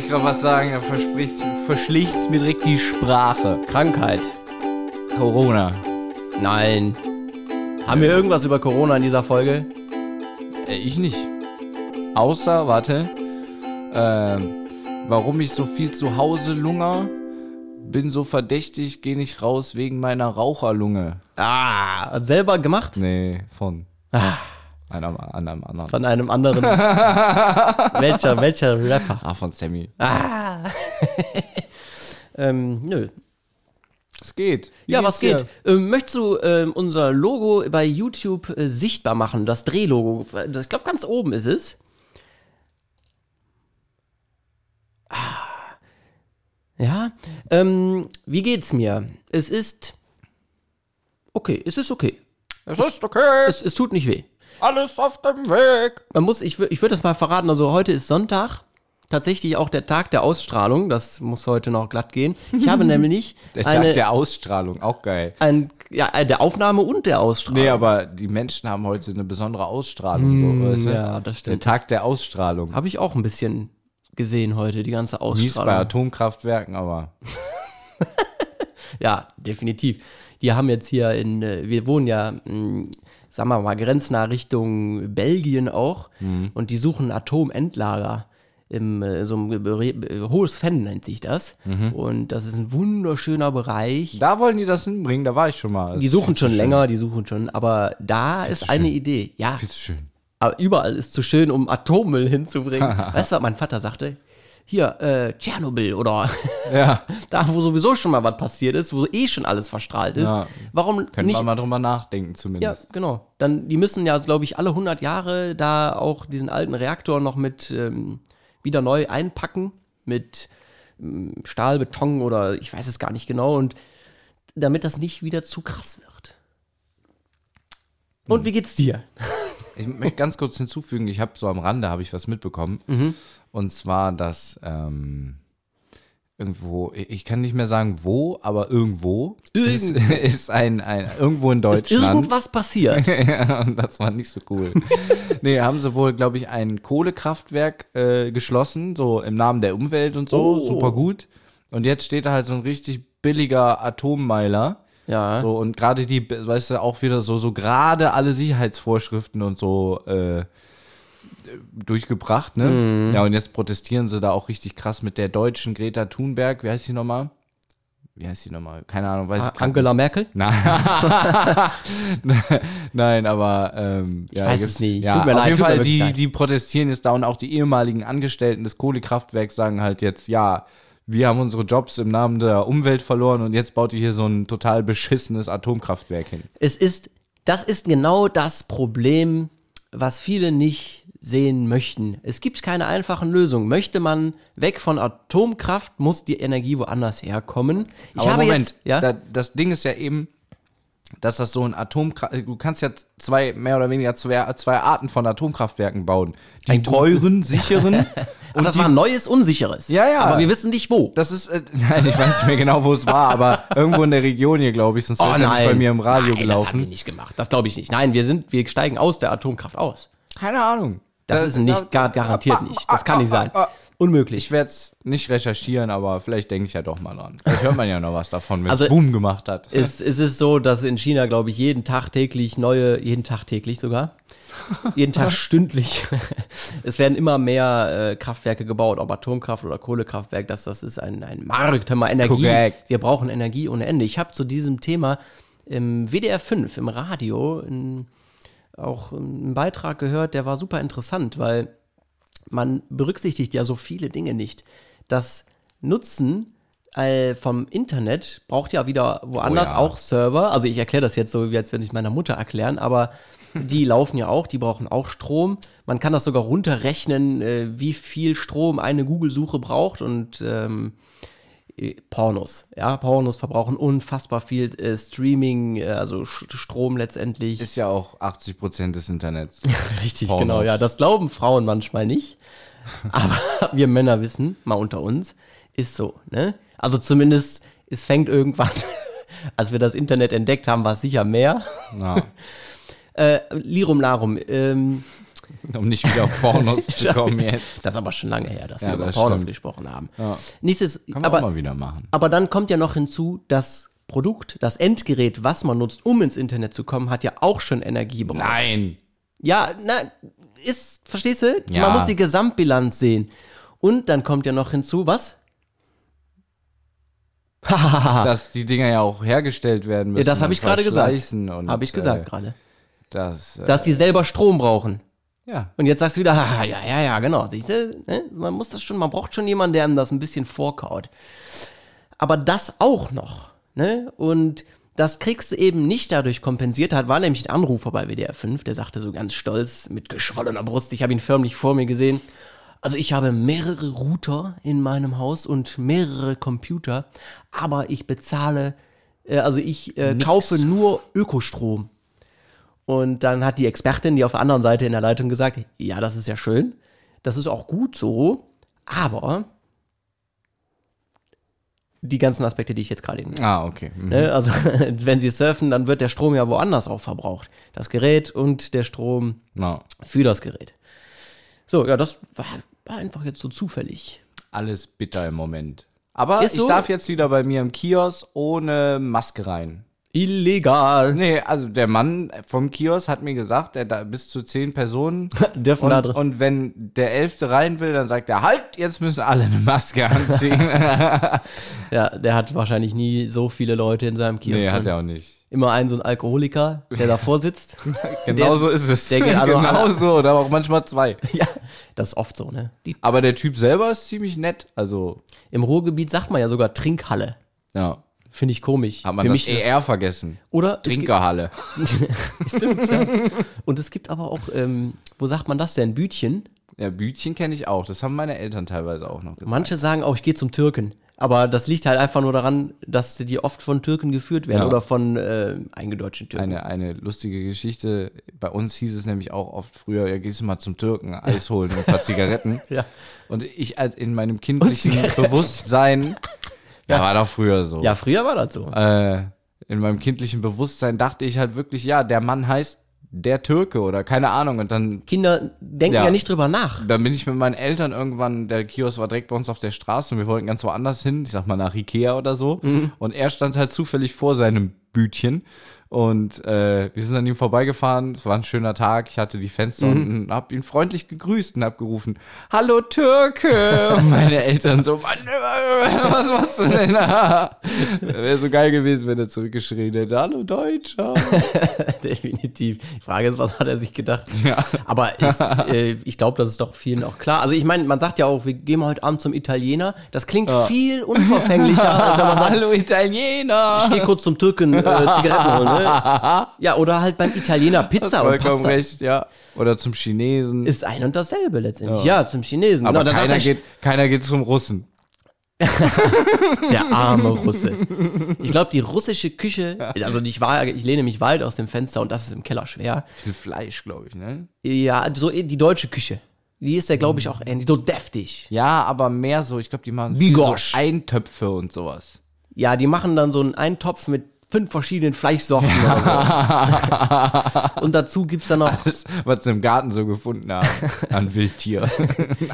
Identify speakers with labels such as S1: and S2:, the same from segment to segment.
S1: wollte ich gerade was sagen, er verschlicht mir direkt die Sprache.
S2: Krankheit.
S1: Corona.
S2: Nein. Haben wir irgendwas über Corona in dieser Folge?
S1: Äh, ich nicht. Außer, warte, äh, warum ich so viel zu Hause lunger, bin so verdächtig, geh nicht raus wegen meiner Raucherlunge.
S2: Ah, selber gemacht?
S1: Nee, von.
S2: Ah,
S1: Einem, einem anderen.
S2: von einem anderen. welcher, welcher Rapper?
S1: Ah, von Sammy.
S2: Ah. ähm, nö.
S1: Es geht. Wie
S2: Ja, was geht? Ähm, möchtest du ähm, unser Logo bei YouTube äh, sichtbar machen? Das Drehlogo. Das- Ich glaube, ganz oben ist es. Ah. Ja. Ähm, wie geht's mir? Es ist. Okay, es ist okay.
S1: Es ist okay.
S2: Es, es tut nicht weh.
S1: Alles auf dem Weg.
S2: Man muss, ich, ich würde das mal verraten, also heute ist Sonntag. Tatsächlich auch der Tag der Ausstrahlung. Das muss heute noch glatt gehen. Ich habe nämlich
S1: Der Tag
S2: eine,
S1: der Ausstrahlung, auch geil.
S2: ein, ja, äh, der Aufnahme und der Ausstrahlung.
S1: Nee, aber die Menschen haben heute eine besondere Ausstrahlung. so, weißt du?
S2: ja, das
S1: Der
S2: stimmt.
S1: Tag der Ausstrahlung.
S2: Habe ich auch ein bisschen gesehen heute, die ganze
S1: Mies bei
S2: Ausstrahlung.
S1: Atomkraftwerken, aber
S2: Ja, definitiv. Die haben jetzt hier in, äh, wir wohnen ja, mh, sagen wir mal, grenznah Richtung Belgien auch.
S1: Mhm.
S2: Und die suchen ein Atomendlager. Im, äh, so ein Be- Be- hohes Fenn nennt sich das.
S1: Mhm.
S2: Und das ist ein wunderschöner Bereich.
S1: da wollen die das hinbringen, da war ich schon mal.
S2: Die suchen schon länger, die suchen schon, aber da
S1: zu
S2: ist eine
S1: schön.
S2: Idee. Ja,
S1: Viel zu schön.
S2: aber überall ist zu schön, um Atommüll hinzubringen. weißt du, was mein Vater sagte? Hier, äh, Tschernobyl oder
S1: Ja,
S2: da, wo sowieso schon mal was passiert ist, wo eh schon alles verstrahlt ist.
S1: Ja.
S2: Warum
S1: können
S2: nicht?
S1: wir mal drüber nachdenken
S2: Ja,
S1: zumindest.
S2: genau. Dann, die müssen ja, glaube ich, alle 100 Jahre da auch diesen alten Reaktor noch mit ähm, wieder neu einpacken mit ähm, Stahl, Beton oder ich weiß es gar nicht genau und damit das nicht wieder zu krass wird. Und wie geht's dir?
S1: Ich möchte ganz kurz hinzufügen, ich habe so am Rande habe ich was mitbekommen.
S2: Mhm.
S1: Und zwar, dass ähm, irgendwo, ich kann nicht mehr sagen wo, aber irgendwo ist,
S2: Irgendwo.
S1: ist ein, ein irgendwo in
S2: Ist
S1: Deutschland.
S2: irgendwas passiert?
S1: ja, und das war nicht so cool. nee, haben sie wohl, glaube ich, ein Kohlekraftwerk äh, geschlossen, so im Namen der Umwelt und so,
S2: Oh.
S1: super gut. Und jetzt steht da halt so ein richtig billiger Atommeiler.
S2: Ja.
S1: So, und gerade die, weißt du, auch wieder so, so gerade alle Sicherheitsvorschriften und so äh, durchgebracht, ne?
S2: Mhm.
S1: Ja, und jetzt protestieren sie da auch richtig krass mit der deutschen Greta Thunberg. Wie heißt die nochmal? Wie heißt die nochmal? Keine Ahnung, weiß ich
S2: Angela
S1: nicht.
S2: Merkel?
S1: Nein. Nein, aber ähm, ich
S2: weiß es nicht.
S1: Ja,
S2: Tut mir
S1: auf
S2: leid,
S1: jeden Fall, die,
S2: leid.
S1: die protestieren jetzt da und auch die ehemaligen Angestellten des Kohlekraftwerks sagen halt jetzt, ja, wir haben unsere Jobs im Namen der Umwelt verloren und jetzt baut ihr hier so ein total beschissenes Atomkraftwerk hin.
S2: Es ist, das ist genau das Problem, was viele nicht sehen möchten. Es gibt keine einfachen Lösungen. Möchte man weg von Atomkraft, muss die Energie woanders herkommen. Ich
S1: Aber Moment,
S2: jetzt, ja,
S1: da, das Ding ist ja eben, dass das so ein Atomkraft, du kannst ja zwei, mehr oder weniger zwei, zwei Arten von Atomkraftwerken bauen. Die
S2: Ein
S1: teuren, sicheren.
S2: und das war ein neues, unsicheres.
S1: Ja, ja.
S2: Aber wir wissen nicht wo.
S1: Das ist, äh, nein, ich weiß nicht mehr genau, wo es war, aber irgendwo in der Region hier, glaube ich, sonst wäre es ja nicht bei mir im Radio
S2: Oh, nein, Das haben wir
S1: gelaufen.
S2: nicht gemacht. Das glaube ich nicht. Nein, wir sind, wir steigen aus der Atomkraft aus.
S1: Keine Ahnung.
S2: Das
S1: Äh,
S2: ist nicht, gar, garantiert nicht. Das kann nicht sein. Unmöglich.
S1: Ich werde es nicht recherchieren, aber vielleicht denke ich ja doch mal dran. Vielleicht hört man ja noch was davon, wenn es
S2: Also-
S1: Boom gemacht hat.
S2: Es, es ist so, dass in China, glaube ich, jeden Tag täglich neue, jeden Tag täglich sogar, jeden Tag stündlich, es werden immer mehr äh, Kraftwerke gebaut, ob Atomkraft oder Kohlekraftwerk, das, das ist ein, ein Markt, hör mal, Energie.
S1: Korrekt.
S2: Wir brauchen Energie ohne Ende. Ich habe zu diesem Thema im WDR 5, im Radio, in, auch einen Beitrag gehört, der war super interessant, weil man berücksichtigt ja so viele Dinge nicht. Das Nutzen äh, vom Internet braucht ja wieder woanders
S1: Oh ja.
S2: auch Server. Also ich erkläre das jetzt so, wie als würde ich meiner Mutter erklären, aber die laufen ja auch, die brauchen auch Strom. Man kann das sogar runterrechnen, äh, wie viel Strom eine Google-Suche braucht und ähm, äh, Pornos. Ja, Pornos verbrauchen unfassbar viel äh, Streaming, äh, also Strom letztendlich.
S1: Ist ja auch 80 Prozent des Internets.
S2: Richtig,
S1: Pornos.
S2: genau, ja. Das glauben Frauen manchmal nicht. Aber wir Männer wissen, mal unter uns, ist so, ne? Also zumindest, es fängt irgendwann, als wir das Internet entdeckt haben, war es sicher mehr.
S1: Ja.
S2: Äh, Lirum Larum, ähm,
S1: Um nicht wieder auf Pornos zu kommen jetzt.
S2: Das ist aber schon lange her, dass
S1: Ja,
S2: wir über
S1: das
S2: Pornos
S1: stimmt.
S2: gesprochen haben.
S1: Ja.
S2: Nächstes,
S1: Kann man
S2: aber,
S1: auch mal wieder machen.
S2: aber dann kommt ja noch hinzu, das Produkt, das Endgerät, was man nutzt, um ins Internet zu kommen, hat ja auch schon Energie gebraucht.
S1: Nein.
S2: Ja, na, ist, verstehst du?
S1: Ja.
S2: Man muss die Gesamtbilanz sehen. Und dann kommt ja noch hinzu, was?
S1: Dass die Dinger ja auch hergestellt werden müssen.
S2: Ja, das habe ich gerade gesagt. Habe ich gesagt
S1: Äh,
S2: gerade.
S1: das, äh,
S2: Dass die selber Strom brauchen.
S1: Ja.
S2: Und jetzt sagst du wieder, haha, ja, ja, ja, genau. Siehst du, ne? man muss das schon, man braucht schon jemanden, der einem das ein bisschen vorkaut. Aber das auch noch, ne? Und das kriegst du eben nicht dadurch kompensiert. Hat war nämlich ein Anrufer bei WDR 5, der sagte so ganz stolz mit geschwollener Brust, ich habe ihn förmlich vor mir gesehen. Also ich habe mehrere Router in meinem Haus und mehrere Computer, aber ich bezahle, äh, also ich äh, kaufe nur Ökostrom. Und dann hat die Expertin, die auf der anderen Seite in der Leitung gesagt, ja, das ist ja schön, das ist auch gut so, aber die ganzen Aspekte, die ich jetzt gerade eben
S1: Ah, okay. Mhm.
S2: Ne? Also, wenn sie surfen, dann wird der Strom ja woanders auch verbraucht. Das Gerät und der Strom
S1: Ja.
S2: für das Gerät. So, ja, das war, war einfach jetzt so zufällig.
S1: Alles bitter im Moment. Aber
S2: Ist
S1: ich
S2: so?
S1: darf jetzt wieder bei mir im Kiosk ohne Maske rein.
S2: Illegal.
S1: Nee, also der Mann vom Kiosk hat mir gesagt, er da bis zu zehn Personen.
S2: Dürfen da
S1: Und,
S2: drin.
S1: und wenn der Elfte rein will, dann sagt er, halt, jetzt müssen alle eine Maske anziehen.
S2: Ja, der hat wahrscheinlich nie so viele Leute in seinem Kiosk.
S1: nee, hat
S2: drin.
S1: er auch nicht.
S2: Immer einen so ein Alkoholiker, der davor sitzt.
S1: Genau so ist es.
S2: der geht also
S1: genau
S2: alle-
S1: so, oder auch manchmal zwei.
S2: ja, das ist oft so, ne? Die,
S1: Aber der Typ selber ist ziemlich nett. Also,
S2: Im Ruhrgebiet sagt man ja sogar Trinkhalle.
S1: ja.
S2: Finde ich komisch.
S1: Hat man
S2: Für
S1: das
S2: mich
S1: ER vergessen.
S2: Oder? es gibt-
S1: Trinkerhalle.
S2: Und es gibt aber auch, ähm, wo sagt man das denn? Bütchen.
S1: Ja, Bütchen kenne ich auch. Das haben meine Eltern teilweise auch noch gesagt.
S2: Manche sagen auch, ich gehe zum Türken. Aber das liegt halt einfach nur daran, dass die oft von Türken geführt werden
S1: Ja.
S2: oder von äh, eingedeutschten Türken.
S1: Eine, eine lustige Geschichte. Bei uns hieß es nämlich auch oft früher, ja, gehst du mal zum Türken, Eis holen und ein paar Zigaretten.
S2: Ja.
S1: Und ich als in meinem kindlichen. Bewusstsein, ja, war doch früher so.
S2: Ja, früher war das so.
S1: Äh, in meinem kindlichen Bewusstsein dachte ich halt wirklich, ja, der Mann heißt der Türke oder keine Ahnung. Und dann,
S2: Kinder denken ja.
S1: Ja.
S2: nicht drüber nach.
S1: dann bin ich mit meinen Eltern irgendwann, der Kiosk war direkt bei uns auf der Straße und wir wollten ganz woanders hin, ich sag mal nach Ikea oder so. Und er stand halt zufällig vor seinem Bütchen. Und äh, wir sind an ihm vorbeigefahren. Es war ein schöner Tag. Ich hatte die Fenster unten und hab ihn freundlich gegrüßt und hab gerufen: Hallo Türke! Und meine Eltern so: Mann, äh, was machst du denn? Wäre so geil gewesen, wenn er zurückgeschrien hätte: Hallo Deutscher!
S2: Definitiv. Die Frage ist, was hat er sich gedacht?
S1: Ja.
S2: Aber ist, äh, ich glaube, das ist doch vielen auch klar. Also ich meine, man sagt ja auch, wir gehen heute Abend zum Italiener. Das klingt viel unverfänglicher, als wenn man sagt,
S1: Hallo Italiener!
S2: ich gehe kurz zum Türken äh, Zigaretten holen. Ne? Ja, oder halt beim Italiener Pizza und
S1: Vollkommen
S2: Pasta.
S1: recht, ja. Oder zum Chinesen.
S2: Ist ein und dasselbe letztendlich. Ja, zum Chinesen.
S1: Aber
S2: Genau,
S1: keiner, geht, keiner geht zum Russen.
S2: der arme Russe. Ich glaube, die russische Küche, also ich war, ich lehne mich weit aus dem Fenster und das ist im Keller schwer.
S1: Viel Fleisch, glaube ich, ne?
S2: Ja, so die deutsche Küche. Die ist ja, glaube ich, auch ähnlich, so deftig.
S1: Ja, aber mehr so, ich glaube, die machen viel so Eintöpfe und sowas.
S2: Ja, die machen dann so einen Eintopf mit fünf verschiedenen Fleischsorten. so. Und dazu gibt es dann noch
S1: Das, was sie im Garten so gefunden haben. An Wildtier.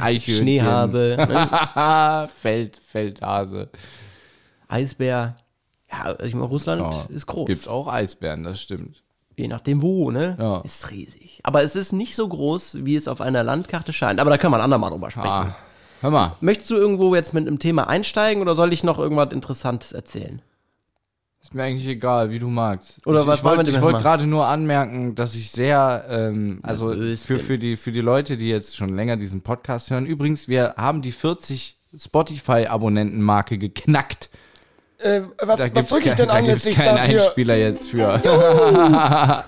S1: Eichhörnchen.
S2: Schneehase, ne?
S1: Feld, Feldhase.
S2: Eisbär. Ja, also ich meine, Russland
S1: Ja.
S2: ist groß.
S1: Gibt's auch Eisbären, das stimmt.
S2: Je nachdem wo, ne?
S1: Ja.
S2: Ist riesig. Aber es ist nicht so groß, wie es auf einer Landkarte scheint. Aber da können wir ein andermal drüber sprechen.
S1: Ah, hör mal.
S2: Möchtest du irgendwo jetzt mit einem Thema einsteigen oder soll ich noch irgendwas Interessantes erzählen?
S1: Ist mir eigentlich egal, wie du magst.
S2: Oder
S1: ich,
S2: was
S1: ich
S2: wollen wir
S1: wollte
S2: denn
S1: ich wollte
S2: machen?
S1: gerade nur anmerken, dass ich sehr, ähm, also für,
S2: bin.
S1: für, die, für die Leute, die jetzt schon länger diesen Podcast hören, übrigens, wir haben die 40 Spotify-Abonnenten-Marke geknackt.
S2: Äh, was
S1: Da gibt's kein- da gibt's keinen Einspieler jetzt für.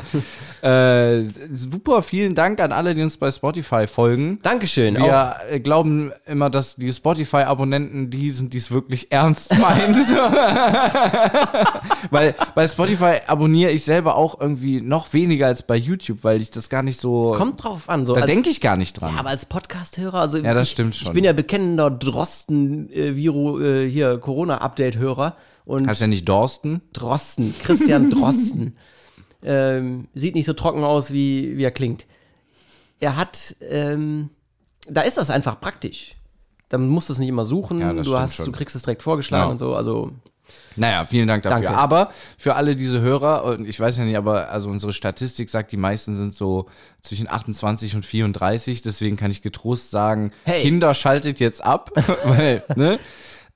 S1: äh, super, vielen Dank an alle, die uns bei Spotify folgen.
S2: Dankeschön. auch,
S1: Wir äh, glauben immer, dass die Spotify-Abonnenten die sind, die es wirklich ernst meinen. weil bei Spotify abonniere ich selber auch irgendwie noch weniger als bei YouTube, weil ich das gar nicht so.
S2: kommt drauf an. So,
S1: da denke ich gar nicht dran.
S2: Ja, aber als Podcast-Hörer, also
S1: Ja, das
S2: ich,
S1: stimmt
S2: Ich
S1: schon.
S2: bin ja bekennender Drosten-Viro, äh, hier, Corona-Update-Hörer. Und
S1: Heißt ja nicht Dorsten.
S2: Drosten, Christian Drosten. ähm, sieht nicht so trocken aus, wie, wie er klingt. er hat, ähm, da ist das einfach praktisch. Dann musst du es nicht immer suchen,
S1: Ja,
S2: du, hast,
S1: schon.
S2: du kriegst es direkt vorgeschlagen
S1: Ja.
S2: und so. Also,
S1: Naja, vielen Dank dafür.
S2: Danke.
S1: Aber für alle diese Hörer, und ich weiß ja nicht, aber also unsere Statistik sagt, die meisten sind so zwischen 28 und 34, deswegen kann ich getrost sagen,
S2: Hey.
S1: Kinder schaltet jetzt ab, weil, ne?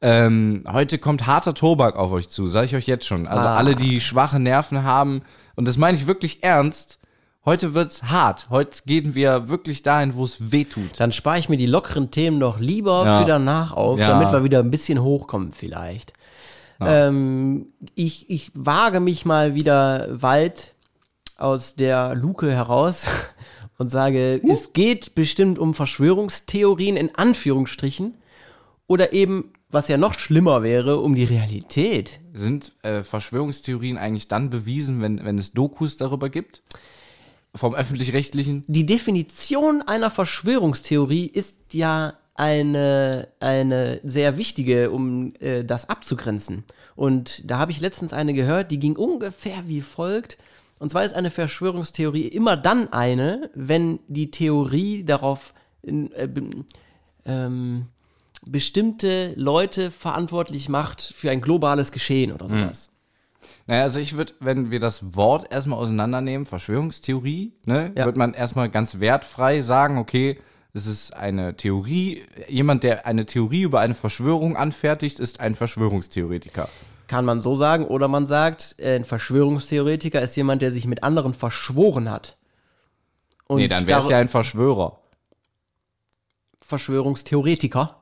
S1: Ähm, heute kommt harter Tobak auf euch zu, sage ich euch jetzt schon. Also
S2: Ah.
S1: alle, die schwache Nerven haben, und das meine ich wirklich ernst, heute wird's hart. Heute gehen wir wirklich dahin, wo es weh tut.
S2: dann spare ich mir die lockeren Themen doch lieber
S1: Ja.
S2: für danach auf,
S1: Ja.
S2: damit wir wieder ein bisschen hochkommen vielleicht. Ähm, ich, ich wage mich mal wieder weit aus der Luke heraus und sage, es geht bestimmt um Verschwörungstheorien in Anführungsstrichen oder eben, was ja noch schlimmer wäre, um die Realität.
S1: Sind äh, Verschwörungstheorien eigentlich dann bewiesen, wenn, wenn es Dokus darüber gibt? Vom öffentlich-rechtlichen?
S2: Die Definition einer Verschwörungstheorie ist ja eine, eine sehr wichtige, um äh, das abzugrenzen. Und da habe ich letztens eine gehört, die ging ungefähr wie folgt. Und zwar ist eine Verschwörungstheorie immer dann eine, wenn die Theorie darauf äh, be- ähm, bestimmte Leute verantwortlich macht für ein globales Geschehen oder sowas.
S1: Naja, also ich würde, wenn wir das Wort erstmal auseinandernehmen, Verschwörungstheorie, ne,
S2: Ja.
S1: wird man erstmal ganz wertfrei sagen, okay, es ist eine Theorie, jemand, der eine Theorie über eine Verschwörung anfertigt, ist ein Verschwörungstheoretiker.
S2: Kann man so sagen. Oder man sagt, ein Verschwörungstheoretiker ist jemand, der sich mit anderen verschworen hat. Und
S1: nee, dann wäre es ja ein Verschwörer.
S2: Verschwörungstheoretiker.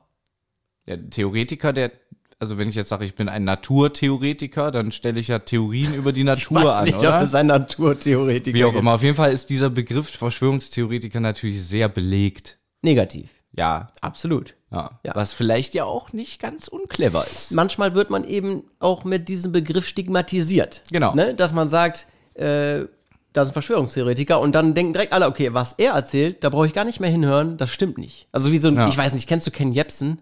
S1: Ja, Theoretiker, der, also wenn ich jetzt sage, ich bin ein Naturtheoretiker, dann stelle ich ja Theorien über die Natur
S2: Ich weiß
S1: an,
S2: nicht,
S1: oder?
S2: ob es ein Naturtheoretiker
S1: Wie auch immer. Auf jeden Fall ist dieser Begriff Verschwörungstheoretiker natürlich sehr belegt.
S2: Negativ.
S1: Ja,
S2: Absolut.
S1: ja.
S2: Ja.
S1: Was vielleicht ja auch nicht ganz unclever ist.
S2: Manchmal wird man eben auch mit diesem Begriff stigmatisiert.
S1: Genau.
S2: Ne? Dass man sagt, äh, ist ein Verschwörungstheoretiker und dann denken direkt alle, okay, was er erzählt, da brauche ich gar nicht mehr hinhören, das stimmt nicht. Also wie so ein,
S1: Ja.
S2: ich weiß nicht, kennst du Ken Jebsen?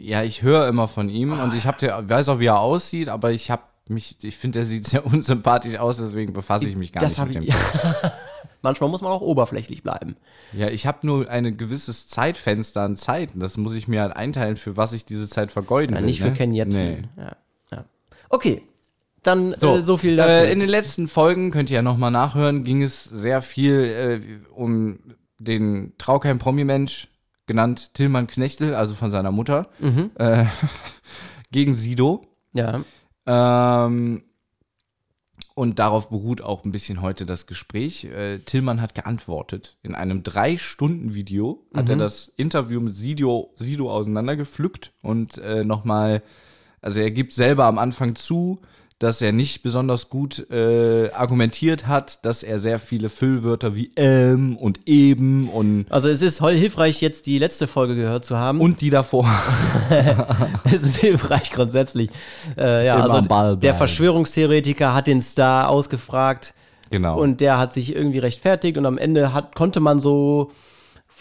S1: Ja, ich höre immer von ihm und ich hab, der- weiß auch, wie er aussieht, aber ich habe mich, ich finde, er sieht sehr unsympathisch aus, deswegen befasse ich mich gar
S2: das
S1: nicht mit dem.
S2: ich. Manchmal muss man auch oberflächlich bleiben.
S1: Ja, ich habe nur ein gewisses Zeitfenster an Zeit und das muss ich mir halt einteilen, für was ich diese Zeit vergeuden
S2: Ja,
S1: will.
S2: nicht
S1: ne?
S2: für Ken Jebsen.
S1: Nee.
S2: Ja, ja. Okay, dann
S1: So,
S2: äh, so viel dazu.
S1: Äh, in den letzten Folgen, könnt ihr ja nochmal nachhören, ging es sehr viel äh, um den Traukeim-Promi-Mensch, genannt Tillmann Knechtel, also von seiner Mutter,
S2: Mhm.
S1: äh, gegen Sido.
S2: ja.
S1: Ähm, und darauf beruht auch ein bisschen heute das Gespräch. Äh, Tillmann hat geantwortet. In einem Drei-Stunden-Video hat er das Interview mit Sido, Sido auseinandergepflückt und äh, nochmal, also er gibt selber am Anfang zu, dass er nicht besonders gut äh, argumentiert hat, dass er sehr viele Füllwörter wie ähm und eben und,
S2: Also es ist hilfreich, jetzt die letzte Folge gehört zu haben.
S1: und die davor.
S2: es ist hilfreich grundsätzlich. Äh, ja,
S1: Immer
S2: also der. Verschwörungstheoretiker hat den Star ausgefragt
S1: genau.
S2: und der hat sich irgendwie rechtfertigt und am Ende hat, konnte man so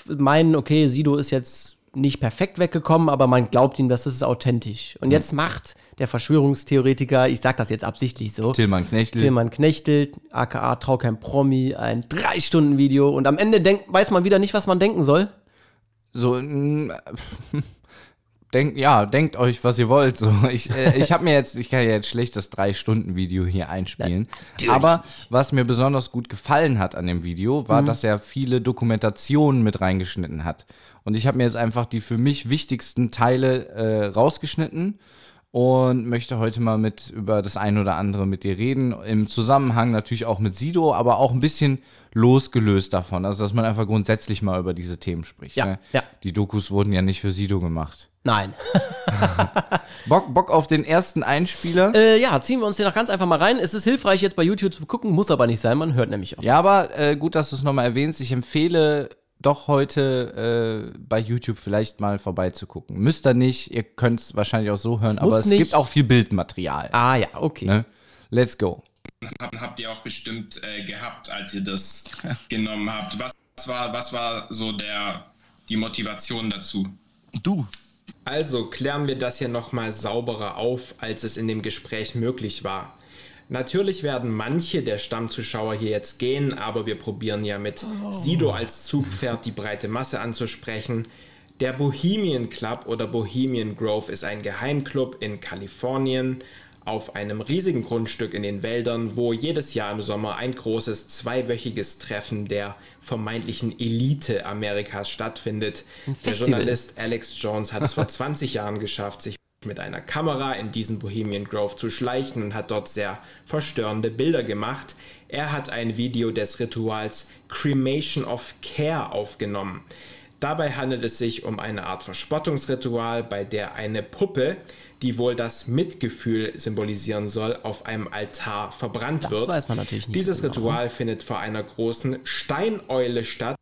S2: meinen, okay, Sido ist jetzt nicht perfekt weggekommen, aber man glaubt ihm, das ist authentisch. Und jetzt macht der Verschwörungstheoretiker, ich sag das jetzt absichtlich so,
S1: Tillmann Knechtel.
S2: Tilman Knechtel, aka Trau kein Promi, ein drei Stunden Video und am Ende denk, weiß man wieder nicht, was man denken soll.
S1: So, mm, denk, ja, denkt euch, was ihr wollt. So, ich äh, ich habe mir jetzt, ich kann ja jetzt schlecht das drei Stunden Video hier einspielen. Aber was mir besonders gut gefallen hat an dem Video, war, dass er viele Dokumentationen mit reingeschnitten hat. Und ich habe mir jetzt einfach die für mich wichtigsten Teile äh, rausgeschnitten und möchte heute mal mit über das ein oder andere mit dir reden. Im Zusammenhang natürlich auch mit Sido, aber auch ein bisschen losgelöst davon. Also, dass man einfach grundsätzlich mal über diese Themen spricht.
S2: Ja,
S1: ne?
S2: ja.
S1: Die Dokus wurden ja nicht für Sido gemacht.
S2: Nein.
S1: Bock, Bock auf den ersten Einspieler?
S2: Äh, ja, ziehen wir uns den noch ganz einfach mal rein. Es ist hilfreich, jetzt bei YouTube zu gucken, muss aber nicht sein, man hört nämlich auch.
S1: ja,
S2: was.
S1: aber äh, gut, dass du es nochmal erwähnst. Ich empfehle doch heute äh, bei YouTube vielleicht mal vorbeizugucken. Müsst ihr nicht, ihr könnt es wahrscheinlich auch so hören, aber es
S2: nicht.
S1: gibt auch viel Bildmaterial.
S2: Ah ja, okay.
S1: Ne? Let's go.
S3: habt, habt ihr auch bestimmt äh, gehabt, als ihr das genommen habt. Was war, was war so der, die Motivation dazu?
S4: Du.
S5: Also klären wir das hier nochmal sauberer auf, als es in dem Gespräch möglich war.
S4: Natürlich werden manche der Stammzuschauer hier jetzt gehen, aber wir probieren ja mit Sido als Zugpferd die breite Masse anzusprechen. Der Bohemian Club oder Bohemian Grove ist ein Geheimclub in Kalifornien auf einem riesigen Grundstück in den Wäldern, wo jedes Jahr im Sommer ein großes zweiwöchiges Treffen der vermeintlichen Elite Amerikas stattfindet. Der. Journalist Alex Jones hat es vor 20 Jahren geschafft, sich mit einer Kamera in diesen Bohemian Grove zu schleichen und hat dort sehr verstörende Bilder gemacht. Er hat ein Video des Rituals Cremation of Care aufgenommen. Dabei handelt es sich um eine Art Verspottungsritual, bei der eine Puppe, die wohl das Mitgefühl symbolisieren soll, auf einem Altar verbrannt
S2: Das
S4: wird.
S2: weiß man natürlich nicht
S4: Dieses
S2: genau.
S4: Ritual findet vor einer großen Steineule statt,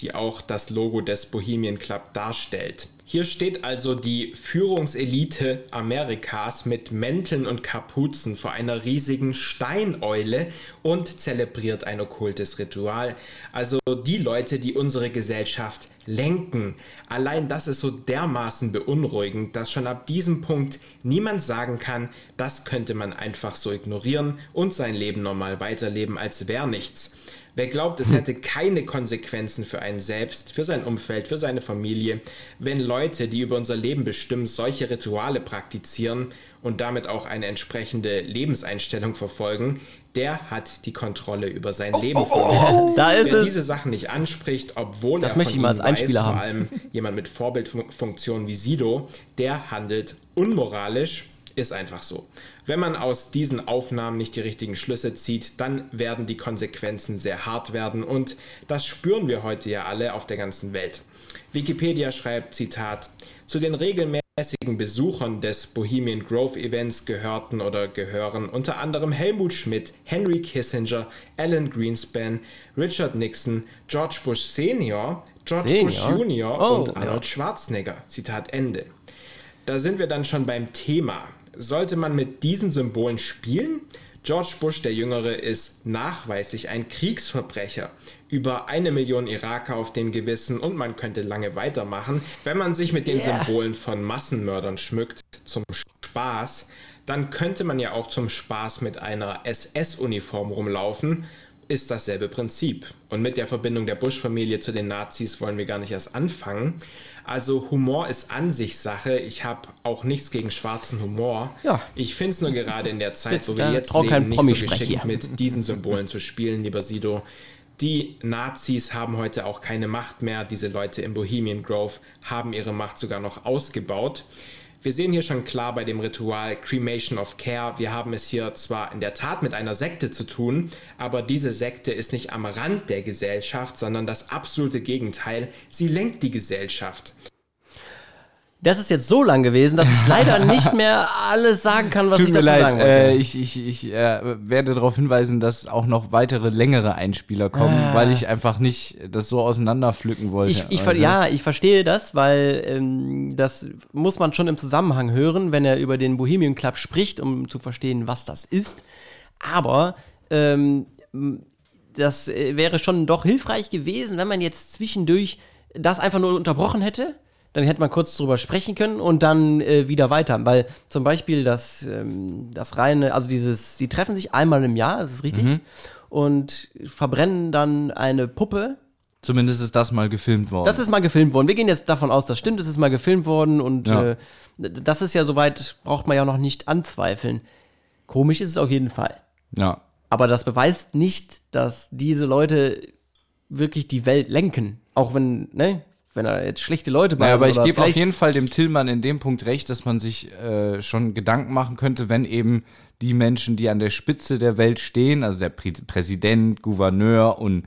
S4: die auch das Logo des Bohemian Club darstellt. Hier steht also die Führungselite Amerikas mit Mänteln und Kapuzen vor einer riesigen Steineule und zelebriert ein okkultes Ritual. Also die Leute, die unsere Gesellschaft lenken. Allein das ist so dermaßen beunruhigend, dass schon ab diesem Punkt niemand sagen kann, das könnte man einfach so ignorieren und sein Leben normal weiterleben, als wäre nichts. Wer glaubt, es hätte keine Konsequenzen für einen selbst, für sein Umfeld, für seine Familie, wenn Leute, die über unser Leben bestimmen, solche Rituale praktizieren und damit auch eine entsprechende Lebenseinstellung verfolgen, der hat die Kontrolle über sein Leben verloren.
S2: Da ist
S4: Wer
S2: es.
S4: diese Sachen nicht anspricht, obwohl
S2: Das
S4: er
S2: möchte
S4: von
S2: ich mal als Einspieler
S4: weiß,
S2: haben.
S4: vor allem jemand mit Vorbildfunktion wie Sido, der handelt unmoralisch, ist einfach so. Wenn man aus diesen Aufnahmen nicht die richtigen Schlüsse zieht, dann werden die Konsequenzen sehr hart werden und das spüren wir heute ja alle auf der ganzen Welt. Wikipedia schreibt, Zitat, zu den regelmäßigen Besuchern des Bohemian Grove Events gehörten oder gehören unter anderem Helmut Schmidt, Henry Kissinger, Alan Greenspan, Richard Nixon, George Bush Senior, George Bush
S2: Senior?
S4: Junior
S2: Oh,
S4: und
S2: ja.
S4: Arnold Schwarzenegger. Zitat Ende. Da sind wir dann schon beim Thema. Sollte man mit diesen Symbolen spielen? George Bush der Jüngere ist nachweislich ein Kriegsverbrecher. Über eine Million Iraker auf dem Gewissen und man könnte lange weitermachen. Wenn man sich mit den
S2: Yeah.
S4: Symbolen von Massenmördern schmückt zum Spaß, dann könnte man ja auch zum Spaß mit einer SS-Uniform rumlaufen. Ist dasselbe Prinzip. Und mit der Verbindung der Bush-Familie zu den Nazis wollen wir gar nicht erst anfangen. Also Humor ist an sich Sache. Ich habe auch nichts gegen schwarzen Humor.
S2: Ja.
S4: Ich finde es nur gerade in der Zeit, wo wir jetzt leben, nicht so geschickt
S2: hier.
S4: mit diesen Symbolen zu spielen, lieber Sido. Die Nazis haben heute auch keine Macht mehr. Diese Leute im Bohemian Grove haben ihre Macht sogar noch ausgebaut. Wir sehen hier schon klar bei dem Ritual Cremation of Care, wir haben es hier zwar in der Tat mit einer Sekte zu tun, aber diese Sekte ist nicht am Rand der Gesellschaft, sondern das absolute Gegenteil. Sie lenkt die Gesellschaft.
S2: Das ist jetzt so lang gewesen, dass ich leider nicht mehr alles sagen kann, was
S1: Tut
S2: ich dazu
S1: leid,
S2: sagen wollte.
S1: äh, ich, ich, ich äh, werde darauf hinweisen, dass auch noch weitere längere Einspieler kommen, weil ich einfach nicht das so auseinanderpflücken wollte.
S2: Ich, ich,
S1: Also,
S2: ja, ich verstehe das, weil ähm, das muss man schon im Zusammenhang hören, wenn er über den Bohemian Club spricht, um zu verstehen, was das ist. Aber ähm, das äh, wäre schon doch hilfreich gewesen, wenn man jetzt zwischendurch das einfach nur unterbrochen hätte. Dann hätte man kurz drüber sprechen können und dann äh, wieder weiter. Weil zum Beispiel das, ähm, das reine, also dieses, die treffen sich einmal im Jahr, das ist richtig,
S1: Mhm.
S2: und verbrennen dann eine Puppe
S1: Zumindest ist das mal gefilmt worden.
S2: das ist mal gefilmt worden. Wir gehen jetzt davon aus, das stimmt, es ist mal gefilmt worden und
S1: Ja.
S2: äh, das ist ja soweit, braucht man ja noch nicht anzweifeln. Komisch ist es auf jeden Fall.
S1: ja.
S2: Aber das beweist nicht, dass diese Leute wirklich die Welt lenken. Auch wenn, ne, wenn da jetzt schlechte Leute bei
S1: Naja, aber ich gebe auf jeden Fall dem Tillmann in dem Punkt recht, dass man sich äh, schon Gedanken machen könnte, wenn eben die Menschen, die an der Spitze der Welt stehen, also der Prä Präsident, Gouverneur und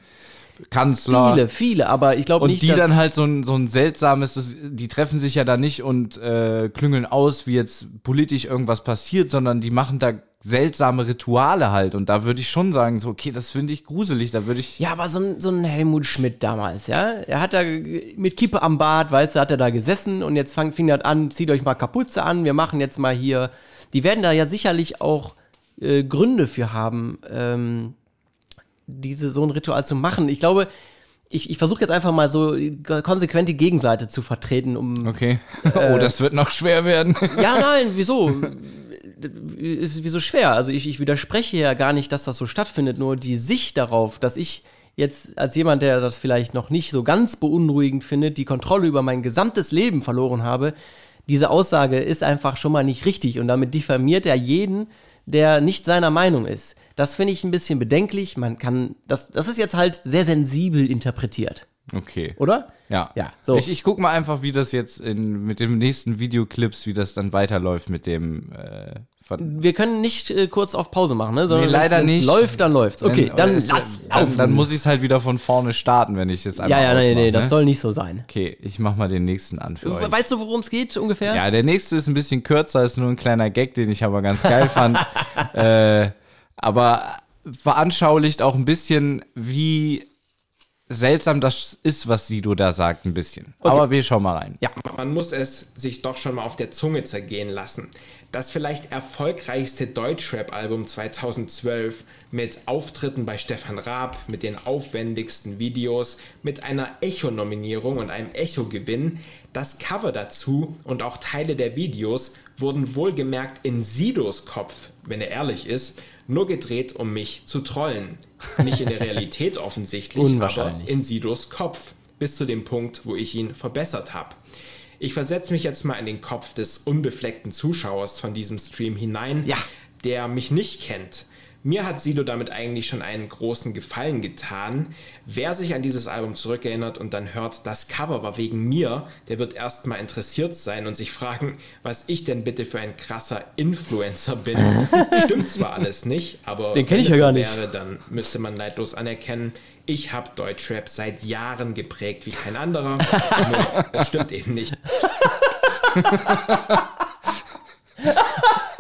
S1: Kanzler,
S2: viele, viele, aber ich glaube
S1: und
S2: nicht,
S1: die
S2: dass
S1: dann halt so ein, so ein seltsames, das, die treffen sich ja da nicht und äh, klüngeln aus, wie jetzt politisch irgendwas passiert, sondern die machen da seltsame Rituale halt. Und da würde ich schon sagen, so, okay, das finde ich gruselig, da würde ich.
S2: Ja, aber so ein, so ein Helmut Schmidt damals, ja. Er hat da mit Kippe am Bart, weißt du, hat er da gesessen und jetzt fang, fing das an, zieht euch mal Kapuze an, wir machen jetzt mal hier. Die werden da ja sicherlich auch äh, Gründe für haben, ähm, diese, so ein Ritual zu machen. Ich glaube, ich, ich versuche jetzt einfach mal so konsequent die Gegenseite zu vertreten, um.
S1: Okay. oh, das wird noch schwer werden.
S2: Ja, nein, wieso? ist wie so schwer. Also ich, ich widerspreche ja gar nicht, dass das so stattfindet, nur die Sicht darauf, dass ich jetzt als jemand, der das vielleicht noch nicht so ganz beunruhigend findet, die Kontrolle über mein gesamtes Leben verloren habe, diese Aussage ist einfach schon mal nicht richtig und damit diffamiert er jeden, der nicht seiner Meinung ist. Das finde ich ein bisschen bedenklich. Man kann, das, das ist jetzt halt sehr sensibel interpretiert.
S1: Okay.
S2: Oder?
S1: Ja.
S2: Ja, so.
S1: Ich, ich guck mal einfach, wie das jetzt in, mit dem nächsten Videoclips, wie das dann weiterläuft mit dem. Äh,
S2: Wir können nicht äh, kurz auf Pause machen, ne? Sondern
S1: Nee, leider
S2: wenn's- wenn's
S1: nicht.
S2: läuft, dann läuft's. Okay,
S1: Wenn-
S2: dann
S1: ist-
S2: lass
S1: dann,
S2: laufen.
S1: dann muss ich es halt wieder von vorne starten, wenn ich es jetzt einfach
S2: ja, ja, nee, nee, das
S1: ne?
S2: soll nicht so sein.
S1: Okay, ich mach mal den nächsten an für euch.
S2: Weißt du, worum es geht ungefähr?
S1: Ja, der nächste ist ein bisschen kürzer, ist nur ein kleiner Gag, den ich aber ganz geil fand. äh, aber veranschaulicht auch ein bisschen, wie seltsam das ist, was Sido da sagt, ein bisschen. Aber wir schauen mal rein.
S2: Ja.
S4: Man muss es sich doch schon mal auf der Zunge zergehen lassen. Das vielleicht erfolgreichste Deutschrap-Album 2012 mit Auftritten bei Stefan Raab, mit den aufwendigsten Videos, mit einer Echo-Nominierung und einem Echo-Gewinn. Das Cover dazu und auch Teile der Videos wurden wohlgemerkt in Sidos Kopf, wenn er ehrlich ist, nur gedreht, um mich zu trollen. Nicht in der Realität offensichtlich, aber in Sidos Kopf. Bis zu dem Punkt, wo ich ihn verbessert habe. Ich versetze mich jetzt mal in den Kopf des unbefleckten Zuschauers von diesem Stream hinein,
S2: Ja.
S4: der mich nicht kennt. Mir hat Sido damit eigentlich schon einen großen Gefallen getan. Wer sich an dieses Album zurückerinnert und dann hört, das Cover war wegen mir, der wird erstmal interessiert sein und sich fragen, was ich denn bitte für ein krasser Influencer bin. Stimmt zwar alles nicht, aber
S2: Den kenn ich
S4: wenn
S2: ja gar nicht.
S4: wäre, dann müsste man neidlos anerkennen, ich habe Deutschrap seit Jahren geprägt wie kein anderer. Nur, das stimmt eben nicht.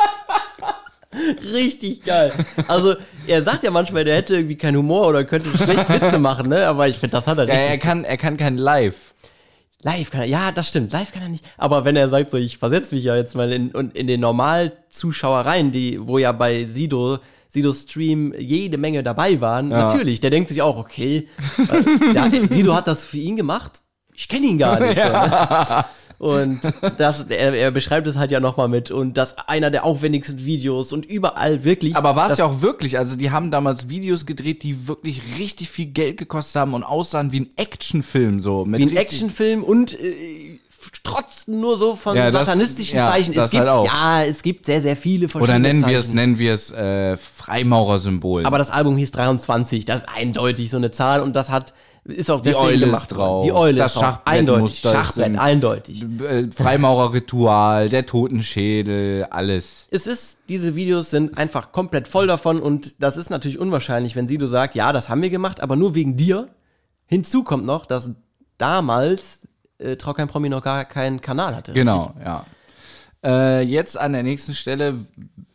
S2: Richtig geil. Also, er sagt ja manchmal, der hätte irgendwie keinen Humor oder könnte schlecht Witze machen, ne? Aber ich finde, das hat er
S1: Ja,
S2: richtig.
S1: er kann, er kann kein Live.
S2: Live kann er, ja, das stimmt. Live kann er nicht. Aber wenn er sagt, so, ich versetze mich ja jetzt mal in, und in den Normalzuschauereien, die, wo ja bei Sido, Sido Stream jede Menge dabei waren, natürlich, der denkt sich auch, okay, äh, ja, Sido hat das für ihn gemacht. Ich kenne ihn gar nicht. So, ne? Und das, er, er beschreibt es halt ja nochmal mit. Und das einer der aufwendigsten Videos und überall wirklich.
S1: Aber war es
S2: das-
S1: ja auch wirklich, also die haben damals Videos gedreht, die wirklich richtig viel Geld gekostet haben und aussahen wie ein Actionfilm so.
S2: Wie ein Actionfilm und äh, trotzten nur so von
S1: Ja, das-
S2: satanistischen
S1: ja,
S2: Zeichen. Es
S1: das
S2: gibt,
S1: halt
S2: ja, es gibt sehr, sehr viele verschiedene
S1: Oder nennen wir es,
S2: Zeichen.
S1: nennen wir es äh, Freimaurersymbol.
S2: Aber das Album hieß 23, das ist eindeutig so eine Zahl und das hat, ist auch
S1: Die Eule
S2: gemacht worden.
S1: drauf,
S2: Die Eule
S1: das
S2: ist drauf,
S1: Schachbrettmuster
S2: eindeutig. Schachbrett,
S1: in-
S2: eindeutig.
S1: äh, Freimaurerritual, der Totenschädel, alles.
S2: Es ist, diese Videos sind einfach komplett voll davon und das ist natürlich unwahrscheinlich, wenn Sido sagt, ja, das haben wir gemacht, aber nur wegen dir. Hinzu kommt noch, dass damals äh, Trau kein Promi noch gar keinen Kanal hatte.
S1: Genau, ja. Äh, jetzt an der nächsten Stelle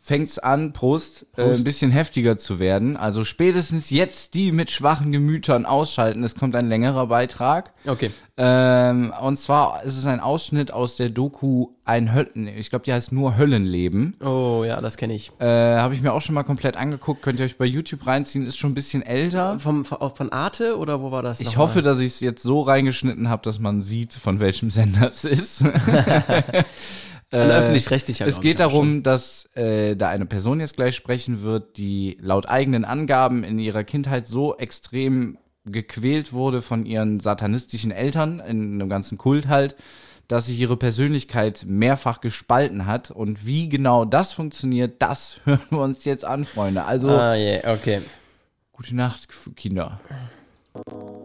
S1: fängt's an, Prost, Äh, ein bisschen heftiger zu werden. Also spätestens jetzt die mit schwachen Gemütern ausschalten. Es kommt ein längerer Beitrag.
S2: Okay.
S1: Ähm, und zwar ist es ein Ausschnitt aus der Doku Ein Höllen. Ich glaube, die heißt nur Höllenleben.
S2: Oh ja, das kenne ich.
S1: Äh, Habe ich mir auch schon mal komplett angeguckt. Könnt ihr euch bei YouTube reinziehen. Ist schon ein bisschen älter.
S2: Vom, von, Arte oder wo war das?
S1: Ich hoffe, dass ich es jetzt so reingeschnitten habe, dass man sieht, von welchem Sender es ist.
S2: Ein öffentlich-rechtlicher.
S1: Es geht darum, dass äh, da eine Person jetzt gleich sprechen wird, die laut eigenen Angaben in ihrer Kindheit so extrem gequält wurde von ihren satanistischen Eltern, in einem ganzen Kult halt, dass sich ihre Persönlichkeit mehrfach gespalten hat. Und wie genau das funktioniert, das hören wir uns jetzt an, Freunde. Also.
S2: Ah, yeah, okay.
S1: gute Nacht, Kinder.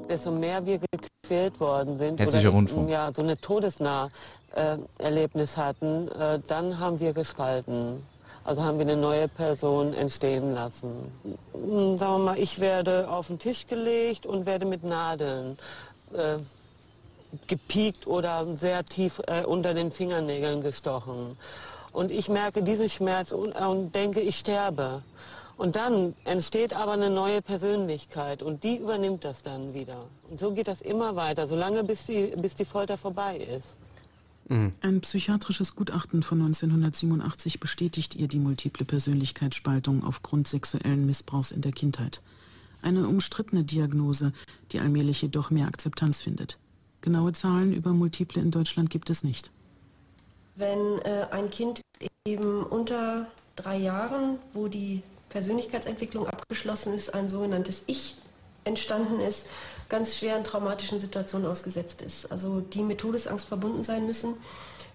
S5: desto mehr wir gequält worden sind
S1: Hessischer
S5: oder
S1: Rundfunk.
S5: ja, so eine todesnah äh, Erlebnis hatten, äh, dann haben wir gespalten. Also haben wir eine neue Person entstehen lassen. Hm, Sagen wir mal, ich werde auf den Tisch gelegt und werde mit Nadeln äh, gepiekt oder sehr tief äh, unter den Fingernägeln gestochen. Und ich merke diesen Schmerz und, und denke, ich sterbe. Und dann entsteht aber eine neue Persönlichkeit und die übernimmt das dann wieder. Und so geht das immer weiter, solange bis die, bis die Folter vorbei ist.
S6: Ein psychiatrisches Gutachten von 1987 bestätigt ihr die multiple Persönlichkeitsspaltung aufgrund sexuellen Missbrauchs in der Kindheit. Eine umstrittene Diagnose, die allmählich jedoch mehr Akzeptanz findet. Genaue Zahlen über Multiple in Deutschland gibt es nicht.
S7: Wenn äh, ein Kind eben unter drei Jahren, wo die Persönlichkeitsentwicklung abgeschlossen ist, ein sogenanntes Ich entstanden ist, ganz schweren traumatischen Situationen ausgesetzt ist. Also die mit Todesangst verbunden sein müssen,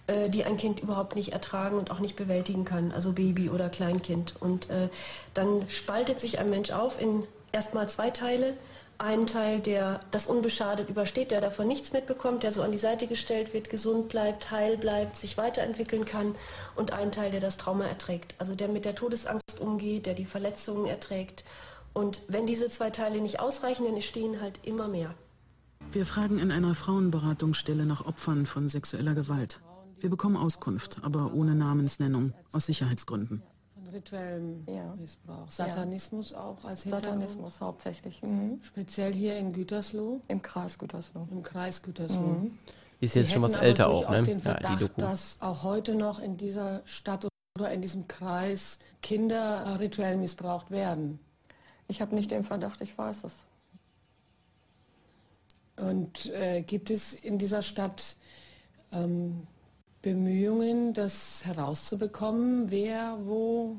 S7: äh, die ein Kind überhaupt nicht ertragen und auch nicht bewältigen kann, also Baby oder Kleinkind. Und äh, dann spaltet sich ein Mensch auf in erstmal zwei Teile. Einen Teil, der das unbeschadet übersteht, der davon nichts mitbekommt, der so an die Seite gestellt wird, gesund bleibt, heil bleibt, sich weiterentwickeln kann. Und einen Teil, der das Trauma erträgt, also der mit der Todesangst umgeht, der die Verletzungen erträgt. Und wenn diese zwei Teile nicht ausreichen, dann entstehen halt immer mehr.
S6: Wir fragen in einer Frauenberatungsstelle nach Opfern von sexueller Gewalt. Wir bekommen Auskunft, aber ohne Namensnennung, aus Sicherheitsgründen.
S8: Von rituellem
S9: Ja.
S8: Missbrauch. Satanismus auch als Hintergrund.
S9: Satanismus hauptsächlich. Mhm.
S8: Speziell hier in Gütersloh,
S9: Im Kreis Gütersloh.
S8: im Kreis Gütersloh.
S2: Ist
S8: Sie
S2: jetzt schon was älter auch, ne?
S8: den
S2: Ja, die
S8: Verdacht,
S2: Doku.
S8: dass auch heute noch in dieser Stadt oder in diesem Kreis Kinder rituell missbraucht werden.
S9: Ich habe nicht den Verdacht, ich weiß es.
S8: Und äh, gibt es in dieser Stadt ähm, Bemühungen, das herauszubekommen, wer, wo,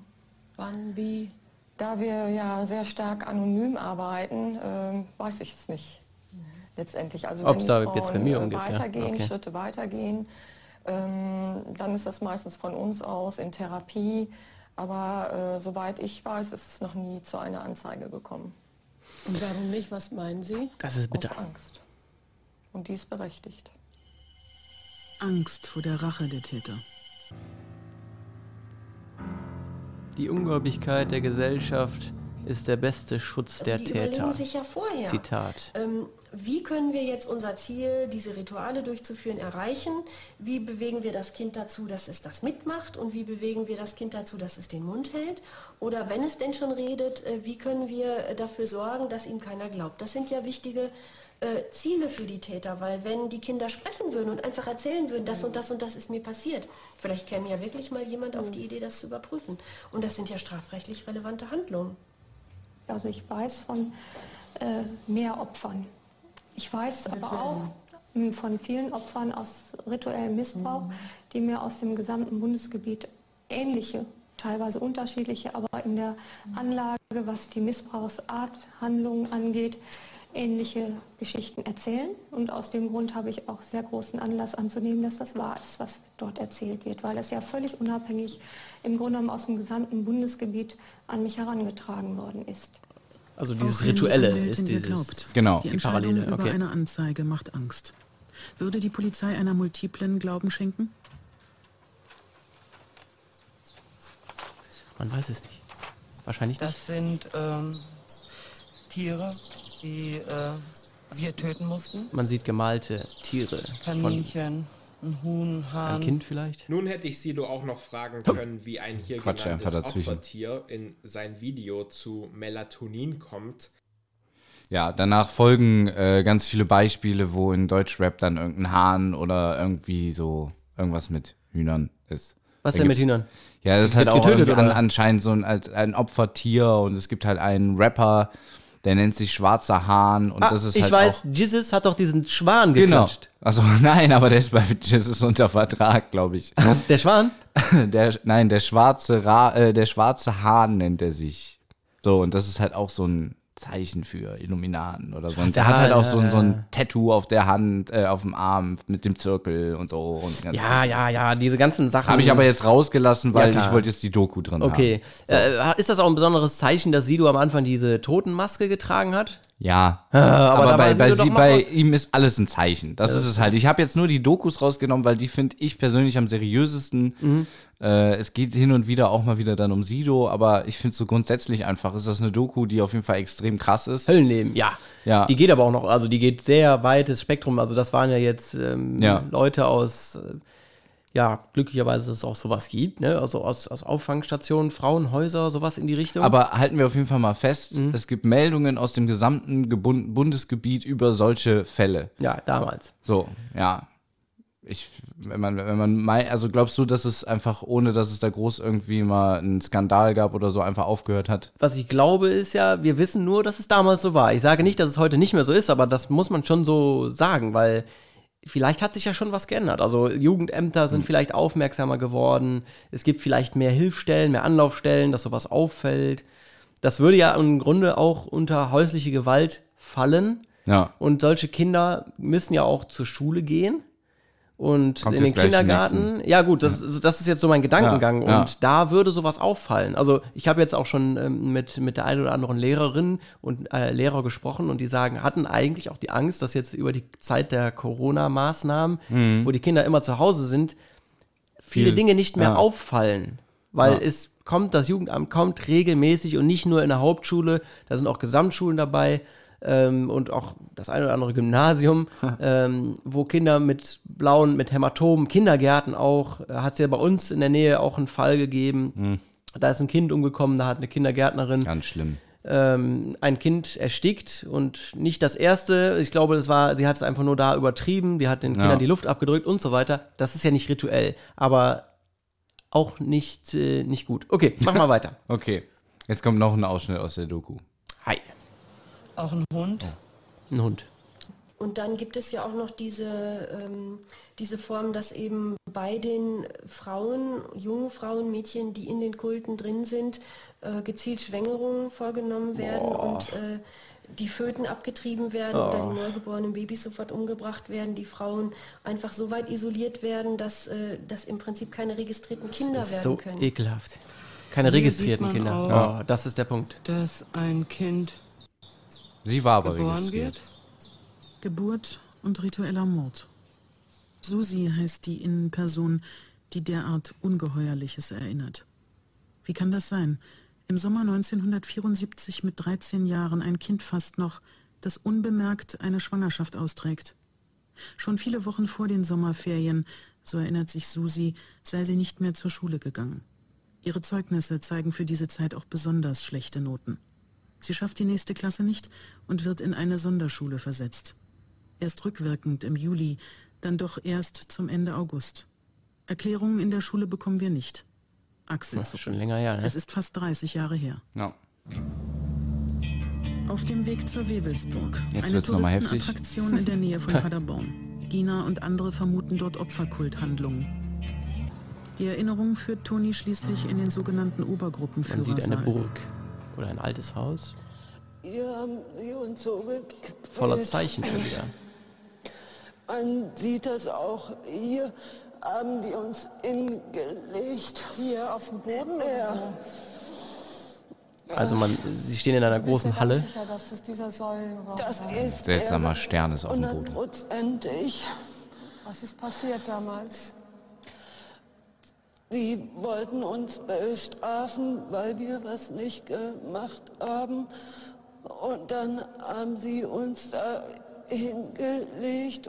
S8: wann, wie?
S9: Da wir ja sehr stark anonym arbeiten, ähm, weiß ich es nicht. Letztendlich. Also
S2: Ob's
S9: wenn
S2: da jetzt Bemühungen
S9: äh,
S2: gibt, ja.
S9: weitergehen,
S2: Okay.
S9: Schritte weitergehen, ähm, dann ist das meistens von uns aus in Therapie. Aber äh, soweit ich weiß, ist es noch nie zu einer Anzeige gekommen.
S8: Und warum nicht? Was meinen Sie?
S2: Das ist bitter.
S9: Aus Angst. Und die ist berechtigt.
S6: Angst vor der Rache der Täter.
S2: Die Ungläubigkeit der Gesellschaft ist der beste Schutz
S7: Also
S2: der
S7: die
S2: Täter.
S7: überlegen sich ja vorher.
S2: Zitat.
S7: Ähm, wie können wir jetzt unser Ziel, diese Rituale durchzuführen, erreichen? Wie bewegen wir das Kind dazu, dass es das mitmacht? Und wie bewegen wir das Kind dazu, dass es den Mund hält? Oder wenn es denn schon redet, äh, wie können wir äh, dafür sorgen, dass ihm keiner glaubt? Das sind ja wichtige äh, Ziele für die Täter, weil wenn die Kinder sprechen würden und einfach erzählen würden, das und das und das ist mir passiert, vielleicht käme ja wirklich mal jemand auf die Idee, das zu überprüfen. Und das sind ja strafrechtlich relevante Handlungen.
S10: Also ich weiß von äh, mehr Opfern. Ich weiß aber auch mh, von vielen Opfern aus rituellem Missbrauch, die mir aus dem gesamten Bundesgebiet ähnliche, teilweise unterschiedliche, aber in der Anlage, was die Missbrauchsart, Handlungen angeht, ähnliche Geschichten erzählen. Und aus dem Grund habe ich auch sehr großen Anlass anzunehmen, dass das wahr ist, was dort erzählt wird, weil das ja völlig unabhängig im Grunde genommen aus dem gesamten Bundesgebiet an mich herangetragen worden ist.
S2: Also dieses
S6: Auch die
S2: Rituelle ist
S6: mir
S2: dieses.
S6: Glaubt.
S1: Genau.
S6: Die
S2: Die
S6: Entscheidung
S2: Parallele,
S6: über
S2: okay.
S6: eine Anzeige macht Angst. Würde die Polizei einer multiplen Glauben schenken?
S2: Man weiß es nicht. Wahrscheinlich nicht.
S5: Das sind ähm, Tiere, die äh, wir töten mussten.
S2: Man sieht gemalte Tiere. Von
S5: Kaninchen, ein Huhn, Hahn.
S2: Kind vielleicht.
S4: Nun hätte ich Sido auch noch fragen können, wie ein hier
S1: Quatsch
S4: genanntes. Opfertier in sein Video zu Melatonin kommt.
S1: Ja, danach folgen äh, ganz viele Beispiele, wo in Deutschrap dann irgendein Hahn oder irgendwie so irgendwas mit Hühnern ist.
S2: Was
S1: Da
S2: denn mit Hühnern?
S1: Ja, das ist halt auch
S2: getötet,
S1: an, anscheinend so ein, als ein Opfertier und es gibt halt einen Rapper, der nennt sich Schwarzer Hahn und
S2: Ah,
S1: das ist
S2: ich
S1: halt
S2: weiß,
S1: auch,
S2: Jesus hat doch diesen Schwan
S1: genau.
S2: geklatscht.
S1: Also nein, aber der ist bei Jesus unter Vertrag, glaube ich.
S2: Was, der Schwan?
S1: Der, nein, der schwarze Ra äh, der schwarze Hahn nennt er sich. So, und das ist halt auch so ein Zeichen für Illuminaten oder so. Und der hat halt auch so, ein- so
S2: ja.
S1: ein Tattoo auf der Hand, äh, auf dem Arm mit dem Zirkel und so. Und ganz
S2: Ja, ja, ja, diese ganzen Sachen.
S1: Habe ich aber jetzt rausgelassen, weil
S2: klar.
S1: ich wollte jetzt die Doku drin haben.
S2: Okay. Äh, ist das auch ein besonderes Zeichen, dass Sido am Anfang diese Totenmaske getragen hat?
S1: Ja,
S2: aber
S1: aber,
S2: da
S1: bei, bei, sie, bei ihm ist alles ein Zeichen. Das ist es halt. Ich habe jetzt nur die Dokus rausgenommen, weil die finde ich persönlich am seriösesten.
S2: Mhm.
S1: Äh, es geht hin und wieder auch mal wieder dann um Sido, aber ich finde so grundsätzlich einfach, ist das eine Doku, die auf jeden Fall extrem krass ist.
S2: Höllenleben, ja.
S1: Ja.
S2: Die geht aber auch noch, also die geht sehr weites Spektrum. Also das waren ja jetzt ähm,
S1: Ja.
S2: Leute aus, äh, ja, glücklicherweise, dass es auch sowas gibt, ne? Also aus, aus Auffangstationen, Frauenhäuser, sowas in die Richtung.
S1: Aber halten wir auf jeden Fall mal fest,
S2: Mhm.
S1: es gibt Meldungen aus dem gesamten Gebun- Bundesgebiet über solche Fälle.
S2: ja, damals.
S1: So, ja. Ich, wenn man, wenn man mein, also glaubst du, dass es einfach, ohne dass es da groß irgendwie mal einen Skandal gab oder so, einfach aufgehört hat?
S2: Was ich glaube, ist ja, wir wissen nur, dass es damals so war. Ich sage nicht, dass es heute nicht mehr so ist, aber das muss man schon so sagen, weil vielleicht hat sich ja schon was geändert. Also Jugendämter sind vielleicht aufmerksamer geworden. Es gibt vielleicht mehr Hilfsstellen, mehr Anlaufstellen, dass sowas auffällt. Das würde ja im Grunde auch unter häusliche Gewalt fallen.
S1: Ja.
S2: Und solche Kinder müssen ja auch zur Schule gehen. Und
S1: Kommt
S2: in den Kindergarten, ja gut, das, das ist jetzt so mein Gedankengang.
S1: Ja, ja.
S2: Und da würde sowas auffallen. Also ich habe jetzt auch schon ähm, mit, mit der einen oder anderen Lehrerin und äh, Lehrer gesprochen und die sagen, hatten eigentlich auch die Angst, dass jetzt über die Zeit der Corona-Maßnahmen, wo die Kinder immer zu Hause sind, viele
S1: Mhm. Viel,
S2: Dinge nicht mehr
S1: ja.
S2: auffallen. Weil es kommt, das Jugendamt kommt regelmäßig und nicht nur in der Hauptschule, da sind auch Gesamtschulen dabei ähm, und auch das eine oder andere Gymnasium, ähm, wo Kinder mit blauen, mit Hämatomen, Kindergärten auch, hat es ja bei uns in der Nähe auch einen Fall gegeben. Da ist ein Kind umgekommen, da hat eine Kindergärtnerin
S1: Ganz schlimm.
S2: ähm, ein Kind erstickt und nicht das erste. Ich glaube, es war, sie hat es einfach nur da übertrieben, die hat den
S1: Ja.
S2: Kindern die Luft abgedrückt und so weiter. Das ist ja nicht rituell, aber auch nicht, äh, nicht gut. Okay, mach mal weiter.
S1: Okay. Jetzt kommt noch ein Ausschnitt aus der Doku.
S5: Auch ein Hund?
S2: Ein Hund.
S7: Und dann gibt es ja auch noch diese, ähm, diese Form, dass eben bei den Frauen, jungen Frauen, Mädchen, die in den Kulten drin sind, äh, gezielt Schwängerungen vorgenommen werden und äh, die Föten abgetrieben werden oder die neugeborenen Babys sofort umgebracht werden, die Frauen einfach so weit isoliert werden, dass, äh, dass im Prinzip keine registrierten Kinder
S2: Das ist
S7: werden
S2: so
S7: können.
S2: ekelhaft. Keine
S6: Hier
S2: registrierten Kinder.
S6: auch-
S2: Oh, das ist der Punkt.
S6: Dass ein Kind
S1: Sie war aber
S6: geboren
S1: registriert.
S6: wird. Geburt und ritueller Mord. Susi heißt die Innenperson, die derart Ungeheuerliches erinnert. Wie kann das sein? Im Sommer 1974 mit 13 Jahren ein Kind fast noch, das unbemerkt eine Schwangerschaft austrägt. Schon viele Wochen vor den Sommerferien, so erinnert sich Susi, sei sie nicht mehr zur Schule gegangen. Ihre Zeugnisse zeigen für diese Zeit auch besonders schlechte Noten. Sie schafft die nächste Klasse nicht und wird in eine Sonderschule versetzt. Erst rückwirkend im Juli, dann doch erst zum Ende August. Erklärungen in der Schule bekommen wir nicht. Axel
S2: Das ist schon länger her, ne?
S6: Es ist fast 30 Jahre her.
S1: Ja.
S6: Auf dem Weg zur Wewelsburg.
S1: Jetzt
S6: eine. Touristenattraktion in der Nähe von Paderborn. Gina und andere vermuten dort Opferkulthandlungen. Die Erinnerung führt Toni schließlich in den sogenannten
S2: Man
S6: Obergruppenführersaal.
S2: sieht eine Burg oder ein altes Haus.
S5: Hier haben sie uns so.
S2: Voller Zeichen schon wieder.
S5: Man sieht das auch. Hier haben die uns hingelegt.
S7: Hier auf dem Boden?
S5: Ja.
S2: Also man, sie stehen in einer großen Halle.
S9: Sicher, dass das
S5: ist
S1: Seltsamer
S5: der
S1: Stern ist auf dem Boden.
S9: Was ist passiert damals?
S5: Sie wollten uns bestrafen, weil wir was nicht gemacht haben. Und dann haben sie uns da hingelegt.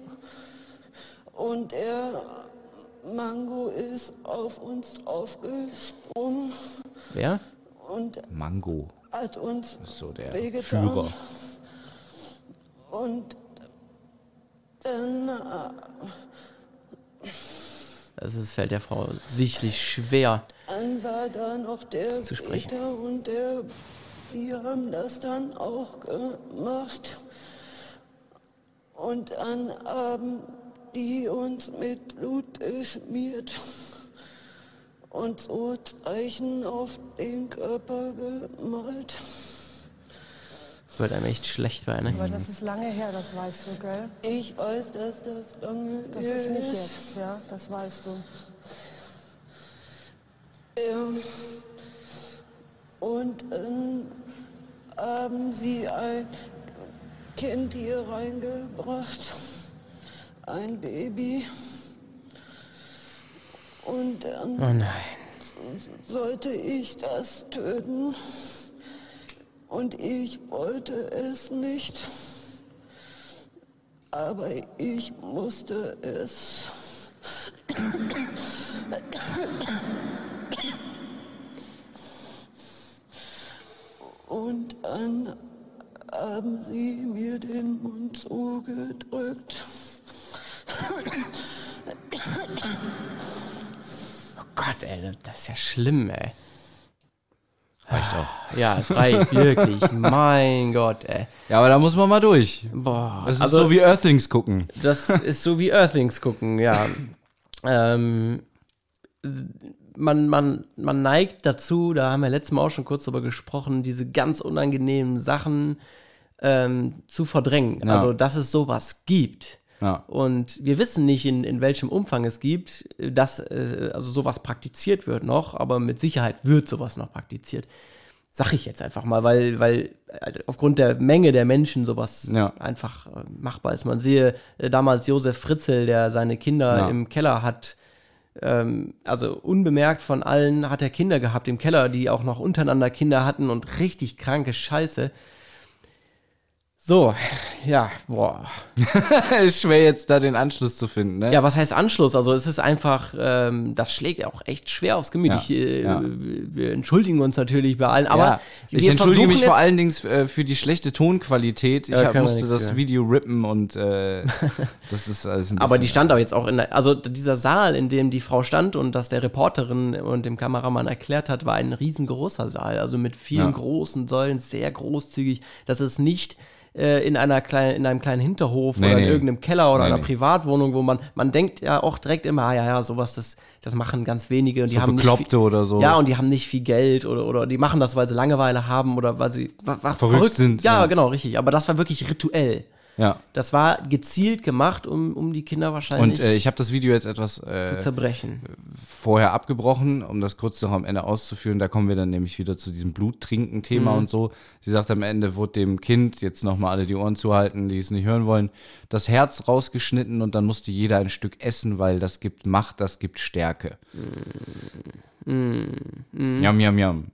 S5: Und der Mango ist auf uns draufgesprungen
S2: Wer?
S5: und
S1: Mango.
S5: hat uns
S1: So der
S5: wehgetan.
S1: Führer.
S5: Und dann äh,
S2: Also es fällt der Frau sichtlich schwer.
S5: Dann war da noch der
S2: Zu sprechen.
S5: Peter und der, die haben das dann auch gemacht. Und dann haben die uns mit Blut beschmiert und so Zeichen auf den Körper gemalt.
S2: Wird einem echt schlecht bei,
S9: Aber
S2: ne?
S9: das ist lange her, das weißt du, gell?
S5: Ich weiß, dass das lange
S9: Das ist nicht jetzt, ja, das weißt du.
S5: Ähm, und dann haben sie ein Kind hier reingebracht, ein Baby. Und dann
S2: Oh nein.
S5: sollte ich das töten. Und ich wollte es nicht. Aber ich musste es. Und dann haben sie mir den Mund zugedrückt.
S2: Oh Gott, ey, das ist ja schlimm, ey.
S1: Reicht auch.
S2: Ja, es reicht wirklich. mein Gott, ey.
S1: Ja, aber da muss man mal durch.
S2: Boah,
S1: Das ist
S2: also-
S1: so wie Earthlings gucken.
S2: Das ist so wie Earthlings gucken, ja. Ähm, man, man, man neigt dazu, da haben wir letztes Mal auch schon kurz drüber gesprochen, diese ganz unangenehmen Sachen ähm, zu verdrängen.
S1: Ja.
S2: Also, dass es sowas gibt.
S1: Ja.
S2: Und wir wissen nicht, in, in welchem Umfang es gibt, dass äh, also sowas praktiziert wird noch, aber mit Sicherheit wird sowas noch praktiziert. Sag ich jetzt einfach mal, weil, weil äh, aufgrund der Menge der Menschen sowas
S1: Ja.
S2: einfach äh, machbar ist. Man sehe äh, damals Josef Fritzel, der seine Kinder
S1: Ja.
S2: im Keller hat, ähm, also unbemerkt von allen hat er Kinder gehabt im Keller, die auch noch untereinander Kinder hatten und richtig kranke Scheiße. So, ja, boah.
S1: ist schwer jetzt da den Anschluss zu finden, ne?
S2: Ja, was heißt Anschluss? Also es ist einfach, ähm, das schlägt auch echt schwer aufs Gemüt.
S1: Ja,
S2: Ich, äh,
S1: ja.
S2: Wir entschuldigen uns natürlich bei allen, aber
S1: ja. ich entschuldige mich vor allen Dingen äh, für die schlechte Tonqualität. Ich
S2: Ja,
S1: hab, musste das
S2: für.
S1: Video rippen und äh, das ist alles ein bisschen.
S2: Aber die stand auch jetzt auch in der, also dieser Saal, in dem die Frau stand und das der Reporterin und dem Kameramann erklärt hat, war ein riesengroßer Saal, also mit vielen großen Säulen, sehr großzügig. Das ist nicht äh, in einer kleinen, in einem kleinen Hinterhof
S1: Nee,
S2: oder in
S1: nee.
S2: irgendeinem Keller oder
S1: Nee,
S2: einer. Privatwohnung, wo man, man denkt ja auch direkt immer, ah, ja, ja, sowas, das, das machen ganz wenige und die
S1: So
S2: haben nicht
S1: Bekloppte
S2: viel,
S1: oder so.
S2: Ja, und die haben nicht viel Geld oder, oder die machen das, weil sie Langeweile haben oder weil sie wa- wa-
S1: Verrückt sind,
S2: Ja,
S1: ja.
S2: genau, richtig. Aber das war wirklich rituell.
S1: Ja.
S2: Das war gezielt gemacht, um, um die Kinder wahrscheinlich
S1: Und äh, ich habe das Video jetzt etwas
S2: zu
S1: äh,
S2: zerbrechen.
S1: vorher abgebrochen, um das kurz noch am Ende auszuführen. Da kommen wir dann nämlich wieder zu diesem Bluttrinken-Thema
S2: Mhm.
S1: und so. Sie sagt am Ende, wurde dem Kind, jetzt nochmal alle die Ohren zuhalten, die es nicht hören wollen, das Herz rausgeschnitten und dann musste jeder ein Stück essen, weil das gibt Macht, das gibt Stärke.
S2: Mhm.
S1: Jam, jam, jam.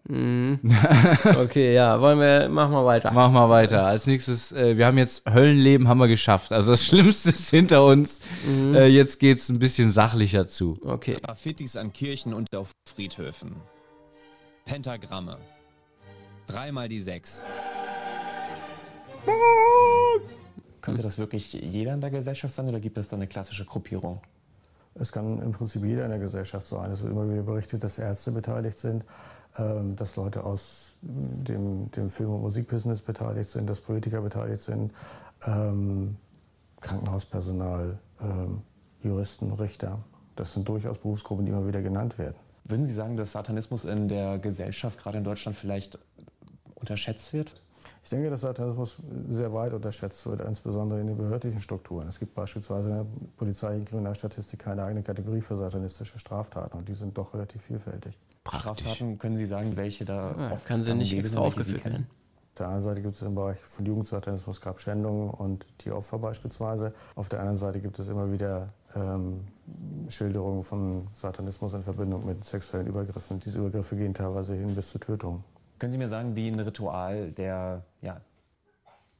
S2: Okay, ja, wollen wir, machen wir weiter.
S1: Mach mal weiter. Als nächstes, äh, wir haben jetzt Höllenleben haben wir geschafft. Also das Schlimmste ist hinter uns.
S2: Mhm.
S1: Äh, jetzt geht's ein bisschen sachlicher zu.
S2: Okay.
S11: Graffitis an Kirchen und auf Friedhöfen. Pentagramme. Dreimal die sechs.
S12: Könnte das wirklich jeder in der Gesellschaft sein oder gibt es da eine klassische Gruppierung?
S13: Es kann im Prinzip jeder in der Gesellschaft sein. Es wird immer wieder berichtet, dass Ärzte beteiligt sind, ähm, dass Leute aus dem, dem Film- und Musikbusiness beteiligt sind, dass Politiker beteiligt sind, ähm, Krankenhauspersonal, ähm, Juristen, Richter. Das sind durchaus Berufsgruppen, die immer wieder genannt werden.
S12: Würden Sie sagen, dass Satanismus in der Gesellschaft, gerade in Deutschland, vielleicht unterschätzt wird?
S13: Ich denke, dass Satanismus sehr weit unterschätzt wird, insbesondere in den behördlichen Strukturen. Es gibt beispielsweise in der polizeilichen Kriminalstatistik keine eigene Kategorie für satanistische Straftaten und die sind doch relativ vielfältig.
S12: Straftaten, können Sie sagen, welche da
S2: Ja,
S12: oft
S2: kann sie nicht extra aufgeführt werden.
S13: Auf der einen Seite gibt es im Bereich von Jugendsatanismus Grabschändungen und Tieropfer beispielsweise. Auf der anderen Seite gibt es immer wieder ähm, Schilderungen von Satanismus in Verbindung mit sexuellen Übergriffen. Diese Übergriffe gehen teilweise hin bis zu Tötungen.
S12: Können Sie mir sagen, wie ein Ritual der ja,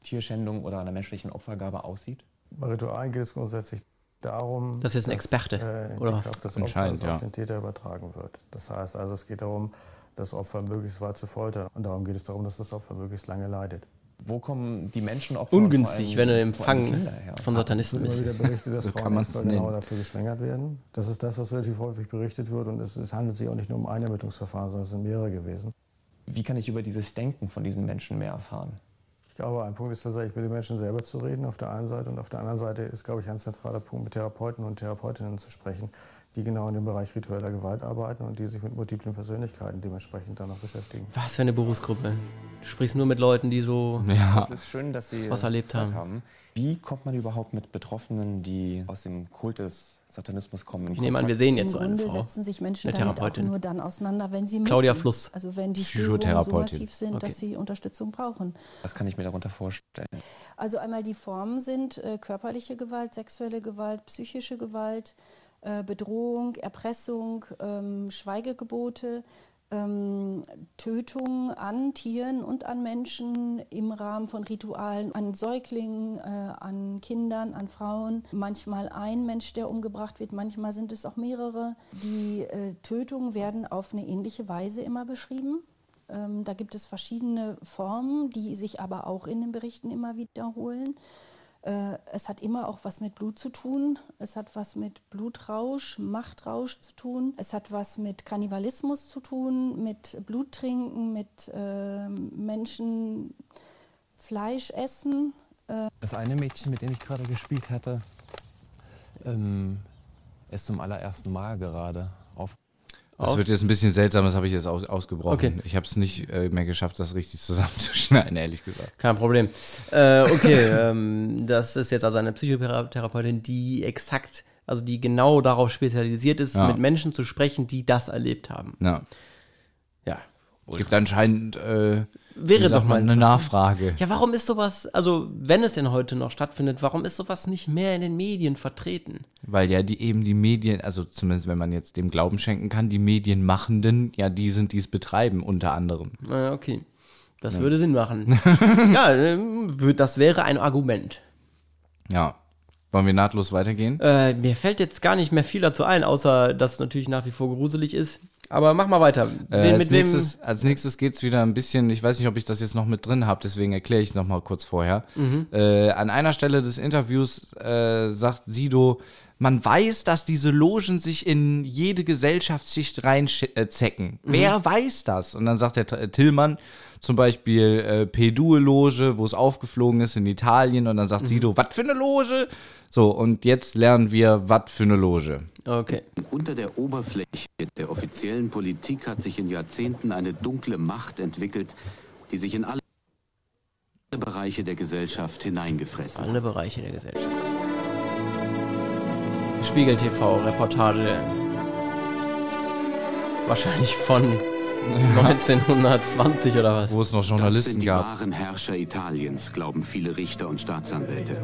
S12: Tierschändung oder einer menschlichen Opfergabe aussieht?
S13: Bei Ritualen geht es grundsätzlich darum,
S2: Das ist jetzt ein Experte,
S13: äh,
S2: oder?
S13: die Kraft des Opfers
S1: ja.
S13: auf den Täter übertragen wird. Das heißt also, es geht darum, das Opfer möglichst weit zu foltern. Und darum geht es darum, dass das Opfer möglichst lange leidet.
S12: Wo kommen die Menschenopfer
S2: Ungünstig,
S12: vor allem-
S2: wenn du im Fang von Satanisten
S13: wird immer wieder berichtet, dass
S1: So kann
S13: Frauen
S1: man
S13: extra genau dafür geschwängert werden. Das ist das, was relativ häufig berichtet wird. Und es, es handelt sich auch nicht nur um ein Ermittlungsverfahren, sondern es sind mehrere gewesen.
S12: Wie kann ich über dieses Denken von diesen Menschen mehr erfahren?
S13: Ich glaube, ein Punkt ist tatsächlich, mit den Menschen selber zu reden, auf der einen Seite. Und auf der anderen Seite ist, glaube ich, ein zentraler Punkt, mit Therapeuten und Therapeutinnen zu sprechen, die genau in dem Bereich ritueller Gewalt arbeiten und die sich mit multiplen Persönlichkeiten dementsprechend dann noch beschäftigen.
S2: Was für eine Berufsgruppe. Du sprichst nur mit Leuten, die so.
S1: Ja.
S12: Es ist schön, dass Sie
S2: Was erlebt
S12: Zeit
S2: haben.
S12: Wie kommt man überhaupt mit Betroffenen, die aus dem Kult des Satanismus kommen?
S2: Ich nehme an, wir sehen jetzt so eine
S14: Grunde
S2: Frau.
S14: setzen sich Menschen
S2: Eine
S14: damit auch
S2: Therapeutin.
S14: nur dann auseinander, wenn sie müssen.
S2: Claudia Fluss.
S14: Also wenn die Störungen so massiv sind,
S2: Okay.
S14: dass sie Unterstützung brauchen.
S12: Was kann ich mir darunter vorstellen?
S14: Also einmal die Formen sind äh, körperliche Gewalt, sexuelle Gewalt, psychische Gewalt, äh, Bedrohung, Erpressung, ähm, Schweigegebote, ähm, Tötung an Tieren und an Menschen im Rahmen von Ritualen, an Säuglingen, äh, an Kindern, an Frauen. Manchmal ein Mensch, der umgebracht wird, manchmal sind es auch mehrere. Die äh, Tötungen werden auf eine ähnliche Weise immer beschrieben. Ähm, da gibt es verschiedene Formen, die sich aber auch in den Berichten immer wiederholen. Äh, es hat immer auch was mit Blut zu tun. Es hat was mit Blutrausch, Machtrausch zu tun. Es hat was mit Kannibalismus zu tun, mit Bluttrinken, mit äh, Menschen Fleisch essen. Äh,
S11: Das eine Mädchen, mit dem ich gerade gespielt hatte, ähm, ist zum allerersten Mal gerade auf.
S1: Das wird jetzt ein bisschen seltsam, das habe ich jetzt aus, ausgebrochen.
S2: Okay.
S1: Ich habe es nicht äh, mehr geschafft, das richtig zusammenzuschneiden, ehrlich gesagt.
S2: Kein Problem. Äh, okay, ähm, das ist jetzt also eine Psychotherapeutin, die exakt, also die genau darauf spezialisiert ist,
S1: Ja.
S2: mit Menschen zu sprechen, die das erlebt haben.
S1: Ja.
S2: Ja.
S1: Gibt anscheinend äh,
S2: Wäre doch mal
S1: eine. Nachfrage.
S2: Ja, warum ist sowas, also wenn es denn heute noch stattfindet, warum ist sowas nicht mehr in den Medien vertreten?
S1: Weil ja die eben die Medien, also zumindest wenn man jetzt dem Glauben schenken kann, die Medienmachenden, ja die sind, die es betreiben, unter anderem.
S2: Na, okay. Das
S1: Ja.
S2: würde Sinn machen. ja, ähm, das wäre ein Argument.
S1: Ja. Wollen wir nahtlos weitergehen?
S2: Äh, mir fällt jetzt gar nicht mehr viel dazu ein, außer dass es natürlich nach wie vor gruselig ist. Aber mach mal weiter.
S1: Äh,
S2: Wen-
S1: als,
S2: mit wem?
S1: nächstes, als nächstes geht es wieder ein bisschen, ich weiß nicht, ob ich das jetzt noch mit drin habe, deswegen erkläre ich es nochmal kurz vorher.
S2: Mhm.
S1: Äh, an einer Stelle des Interviews äh, sagt Sido, man weiß, dass diese Logen sich in jede Gesellschaftsschicht reinzecken.
S2: Mhm.
S1: Wer weiß das? Und dann sagt der T- Tillmann zum Beispiel äh, P-Due-Loge, wo es aufgeflogen ist in Italien. Und dann sagt
S2: Mhm.
S1: Sido, was für eine Loge? So, und jetzt lernen wir, was für eine Loge.
S2: Okay.
S15: Unter der Oberfläche der offiziellen Politik hat sich in Jahrzehnten eine dunkle Macht entwickelt, die sich in alle Bereiche der Gesellschaft hineingefressen hat.
S2: Alle Bereiche der Gesellschaft. Spiegel TV Reportage. Wahrscheinlich von 1920 oder was?
S1: Wo es noch
S15: Das sind die wahren Herrscher Italiens, glauben viele Richter und Staatsanwälte.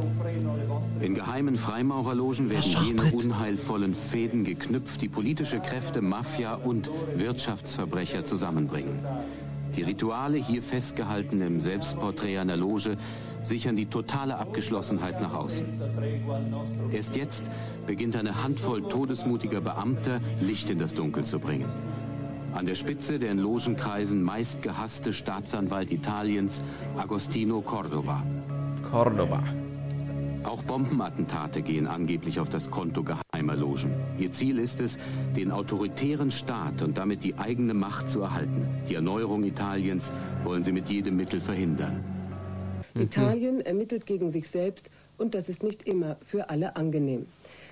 S15: In geheimen Freimaurerlogen werden jene unheilvollen Fäden geknüpft, die politische Kräfte, Mafia und Wirtschaftsverbrecher zusammenbringen. Die Rituale, hier festgehalten im Selbstporträt einer Loge, sichern die totale Abgeschlossenheit nach außen. Erst jetzt beginnt eine Handvoll todesmutiger Beamter, Licht in das Dunkel zu bringen. An der Spitze der in Logenkreisen meist gehasste Staatsanwalt Italiens, Agostino Cordova.
S2: Cordoba.
S15: Auch Bombenattentate gehen angeblich auf das Konto geheimer Logen. Ihr Ziel ist es, den autoritären Staat und damit die eigene Macht zu erhalten. Die Erneuerung Italiens wollen sie mit jedem Mittel verhindern.
S16: Italien ermittelt gegen sich selbst und das ist nicht immer für alle angenehm.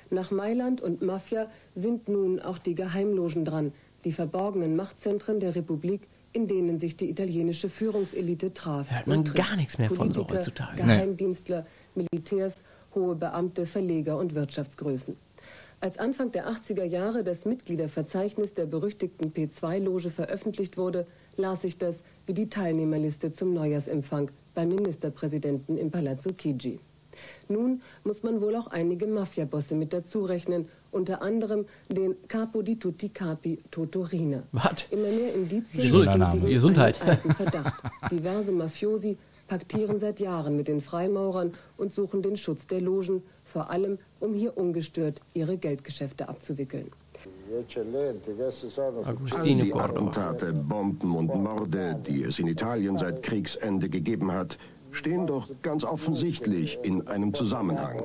S16: Nach Mailand und Mafia sind nun auch die Geheimlogen dran, die verborgenen Machtzentren der Republik, in denen sich die italienische Führungselite traf.
S2: Hört man gar nichts mehr von so
S16: Politiker,
S2: heutzutage. Nee.
S16: Geheimdienstler, Militärs, hohe Beamte, Verleger und Wirtschaftsgrößen. Als Anfang der 80er Jahre das Mitgliederverzeichnis der berüchtigten P2-Loge veröffentlicht wurde, las ich das wie die Teilnehmerliste zum Neujahrsempfang beim Ministerpräsidenten im Palazzo Chigi. Nun muss man wohl auch einige Mafiabosse mit dazu rechnen, unter anderem den Capo di tutti capi Totorina.
S2: Was?
S16: Immer mehr Indizien
S2: Name. Gesundheit.
S16: alten Verdacht. Diverse Mafiosi paktieren seit Jahren mit den Freimaurern und suchen den Schutz der Logen, vor allem um hier ungestört ihre Geldgeschäfte abzuwickeln.
S2: Agostino Cordova.
S17: Attentate, Bomben und Morde, die es in Italien seit Kriegsende gegeben hat, stehen doch ganz offensichtlich in einem Zusammenhang.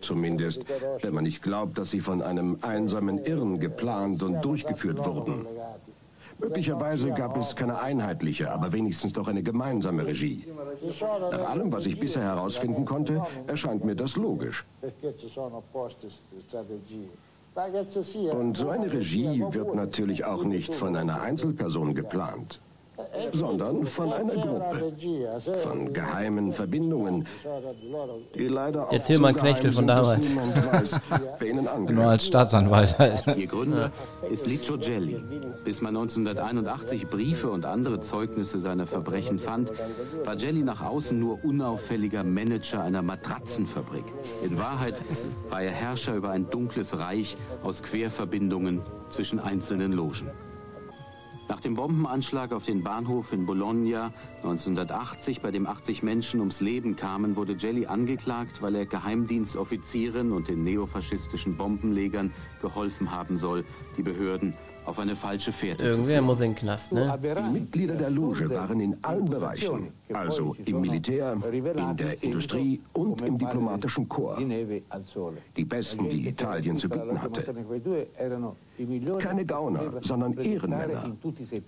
S17: Zumindest, wenn man nicht glaubt, dass sie von einem einsamen Irren geplant und durchgeführt wurden. Möglicherweise gab es keine einheitliche, aber wenigstens doch eine gemeinsame Regie. Nach allem, was ich bisher herausfinden konnte, erscheint mir das logisch. Und so eine Regie wird natürlich auch nicht von einer Einzelperson geplant, sondern von einer Gruppe, von geheimen Verbindungen, die leider
S2: Der Tilman Knechtel von damals.
S1: Nur als Staatsanwalt halt.
S15: Ihr Gründer ist Licio Gelli. Bis man 1981 Briefe und andere Zeugnisse seiner Verbrechen fand, war Gelli nach außen nur unauffälliger Manager einer Matratzenfabrik. In Wahrheit war er Herrscher über ein dunkles Reich aus Querverbindungen zwischen einzelnen Logen. Nach dem Bombenanschlag auf den Bahnhof in Bologna 1980, bei dem 80 Menschen ums Leben kamen, wurde Jelly angeklagt, weil er Geheimdienstoffizieren und den neofaschistischen Bombenlegern geholfen haben soll, die Behörden auf eine falsche Fährte zu
S2: Irgendwer muss in den Knast, ne?
S17: Die Mitglieder der Loge waren in allen Bereichen, Also im Militär, in der Industrie und im diplomatischen Korps. Die besten, die Italien zu bieten hatte. Keine Gauner, sondern Ehrenmänner.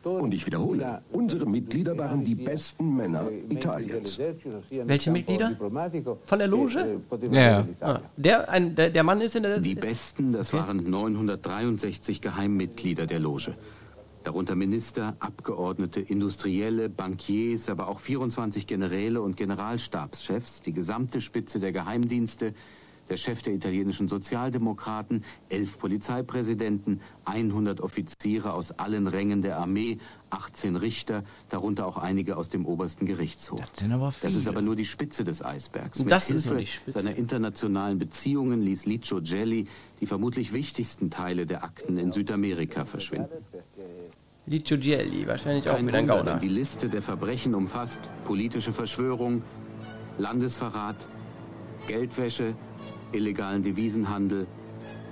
S17: Und ich wiederhole, unsere Mitglieder waren die besten Männer Italiens.
S2: Welche Mitglieder? Von der Loge?
S1: Ja.
S2: Ah, der, ein, der, der Mann ist in der.
S15: Die besten, das waren 963 Geheimmitglieder der Loge. Darunter Minister, Abgeordnete, Industrielle, Bankiers, aber auch 24 Generäle und Generalstabschefs, die gesamte Spitze der Geheimdienste, der Chef der italienischen Sozialdemokraten, elf Polizeipräsidenten, 100 Offiziere aus allen Rängen der Armee, 18 Richter, darunter auch einige aus dem obersten Gerichtshof. Das,
S1: sind aber
S15: das ist
S1: viele.
S15: aber nur die Spitze des Eisbergs. Mit
S2: Das ist
S15: Hilfe
S2: nur die Spitze.
S15: seiner internationalen Beziehungen ließ Licio Gelli die vermutlich wichtigsten Teile der Akten in Südamerika verschwinden.
S2: Licio Gelli, wahrscheinlich auch
S15: Kein
S2: wieder ein
S15: Wunder,
S2: Gauner.
S15: die Liste der Verbrechen umfasst politische Verschwörung, Landesverrat, Geldwäsche, illegalen Devisenhandel,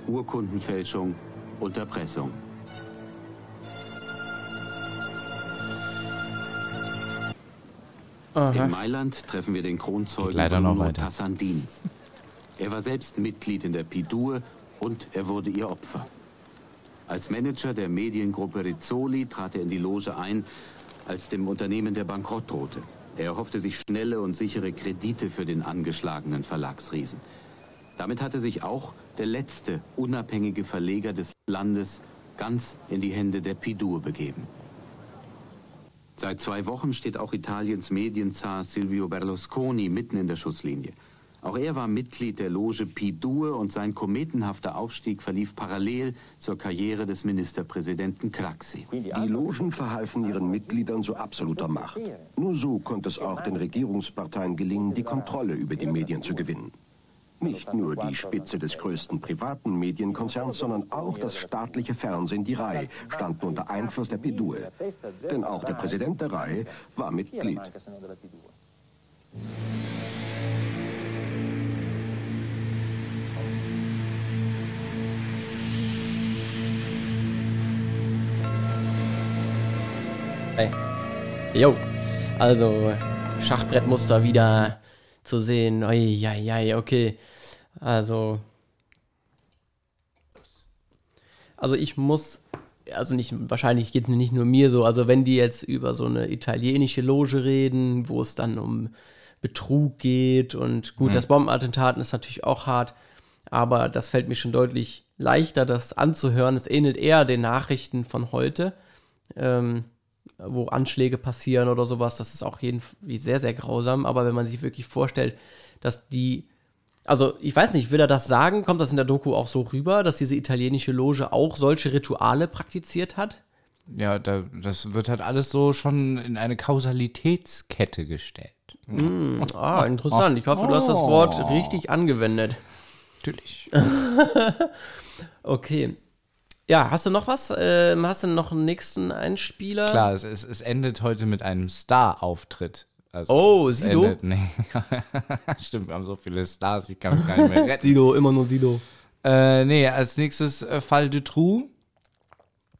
S15: Urkundenfälschung und Erpressung.
S2: Aha.
S15: In Mailand treffen wir den Kronzeugen
S1: Geht leider noch weiter.
S15: Tassandin. Er war selbst Mitglied in der Pidur und er wurde ihr Opfer. Als Manager der Mediengruppe Rizzoli trat er in die Loge ein, als dem Unternehmen der Bankrott drohte. Er erhoffte sich schnelle und sichere Kredite für den angeschlagenen Verlagsriesen. Damit hatte sich auch der letzte unabhängige Verleger des Landes ganz in die Hände der Pidur begeben. Seit zwei Wochen steht auch Italiens Medienzar Silvio Berlusconi mitten in der Schusslinie. Auch er war Mitglied der Loge Pidur und sein kometenhafter Aufstieg verlief parallel zur Karriere des Ministerpräsidenten Craxi.
S17: Die Logen verhalfen ihren Mitgliedern zu absoluter Macht. Nur so konnte es auch den Regierungsparteien gelingen, die Kontrolle über die Medien zu gewinnen. Nicht nur die Spitze des größten privaten Medienkonzerns, sondern auch das staatliche Fernsehen, die RAI, standen unter Einfluss der Pidur. Denn auch der Präsident der RAI war Mitglied.
S2: Hey. Jo. Also, Schachbrettmuster wieder zu sehen. Eieiei, okay. Also. Also ich muss, also nicht, wahrscheinlich geht es nicht nur mir so, also wenn die jetzt über so eine italienische Loge reden, wo es dann um Betrug geht und gut,
S1: Mhm.
S2: das Bombenattentat ist natürlich auch hart, aber das fällt mir schon deutlich leichter, das anzuhören. Es ähnelt eher den Nachrichten von heute, ähm, wo Anschläge passieren oder sowas. Das ist auch irgendwie sehr, sehr grausam. Aber wenn man sich wirklich vorstellt, dass die, also ich weiß nicht, will er das sagen? Kommt das in der Doku auch so rüber, dass diese italienische Loge auch solche Rituale praktiziert hat?
S1: Ja, da, das wird halt alles so schon in eine Kausalitätskette gestellt.
S2: Mm, ah, interessant. Ich hoffe, du hast das Wort
S1: Oh.
S2: richtig angewendet.
S1: Natürlich.
S2: okay. Ja, hast du noch was? Ähm, hast du noch einen nächsten Einspieler?
S1: Klar, es, es, es endet heute mit einem Star-Auftritt. Also,
S2: Oh, Sido?
S1: endet- Nee. Stimmt, wir haben so viele Stars, ich kann mich gar nicht mehr retten.
S2: Sido, immer nur Sido.
S1: Äh, nee, als nächstes äh, Fall de Trou.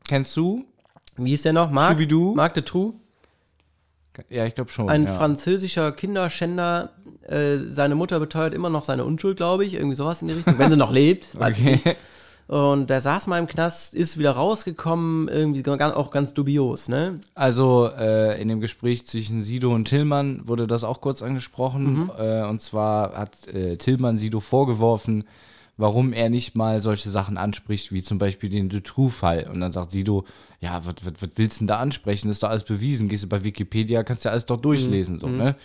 S1: Kennst du?
S2: Wie ist der noch? Marc?
S1: Scooby-Doo?
S2: Marc de Trou?
S1: Ja, ich glaube schon.
S2: Ein
S1: ja.
S2: französischer Kinderschänder. Äh, seine Mutter beteuert immer noch seine Unschuld, glaube ich. Irgendwie sowas in die Richtung. Wenn sie noch lebt, weiß ich
S1: Okay.
S2: nicht. Und der saß mal im Knast, ist wieder rausgekommen, irgendwie auch ganz dubios, ne?
S1: Also äh, in dem Gespräch zwischen Sido und Tillmann wurde das auch kurz angesprochen.
S2: Mhm.
S1: Äh, und zwar hat äh, Tillmann Sido vorgeworfen, warum er nicht mal solche Sachen anspricht, wie zum Beispiel den Dutroux-Fall. Und dann sagt Sido, ja, was was- was willst du denn da ansprechen? Das ist doch alles bewiesen. Gehst du bei Wikipedia, kannst du ja alles doch durchlesen. So,
S2: Mhm.
S1: ne?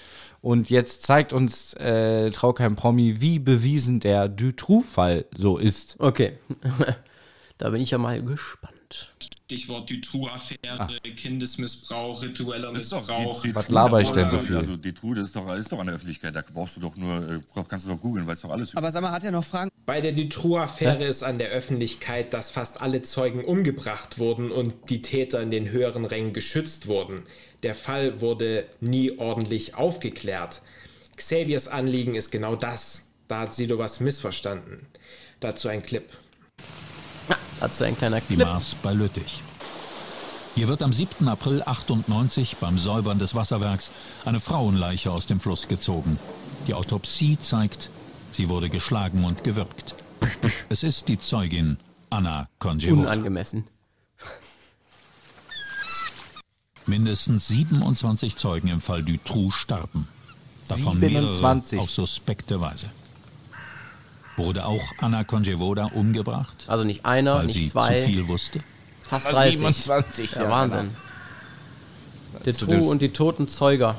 S1: Und jetzt zeigt uns äh, Traukeim Promi, wie bewiesen der Dutroux-Fall so ist.
S2: Okay. da bin ich ja mal gespannt.
S3: Stichwort Dutroux-Affäre,
S1: Ah.
S3: Kindesmissbrauch, ritueller Missbrauch.
S18: die- die
S1: Was laber ich denn so viel?
S18: Also Truhe, das ist doch, ist doch an der Öffentlichkeit. Da brauchst du doch nur, äh, kannst du doch googeln, weißt doch alles.
S4: Aber sag mal, hat er noch Fragen? Bei der Dutroux-Affäre ist an der Öffentlichkeit, dass fast alle Zeugen umgebracht wurden und die Täter in den höheren Rängen geschützt wurden. Der Fall wurde nie ordentlich aufgeklärt. Xaviers Anliegen ist genau das. Da hat Sido was missverstanden. Dazu ein Clip.
S2: Dazu ein kleiner
S19: Die
S2: Clip.
S19: Mars bei Lüttich. Hier wird am 7. April 98 beim Säubern des Wasserwerks eine Frauenleiche aus dem Fluss gezogen. Die Autopsie zeigt, sie wurde geschlagen und gewürgt. Es ist die Zeugin Anna Konjevoda.
S2: Unangemessen.
S19: Mindestens 27 Zeugen im Fall Dutroux starben. Davon
S1: 27.
S19: mehrere auf suspekte Weise. Wurde auch Anna Konjevoda umgebracht?
S2: Also nicht einer,
S19: weil
S2: nicht
S19: sie
S2: zwei.
S19: zu viel wusste?
S2: Fast
S1: Aber
S2: 30.
S1: 27,
S2: ja,
S1: ja,
S2: Wahnsinn. Der
S1: Zu
S2: True
S1: dem-
S2: und die toten Zeuger.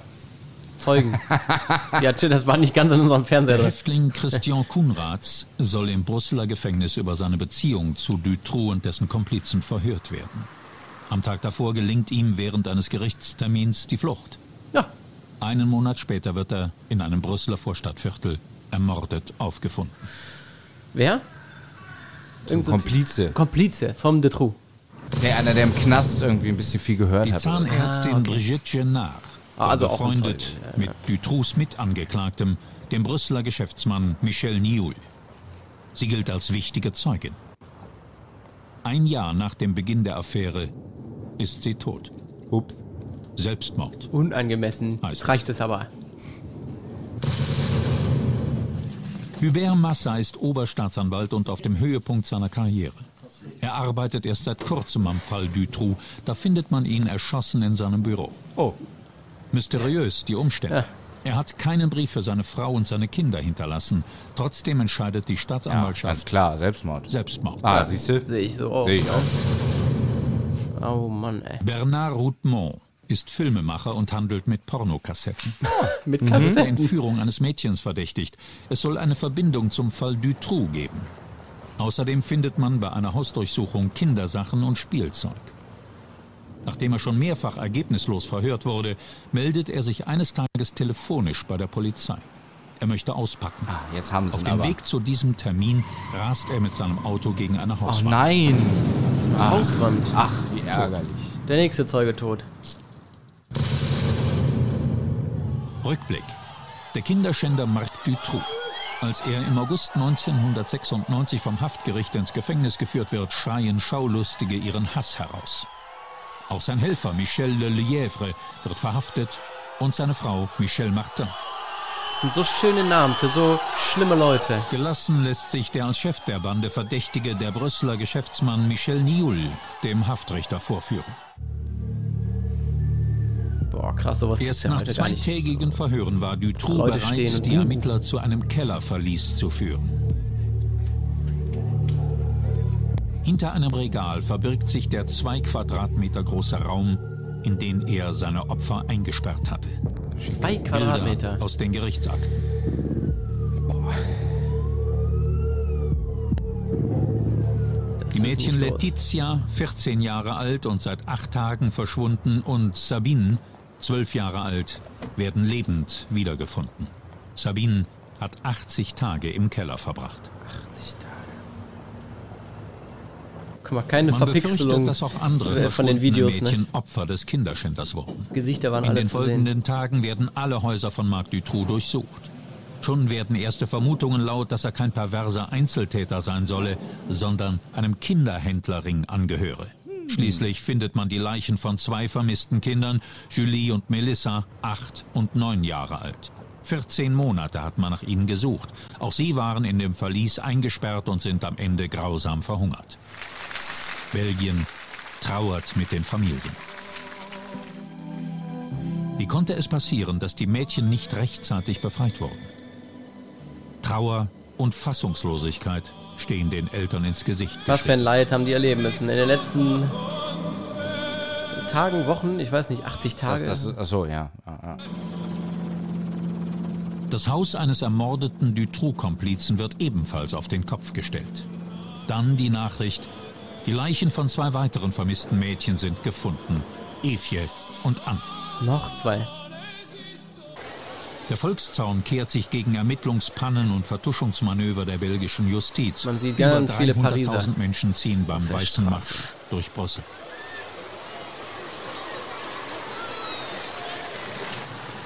S2: Zeugen. ja, das war nicht ganz in unserem Fernseher
S19: Der. Häftling Christian Kuhnraths soll im Brüsseler Gefängnis über seine Beziehung zu Dutroux und dessen Komplizen verhört werden. Am Tag davor gelingt ihm während eines Gerichtstermins die Flucht.
S2: Ja.
S19: Einen Monat später wird er in einem Brüsseler Vorstadtviertel ermordet aufgefunden.
S2: Wer?
S1: So ein Komplize.
S2: Komplize vom De True.
S1: Nee, einer, der im Knast irgendwie ein bisschen viel gehört
S19: Die
S1: hat. oder?
S19: Zahnärztin
S2: Ah, okay.
S19: Brigitte Genard
S2: Ah,
S19: war
S2: also auch ein
S19: befreundet
S2: ja, ja.
S19: mit Dutroux Mitangeklagtem, dem Brüsseler Geschäftsmann Michel Nioul. Sie gilt als wichtige Zeugin. Ein Jahr nach dem Beginn der Affäre ist sie tot.
S1: Ups.
S19: Selbstmord.
S2: Unangemessen.
S19: Heißt
S2: reicht es aber.
S19: Hubert Massa ist Oberstaatsanwalt und auf dem Höhepunkt seiner Karriere. Er arbeitet erst seit kurzem am Fall Dutroux. Da findet man ihn erschossen in seinem Büro.
S1: Oh.
S19: Mysteriös die Umstände. Er hat keinen Brief für seine Frau und seine Kinder hinterlassen. Trotzdem entscheidet die
S1: Ja,
S19: Staatsanwaltschaft
S1: ganz klar, Selbstmord.
S19: Selbstmord.
S1: Ah, siehst du?
S2: Sehe ich so auch.
S1: Sehe ich auch.
S2: Oh Mann, ey.
S19: Bernard Routemont ist Filmemacher und handelt mit Pornokassetten.
S2: Mit
S19: Er wird der
S2: Kassetten.
S19: Entführung eines Mädchens verdächtigt. Es soll eine Verbindung zum Fall Dutroux geben. Außerdem findet man bei einer Hausdurchsuchung Kindersachen und Spielzeug. Nachdem er schon mehrfach ergebnislos verhört wurde, meldet er sich eines Tages telefonisch bei der Polizei. Er möchte auspacken.
S1: Ah, jetzt haben sie
S19: Auf dem
S1: aber.
S19: Weg zu diesem Termin rast er mit seinem Auto gegen eine
S1: Ach
S19: Hauswand.
S1: nein. Ach,
S2: Hauswand.
S1: ach, wie ärgerlich.
S2: Der nächste Zeuge tot.
S19: Rückblick. Der Kinderschänder Marc Dutroux. Als er im August 1996 vom Haftgericht ins Gefängnis geführt wird, schreien Schaulustige ihren Hass heraus. Auch sein Helfer Michel Le Lièvre wird verhaftet und seine Frau Michelle Martin.
S2: Das sind so schöne Namen für so schlimme Leute.
S19: Gelassen lässt sich der als Chef der Bande Verdächtige, der Brüsseler Geschäftsmann Michel Nioul, dem Haftrichter vorführen.
S2: Boah, krass, sowas
S19: Erst
S2: ja
S19: nach zweitägigen Verhören war Dutroux
S2: Leute
S19: bereit,
S2: und
S19: die. Ermittler zu einem Kellerverlies zu führen. Hinter einem Regal verbirgt sich der zwei Quadratmeter große Raum, in den er seine Opfer eingesperrt hatte.
S2: Zwei Quadratmeter.
S19: Bilder aus den Gerichtsakten. Die Mädchen. Letizia, 14 Jahre alt und seit acht Tagen verschwunden, und Sabine, 12 Jahre alt, werden lebend wiedergefunden. Sabine hat 80 Tage im Keller verbracht.
S2: Guck mal, keine
S19: Man
S2: Verpixelung
S19: dass auch andere
S2: äh, von den Videos.
S19: Mädchen
S2: Ne?
S19: Opfer des Kinderschänders wurden.
S2: Gesichter waren
S19: In
S2: alle
S19: den
S2: zu sehen.
S19: folgenden Tagen werden alle Häuser von Marc Dutroux durchsucht. Schon werden erste Vermutungen laut, dass er kein perverser Einzeltäter sein solle, sondern einem Kinderhändlerring angehöre. Schließlich findet man die Leichen von zwei vermissten Kindern, Julie und Melissa, acht und neun Jahre alt. 14 Monate hat man nach ihnen gesucht. Auch sie waren in dem Verlies eingesperrt und sind am Ende grausam verhungert. Belgien trauert mit den Familien. Wie konnte es passieren, dass die Mädchen nicht rechtzeitig befreit wurden? Trauer und Fassungslosigkeit stehen den Eltern ins Gesicht.
S2: Was für ein Leid haben die erleben müssen. In den letzten Tagen, Wochen, ich weiß nicht, 80 Tage.
S1: Das, das, achso, ja.
S19: Das Haus eines ermordeten Dutroux-Komplizen wird ebenfalls auf den Kopf gestellt. Dann die Nachricht, die Leichen von zwei weiteren vermissten Mädchen sind gefunden. Evje und Anne.
S2: Noch zwei.
S19: Der Volkszaun kehrt sich gegen Ermittlungspannen und Vertuschungsmanöver der belgischen Justiz.
S2: Man sieht
S19: Über
S2: ganz viele
S19: 300.000
S2: Pariser.
S19: Menschen ziehen beim Weißen. Marsch durch Brüssel.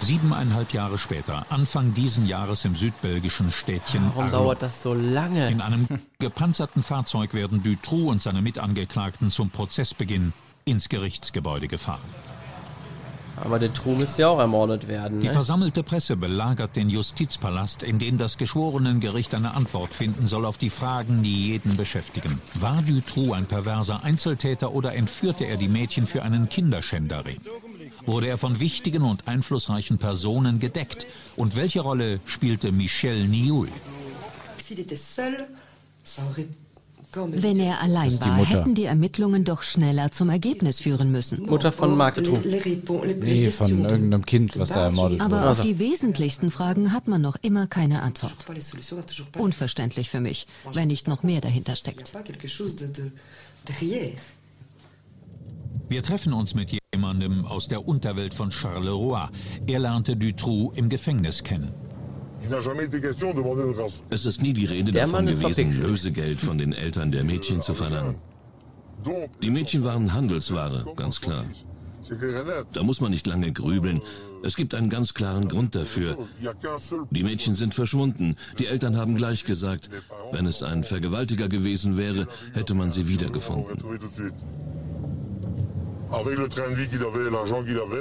S19: Siebeneinhalb Jahre später, Anfang diesen Jahres im südbelgischen Städtchen
S2: Warum
S19: Arlon.
S2: dauert das so lange?
S19: In einem gepanzerten Fahrzeug werden Dutroux und seine Mitangeklagten zum Prozessbeginn ins Gerichtsgebäude gefahren.
S2: Aber der Tru müsste ja auch ermordet werden.
S19: Die
S2: Ne?
S19: versammelte Presse belagert den Justizpalast, in dem das Geschworenengericht eine Antwort finden soll auf die Fragen, die jeden beschäftigen. War Dutroux ein perverser Einzeltäter oder entführte er die Mädchen für einen Kinderschänderring? Wurde er von wichtigen und einflussreichen Personen gedeckt? Und welche Rolle spielte Michel Nioul?
S20: Wenn er allein
S1: die
S20: war,
S1: Mutter.
S20: hätten die Ermittlungen doch schneller zum Ergebnis führen müssen.
S2: Mutter von Dutroux.
S1: Nee, von irgendeinem Kind, was da ermordet
S20: Aber
S1: wurde.
S20: auf die wesentlichsten Fragen hat man noch immer keine Antwort. Unverständlich für mich, wenn nicht noch mehr dahinter steckt.
S19: Wir treffen uns mit jemandem aus der Unterwelt von Charleroi. Er lernte Dutroux im Gefängnis kennen.
S21: Es ist nie die Rede
S2: Der
S21: davon gewesen,
S2: verpixelt.
S21: Lösegeld von den Eltern der Mädchen zu verlangen. Die Mädchen waren Handelsware, ganz klar. Da muss man nicht lange grübeln. Es gibt einen ganz klaren Grund dafür. Die Mädchen sind verschwunden. Die Eltern haben gleich gesagt, wenn es ein Vergewaltiger gewesen wäre, hätte man sie wiedergefunden.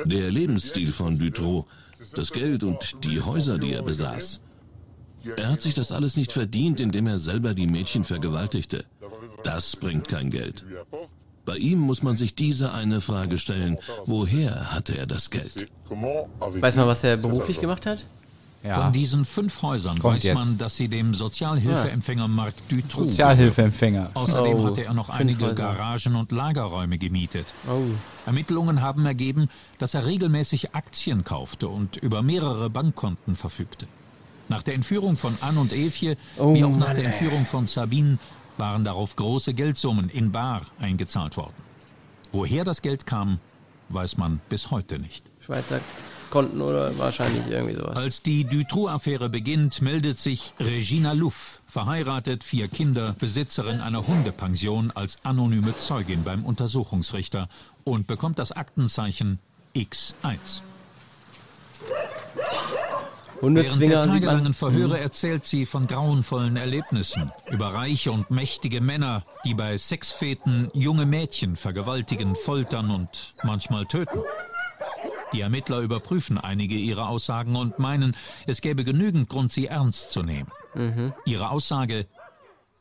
S21: Der Lebensstil von Dutroux, das Geld und die Häuser, die er besaß. Er hat sich das alles nicht verdient, indem er selber die Mädchen vergewaltigte. Das bringt kein Geld. Bei ihm muss man sich diese eine Frage stellen. Woher hatte er das Geld?
S2: Weiß man, was er beruflich gemacht hat?
S19: Von diesen fünf Häusern
S1: Kommt
S19: weiß
S1: jetzt.
S19: man, dass sie dem Sozialhilfeempfänger Marc Dutroux
S1: Sozialhilfeempfänger.
S19: Außerdem
S2: Oh,
S19: hatte er noch
S2: fünf
S19: einige
S2: Häuser.
S19: Garagen und Lagerräume gemietet.
S2: Oh.
S19: Ermittlungen haben ergeben, dass er regelmäßig Aktien kaufte und über mehrere Bankkonten verfügte. Nach der Entführung von Anne und Evje,
S2: Oh
S19: wie auch nach
S2: Mann,
S19: der. Entführung von Sabine, waren darauf große Geldsummen in Bar eingezahlt worden. Woher das Geld kam, weiß man bis heute nicht.
S2: Schweizer Konten oder wahrscheinlich irgendwie sowas.
S19: Als die Dutroux-Affäre beginnt, meldet sich Regina Luff, verheiratet, vier Kinder, Besitzerin einer Hundepension, als anonyme Zeugin beim Untersuchungsrichter und bekommt das Aktenzeichen X1. Während der tagelangen Verhöre
S2: Mhm.
S19: erzählt sie von grauenvollen Erlebnissen über reiche und mächtige Männer, die bei Sexfeten junge Mädchen vergewaltigen, foltern und manchmal töten. Die Ermittler überprüfen einige ihrer Aussagen und meinen, es gäbe genügend Grund, sie ernst zu nehmen.
S2: Mhm.
S19: Ihre Aussage,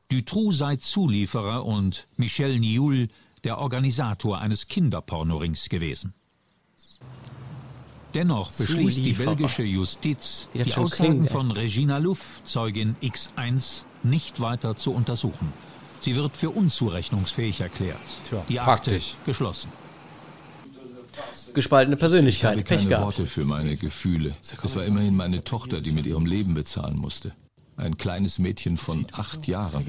S19: Dutroux sei Zulieferer und Michel Nioul der Organisator eines Kinderpornorings gewesen. Dennoch beschließt die
S2: Zulieferer.
S19: belgische Justiz, die Aussagen
S2: klingt,
S19: von Regina Luff, Zeugin X1, nicht weiter zu untersuchen. Sie wird für unzurechnungsfähig erklärt. die Akte
S1: praktisch.
S19: geschlossen.
S2: Gespaltene
S22: Ich
S2: Persönlichkeit.
S22: habe
S2: Pech
S22: keine
S2: gehabt.
S22: Worte für meine Gefühle. Es war immerhin meine Tochter, die mit ihrem Leben bezahlen musste. Ein kleines Mädchen von acht Jahren.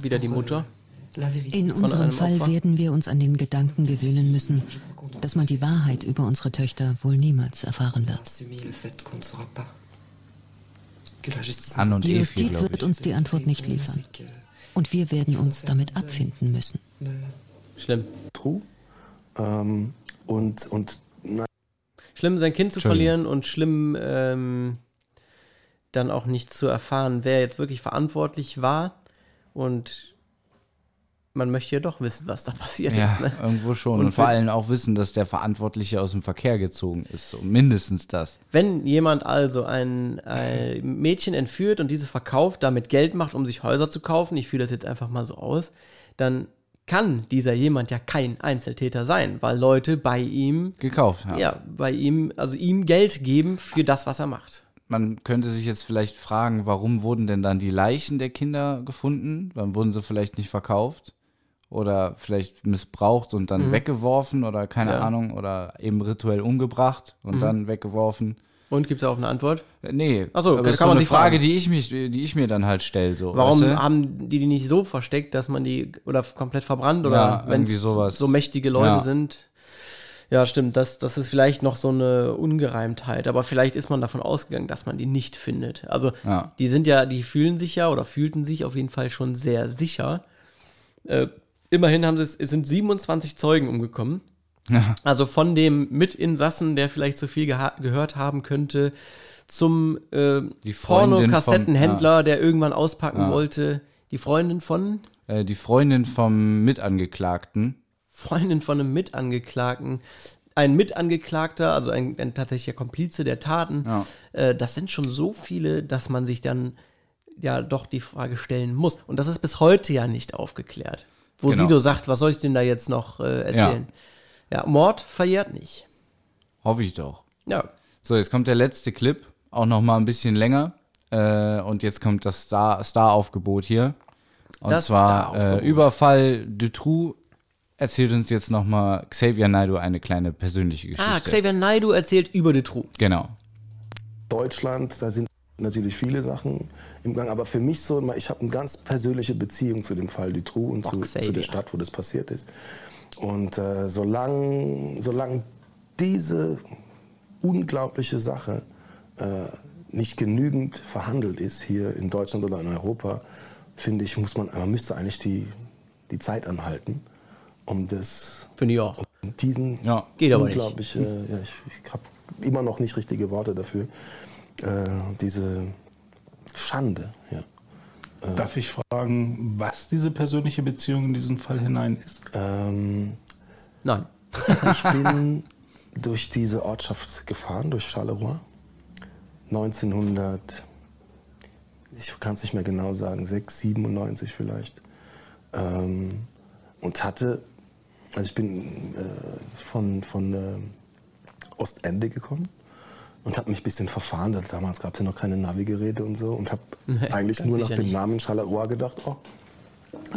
S2: Wieder die Mutter.
S20: In unserem Fall werden wir uns an den Gedanken gewöhnen müssen, dass man die Wahrheit über unsere Töchter wohl niemals erfahren wird.
S1: Und
S20: Die Justiz wird
S1: ich.
S20: uns die Antwort nicht liefern. Und wir werden uns damit abfinden müssen.
S2: Schlimm.
S23: True. Ähm, und, und na,
S2: Schlimm, sein Kind zu verlieren und schlimm, ähm, dann auch nicht zu erfahren, wer jetzt wirklich verantwortlich war. Und man möchte ja doch wissen, was da passiert
S1: Ja,
S2: ist. Ne?
S1: irgendwo schon.
S2: Und
S1: Und, vor allem auch wissen, dass der Verantwortliche aus dem Verkehr gezogen ist. So mindestens das.
S2: Wenn jemand also ein, ein Mädchen entführt und diese verkauft, damit Geld macht, um sich Häuser zu kaufen, ich fühle das jetzt einfach mal so aus, dann kann dieser jemand ja kein Einzeltäter sein, weil Leute bei ihm
S1: gekauft haben.
S2: Ja, bei ihm, also ihm Geld geben für das, was er macht.
S1: Man könnte sich jetzt vielleicht fragen, warum wurden denn dann die Leichen der Kinder gefunden? Wann wurden sie vielleicht nicht verkauft? Oder vielleicht missbraucht und dann
S2: Mhm.
S1: weggeworfen oder keine
S2: Ja.
S1: Ahnung, oder eben rituell umgebracht und
S2: Mhm.
S1: dann weggeworfen.
S2: Und gibt es auch eine Antwort?
S1: Äh, Nee,
S2: Achso,
S1: das ist
S2: kann
S1: so eine Frage,
S2: fragen.
S1: die ich, mich, die ich mir dann halt stelle. So,
S2: Warum
S1: weißt du?
S2: haben die die nicht so versteckt, dass man die oder komplett verbrannt oder
S1: Ja,
S2: wenn so mächtige Leute
S1: Ja.
S2: sind? Ja, stimmt. Das, das ist vielleicht noch so eine Ungereimtheit. Aber vielleicht ist man davon ausgegangen, dass man die nicht findet. Also
S1: Ja.
S2: die sind ja, die fühlen sich ja oder fühlten sich auf jeden Fall schon sehr sicher. Äh, immerhin haben sie es, sind 27 Zeugen umgekommen.
S1: Ja.
S2: Also von dem Mitinsassen, der vielleicht zu viel gehört haben könnte, zum äh, Pornokassettenhändler,
S1: vom-
S2: der irgendwann auspacken
S1: Ja.
S2: wollte. Die Freundin von?
S1: Äh, die Freundin vom Mitangeklagten.
S2: Freundin von einem Mitangeklagten. Ein Mitangeklagter, also ein, ein tatsächlicher Komplize der Taten.
S1: Ja.
S2: Äh, das sind schon so viele, dass man sich dann ja doch die Frage stellen muss. Und das ist bis heute ja nicht aufgeklärt. Wo
S1: Genau.
S2: Sido sagt, was soll ich denn da jetzt noch äh, erzählen? Ja. Mord verjährt nicht.
S1: Hoffe ich doch.
S2: Ja.
S1: So, jetzt kommt der letzte Clip, auch noch mal ein bisschen länger. Äh, und jetzt kommt das Star- Star-Aufgebot hier. Und
S2: Das
S1: zwar äh. Überfall Dutroux erzählt uns jetzt noch mal Xavier Naidoo eine kleine persönliche Geschichte.
S2: Ah, Xavier Naidoo erzählt über Dutroux.
S1: Genau.
S23: Deutschland, da sind natürlich viele Sachen im Gang, aber für mich so, ich habe eine ganz persönliche Beziehung zu dem Fall Dutroux und zu, zu der Stadt, wo das passiert ist. Und äh, solange solang diese unglaubliche Sache äh, nicht genügend verhandelt ist hier in Deutschland oder in Europa, finde ich, muss man, man müsste eigentlich die, die Zeit anhalten, um das,
S2: Finde ich auch.
S23: um diesen
S2: Geht aber nicht.
S23: unglaubliche, ja, ich, ich habe immer noch nicht richtige Worte dafür, äh, diese Schande, ja. Äh,
S24: Darf ich fragen, was diese persönliche Beziehung in diesen Fall hinein ist?
S23: Ähm,
S2: Nein.
S23: ich bin durch diese Ortschaft gefahren, durch Charleroi. 1900, ich kann es nicht mehr genau sagen, 6, 97 vielleicht. Ähm, und hatte, also ich bin äh, von, von äh, Ostende gekommen und habe mich ein bisschen verfahren. Da- Damals gab es ja noch keine Navigeräte und so und habe
S2: Nee,
S23: eigentlich nur nach dem
S2: nicht.
S23: Namen Charleroi gedacht, oh,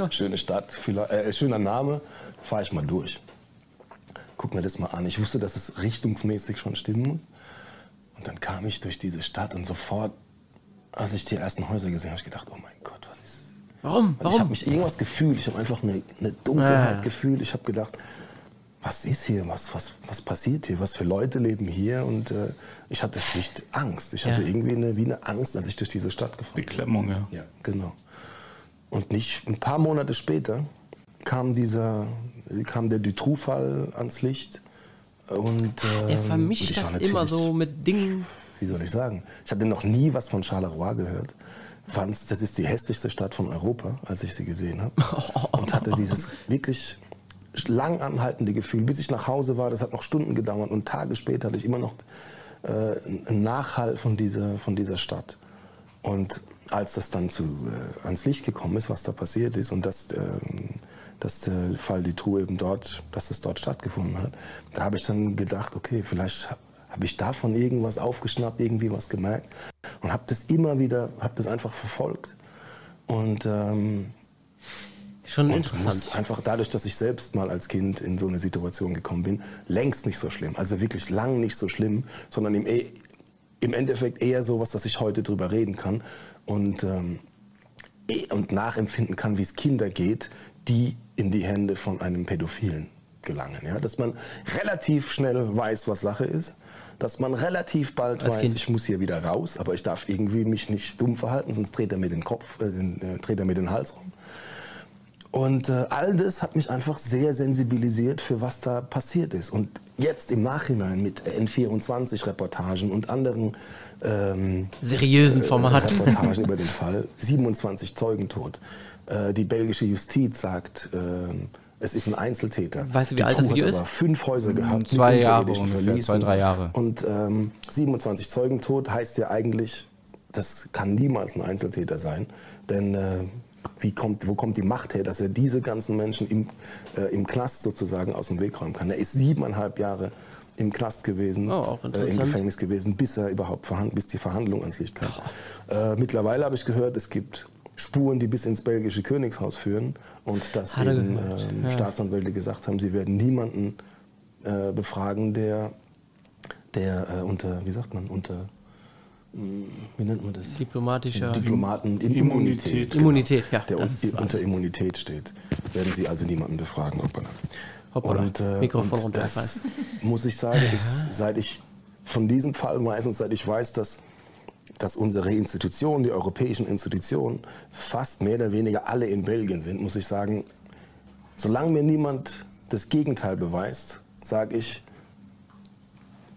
S23: schöne Stadt, äh, schöner Name, fahre ich mal durch. Guck mir das mal an. Ich wusste, dass es richtungsmäßig schon stimmen muss. Und dann kam ich durch diese Stadt und sofort, als ich die ersten Häuser gesehen habe, ich gedacht, oh mein Gott, was ist...
S2: Warum?
S23: Weil Ich
S2: Warum?
S23: habe mich irgendwas gefühlt. Ich habe einfach eine, eine Dunkelheit
S2: Ah.
S23: gefühlt. Ich habe gedacht, was ist hier? Was, was, was passiert hier? Was für Leute leben hier? Und äh, ich hatte schlicht Angst. Ich hatte
S24: Ja.
S23: irgendwie eine, wie eine Angst, als ich durch diese Stadt gefahren bin.
S24: Beklemmung, ja.
S23: Ja, genau. Und nicht ein paar Monate später kam dieser, kam der Dutroux-Fall ans Licht. Und,
S2: Der
S23: ähm,
S2: vermischt
S23: und ich war
S2: das immer so mit Dingen.
S23: Wie soll ich sagen? Ich hatte noch nie was von Charleroi gehört. Fand's, das ist die hässlichste Stadt von Europa, als ich sie gesehen habe. Und hatte dieses wirklich lang anhaltende Gefühl, bis ich nach Hause war. Das hat noch Stunden gedauert. Und Tage später hatte ich immer noch äh, einen Nachhall von dieser, von dieser Stadt. Und als das dann zu, äh, ans Licht gekommen ist, was da passiert ist und dass, ähm, dass der Fall Dutroux eben dort, dass es dort stattgefunden hat, da habe ich dann gedacht, okay, vielleicht ha- habe ich davon irgendwas aufgeschnappt, irgendwie was gemerkt und habe das immer wieder, habe das einfach verfolgt. Und ähm,
S2: Schon
S23: und
S2: interessant.
S23: muss einfach dadurch, dass ich selbst mal als Kind in so eine Situation gekommen bin, längst nicht so schlimm. Also wirklich lang nicht so schlimm, sondern im, E- im Endeffekt eher so was, dass ich heute drüber reden kann und, ähm, eh- und nachempfinden kann, wie es Kinder geht, die in die Hände von einem Pädophilen gelangen. Ja? Dass man relativ schnell weiß, was Sache ist. Dass man relativ bald
S2: Als
S23: weiß,
S2: Kind.
S23: ich muss hier wieder raus, aber ich darf irgendwie mich nicht dumm verhalten, sonst dreht er mir den Kopf, äh, äh, dreht er mir den Hals rum. Und äh, all das hat mich einfach sehr sensibilisiert für was da passiert ist. Und jetzt im Nachhinein mit N24-Reportagen und anderen ähm,
S2: Seriösen Formaten.
S23: Reportagen über den Fall, 27 Zeugentod. Äh, die belgische Justiz sagt, ähm, es ist ein Einzeltäter.
S2: Weißt du, wie
S23: Die
S2: alt das Video
S23: aber
S2: ist?
S23: fünf Häuser gehabt.
S1: zwei
S23: mit
S1: Jahre ungefähr,
S23: Verließen.
S1: zwei, drei Jahre.
S23: Und ähm, 27 Zeugentod heißt ja eigentlich, das kann niemals ein Einzeltäter sein. Denn äh, wie kommt, wo kommt die Macht her, dass er diese ganzen Menschen im, äh, im Knast sozusagen aus dem Weg räumen kann? Er ist siebeneinhalb Jahre im Knast gewesen,
S2: Oh,
S23: äh, im. Gefängnis gewesen, bis er überhaupt bis die Verhandlung ans Licht kam. Äh, mittlerweile habe ich gehört, es gibt Spuren, die bis ins belgische Königshaus führen und dass
S2: Hat
S23: eben ähm,
S2: ja.
S23: Staatsanwälte gesagt haben, sie werden niemanden äh, befragen, der, der äh, unter, wie sagt man, unter, wie nennt man das?
S2: Diplomatischer
S23: Diplomaten
S24: Immunität.
S23: Immunität.
S2: Immunität, ja,
S23: Der
S2: das
S23: un
S2: war's.
S23: unter Immunität steht. Werden sie also niemanden befragen. Hoppala.
S2: Hoppala.
S23: Und, äh,
S2: Mikrofon
S23: und das muss ich sagen, ist, seit ich von diesem Fall weiß und seit ich weiß, dass, dass unsere Institutionen, die europäischen Institutionen, fast mehr oder weniger alle in Belgien sind, muss ich sagen, solange mir niemand das Gegenteil beweist, sage ich,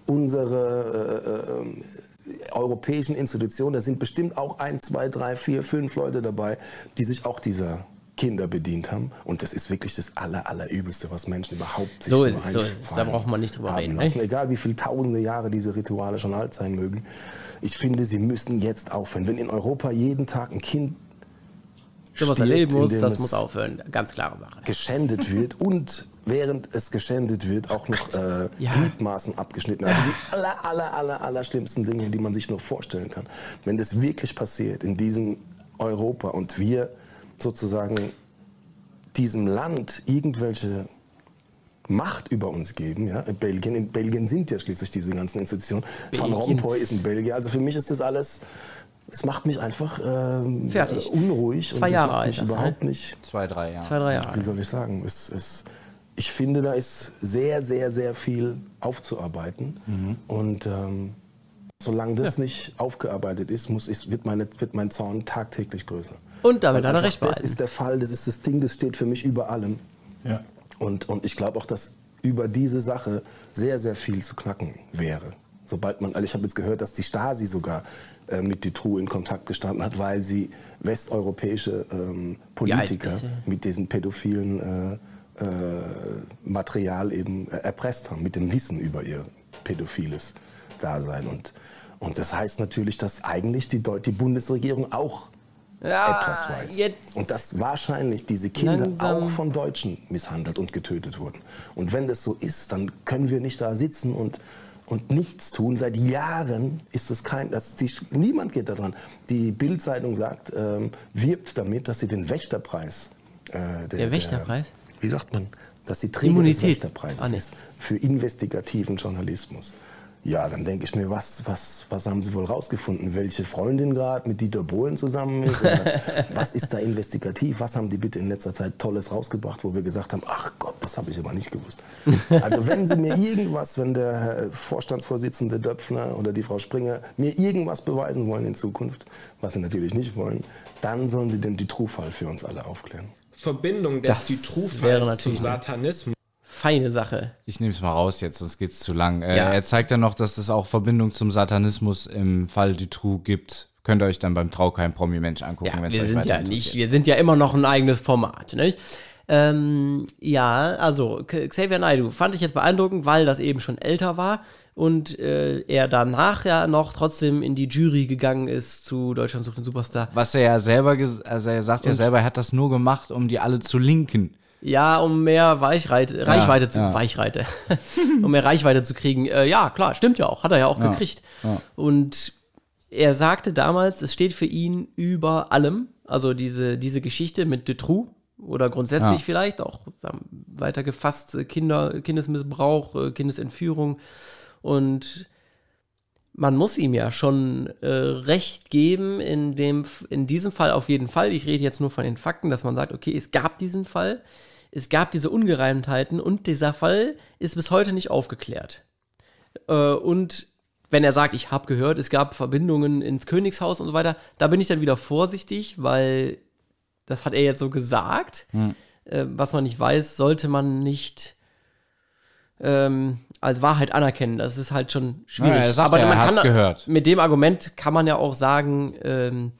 S23: unsere, äh, äh, europäischen Institutionen, da sind bestimmt auch ein, zwei, drei, vier, fünf Leute dabei, die sich auch dieser Kinder bedient haben. Und das ist wirklich das aller, allerübelste, was Menschen überhaupt sich
S2: So ist so ist es. Da braucht man nicht drüber reden,
S23: Lassen,
S2: ne?
S23: egal wie viele tausende Jahre diese Rituale schon alt sein mögen. Ich finde, sie müssen jetzt aufhören. Wenn in Europa jeden Tag ein Kind
S2: Sowas
S23: stirbt,
S2: erleben muss, das muss aufhören. Ganz klare Sache.
S23: geschändet wird und während es geschändet wird auch noch äh,
S2: Ja.
S23: Gliedmaßen abgeschnitten. Also die aller, aller, aller, aller schlimmsten Dinge, die man sich nur vorstellen kann. Wenn das wirklich passiert in diesem Europa und wir sozusagen diesem Land irgendwelche Macht über uns geben, ja, in Belgien, in Belgien sind ja schließlich diese ganzen Institutionen. Van
S2: Belgien.
S23: Rompuy ist in Belgien, also für mich ist das alles, es macht mich einfach ähm,
S2: Fertig.
S23: unruhig.
S2: Zwei
S23: und
S2: Jahre
S23: das macht
S2: alt
S23: mich
S2: das,
S23: überhaupt
S2: ne?
S23: nicht
S1: Zwei, drei Jahre.
S2: Zwei, drei Jahre.
S23: wie soll ich sagen, es, es, ich finde, da ist sehr, sehr, sehr viel aufzuarbeiten.
S2: Mhm.
S23: Und ähm, solange das nicht aufgearbeitet ist, muss ich, wird, meine, wird mein Zorn tagtäglich größer.
S2: Und damit hat er recht
S23: Das ist der Fall, das ist das Ding, das steht für mich über allem.
S24: Ja.
S23: Und, und ich glaube auch, dass über diese Sache sehr, sehr viel zu knacken wäre. Sobald man, also ich habe jetzt gehört, dass die Stasi sogar äh, mit Dutroux in Kontakt gestanden hat, weil sie westeuropäische ähm, Politiker
S2: er?
S23: mit diesem pädophilen äh, äh, Material eben erpresst haben, mit dem Wissen über ihr pädophiles Dasein. Und, und das heißt natürlich, dass eigentlich die, Deu die Bundesregierung auch
S2: Ja,
S23: etwas weiß.
S2: jetzt-
S23: Und dass wahrscheinlich diese Kinder
S2: Langsam.
S23: auch von Deutschen misshandelt und getötet wurden. Und wenn das so ist, dann können wir nicht da sitzen und, und nichts tun. Seit Jahren ist es kein, das, die, niemand geht daran. Die Bild-Zeitung sagt, ähm, wirbt damit, dass sie den Wächterpreis. Äh,
S2: Der Wächterpreis?
S23: Wie sagt man? Dass Träger
S2: Immunität.
S23: des Wächterpreises
S2: Ah, nee.
S23: ist für investigativen Journalismus. Ja, dann denke ich mir, was, was, was haben Sie wohl rausgefunden? Welche Freundin gerade mit Dieter Bohlen zusammen ist? Oder was ist da investigativ? Was haben die bitte in letzter Zeit Tolles rausgebracht, wo wir gesagt haben, ach Gott, das habe ich aber nicht gewusst. Also wenn Sie mir irgendwas, wenn der Herr Vorstandsvorsitzende Döpfner oder die Frau Springer mir irgendwas beweisen wollen in Zukunft, was sie natürlich nicht wollen, dann sollen Sie den Dutroux-Fall für uns alle aufklären.
S4: Verbindung
S2: Das
S4: des
S2: wäre
S4: Dutroux-Falls zum Satanismus.
S2: Feine Sache.
S1: Ich nehme es mal raus jetzt, sonst geht's zu lang. Äh,
S2: Ja.
S1: Er zeigt ja noch, dass es auch Verbindung zum Satanismus im Fall Dutroux gibt. Könnt ihr euch dann beim Traukeim Promi-Mensch angucken,
S2: Ja,
S1: wenn's
S2: wir
S1: euch
S2: sind
S1: weiter
S2: ja nicht, wir sind ja immer noch ein eigenes Format, nicht? Ähm, ja, also Xavier Naidoo fand ich jetzt beeindruckend, weil das eben schon älter war und äh, er danach ja noch trotzdem in die Jury gegangen ist zu Deutschland sucht den Superstar.
S1: Was er ja selber, also er sagt ja
S2: Und-
S1: selber, er hat das nur gemacht, um die alle zu linken.
S2: Ja, um mehr Weichreite, Reichweite zu,
S1: ja.
S2: Weichreite, um mehr Reichweite zu kriegen. Äh, ja, klar, stimmt ja auch, hat er ja auch
S1: Ja,
S2: gekriegt.
S1: ja.
S2: Und er sagte damals, es steht für ihn über allem, also diese, diese Geschichte mit Dutroux oder grundsätzlich
S1: Ja.
S2: vielleicht auch ähm, weiter gefasst äh, Kinder, Kindesmissbrauch, äh, Kindesentführung und man muss ihm ja schon äh, recht geben, in, dem, in diesem Fall auf jeden Fall. Ich rede jetzt nur von den Fakten, dass man sagt, okay, es gab diesen Fall, es gab diese Ungereimtheiten und dieser Fall ist bis heute nicht aufgeklärt. Äh, und wenn er sagt, ich habe gehört, es gab Verbindungen ins Königshaus und so weiter, da bin ich dann wieder vorsichtig, weil das hat er jetzt so gesagt.
S1: Hm.
S2: Äh, was man nicht weiß, sollte man nicht ähm, als Wahrheit anerkennen. Das ist halt schon schwierig.
S1: Ja, er sagt ja, er
S2: man kann,
S1: gehört.
S2: Mit dem Argument kann man ja auch sagen, ähm,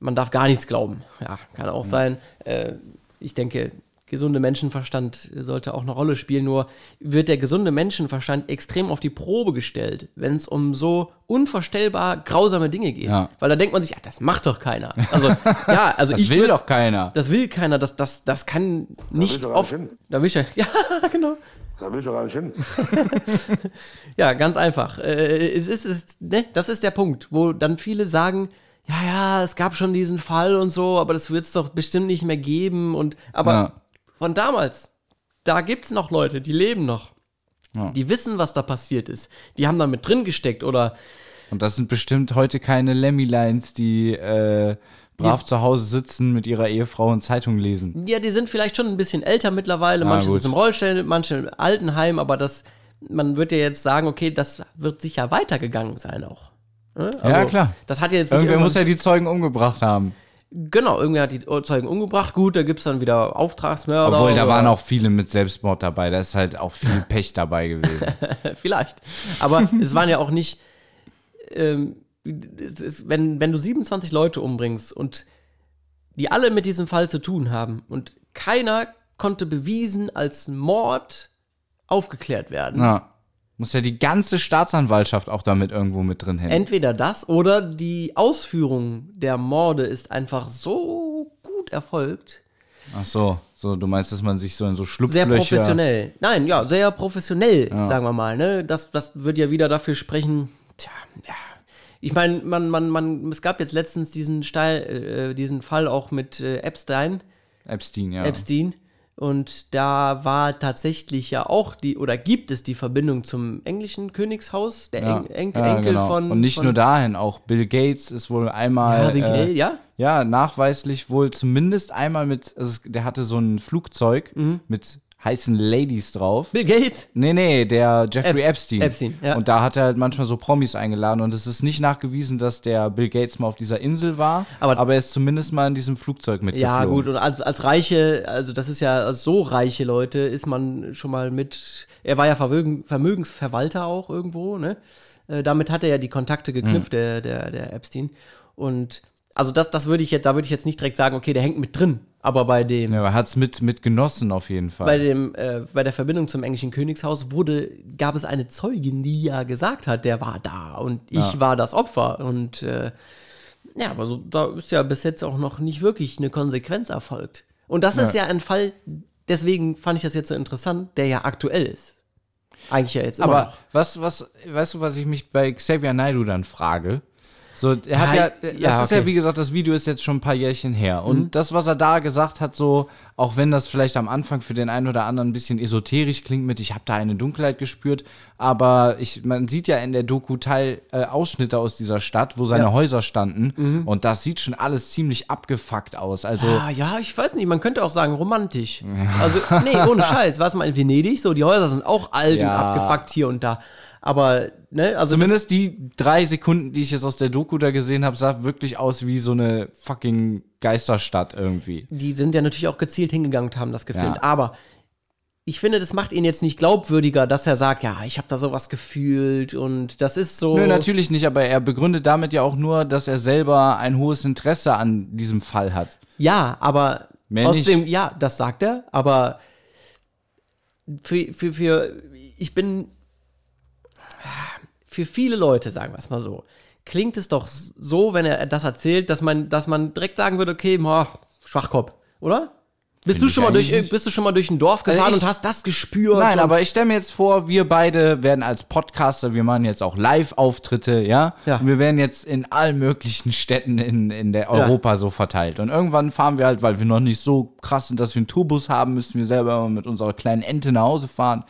S2: man darf gar nichts glauben. Ja, kann auch sein. Äh, ich denke, gesunde Menschenverstand sollte auch eine Rolle spielen. Nur wird der gesunde Menschenverstand extrem auf die Probe gestellt, wenn es um so unvorstellbar grausame Dinge geht.
S1: Ja.
S2: Weil da denkt man sich, ja, das macht doch keiner. Also, ja, also
S1: Das
S2: ich
S1: will doch keiner.
S2: Das will keiner. Das, das, das kann nicht oft.
S17: nicht hin.
S2: Da will ich ja, ja, genau.
S17: Da will ich doch gar nicht hin.
S2: Ja, ganz einfach. Äh, es ist, es, ne, das ist der Punkt, wo dann viele sagen, ja, ja, es gab schon diesen Fall und so, aber das wird es doch bestimmt nicht mehr geben. Und aber
S1: Ja.
S2: von damals, da gibt es noch Leute, die leben noch.
S1: Ja.
S2: Die wissen, was da passiert ist. Die haben da mit drin gesteckt oder
S1: Und das sind bestimmt heute keine Lemmy-Lines, die äh, brav
S2: Die-
S1: zu Hause sitzen, mit ihrer Ehefrau und Zeitung lesen.
S2: Ja, die sind vielleicht schon ein bisschen älter mittlerweile.
S1: Ah,
S2: manche
S1: gut.
S2: sitzen im Rollstuhl, manche im Altenheim, aber das, man wird ja jetzt sagen, okay, das wird sicher weitergegangen sein auch.
S1: Ja,
S2: Also,
S1: klar.
S2: Das hat jetzt nicht
S1: Irgendwer muss ja die Zeugen umgebracht haben.
S2: Genau, irgendwer hat die Zeugen umgebracht. Gut, da gibt es dann wieder Auftragsmörder.
S1: Obwohl, da waren auch viele mit Selbstmord dabei. Da ist halt auch viel Pech dabei gewesen.
S2: Vielleicht. Aber es waren ja auch nicht. Ähm, ist, wenn, wenn du 27 Leute umbringst und die alle mit diesem Fall zu tun haben und keiner konnte bewiesen als Mord aufgeklärt werden.
S1: Ja. Muss ja die ganze Staatsanwaltschaft auch damit irgendwo mit drin hängen.
S2: Entweder das oder die Ausführung der Morde ist einfach so gut erfolgt.
S1: Ach so, so du meinst, dass man sich so in so
S2: Sehr
S1: Schlupflöcher...
S2: professionell. Nein, ja, sehr professionell,
S1: Ja.
S2: sagen wir mal. Ne? Das, das wird ja wieder dafür sprechen. Tja, ja. Ich meine, man, man, man, es gab jetzt letztens diesen, Steil, äh, diesen Fall auch mit äh, Epstein.
S1: Epstein, ja.
S2: Epstein. Und da war tatsächlich ja auch die, oder gibt es die Verbindung zum englischen Königshaus, der
S1: Ja,
S2: En En
S1: ja,
S2: Enkel
S1: genau.
S2: von.
S1: Und nicht
S2: von,
S1: nur dahin, auch Bill Gates ist wohl einmal.
S2: Ja, Bill Gates, ja?
S1: Ja, nachweislich wohl zumindest einmal mit, also der hatte so ein Flugzeug mit heißen Ladies drauf.
S2: Bill Gates?
S1: Nee, nee, der Jeffrey
S2: Epst-
S1: Epstein.
S2: Epstein, ja.
S1: Und da hat er halt manchmal so Promis eingeladen und es ist nicht nachgewiesen, dass der Bill Gates mal auf dieser Insel war, aber, er ist zumindest mal in diesem Flugzeug mitgeflogen.
S2: Ja, gut, und als, als reiche, also das ist ja, als so reiche Leute ist man schon mal mit, er war ja Vermögen, Vermögensverwalter auch irgendwo, ne? Äh, damit hat er ja die Kontakte geknüpft,
S1: Mhm.
S2: der, der, der Epstein. Und also das, das würde ich jetzt, da würde ich jetzt nicht direkt sagen, okay, der hängt mit drin. Aber bei dem,
S1: Ja, er hat es mit, mit genossen auf jeden Fall.
S2: bei dem, äh, bei der Verbindung zum englischen Königshaus wurde, gab es eine Zeugin, die ja gesagt hat, der war da und ich
S1: Ja.
S2: war das Opfer. Und äh, ja, aber so, da ist ja bis jetzt auch noch nicht wirklich eine Konsequenz erfolgt. Und das ist
S1: Ja.
S2: ja ein Fall, deswegen fand ich das jetzt so interessant, der ja aktuell ist. Eigentlich ja jetzt immer
S1: Aber
S2: noch.
S1: was, was, weißt du, was ich mich bei Xavier Naidoo dann frage? So, er hat
S2: Ja,
S1: ja, das
S2: ja,
S1: ist ja,
S2: okay.
S1: wie gesagt, das Video ist jetzt schon ein paar Jährchen her. Und
S2: Mhm.
S1: das, was er da gesagt hat, so, auch wenn das vielleicht am Anfang für den einen oder anderen ein bisschen esoterisch klingt mit, ich habe da eine Dunkelheit gespürt, aber ich, man sieht ja in der Doku Teil äh, Ausschnitte aus dieser Stadt, wo seine
S2: Ja.
S1: Häuser standen.
S2: Mhm.
S1: Und das sieht schon alles ziemlich abgefuckt aus. Also,
S2: ah, ja, ich weiß nicht, man könnte auch sagen romantisch. Also, nee, ohne Scheiß. Warst du mal in Venedig? So, die Häuser sind auch alt und abgefuckt hier und da. Aber, ne, also.
S1: Zumindest die drei Sekunden, die ich jetzt aus der Doku da gesehen habe, sah wirklich aus wie so eine fucking Geisterstadt irgendwie.
S2: die sind ja natürlich auch gezielt hingegangen und haben das gefilmt.
S1: Ja.
S2: Aber ich finde, das macht ihn jetzt nicht glaubwürdiger, dass er sagt, ja, ich habe da sowas gefühlt und das ist so.
S1: Nö, natürlich nicht, aber er begründet damit ja auch nur, dass er selber ein hohes Interesse an diesem Fall hat.
S2: Ja, aber
S1: Mehr
S2: aus
S1: nicht.
S2: dem, ja, das sagt er, aber für, für, für, ich bin, für viele Leute, sagen wir es mal so, klingt es doch so, wenn er das erzählt, dass man, dass man direkt sagen würde, okay, ma, Schwachkopf, oder? Bist du, schon mal durch,
S1: nicht.
S2: bist du schon mal durch ein Dorf gefahren
S1: Also ich-
S2: und hast das gespürt?
S1: Nein, aber ich stelle mir jetzt vor, wir beide werden als Podcaster, wir machen jetzt auch Live-Auftritte, ja?
S2: Ja.
S1: Und wir werden jetzt in allen möglichen Städten in, in der Europa so verteilt. Und irgendwann fahren wir halt, weil wir noch nicht so krass sind, dass wir einen Tourbus haben, müssen wir selber mit unserer kleinen Ente nach Hause fahren.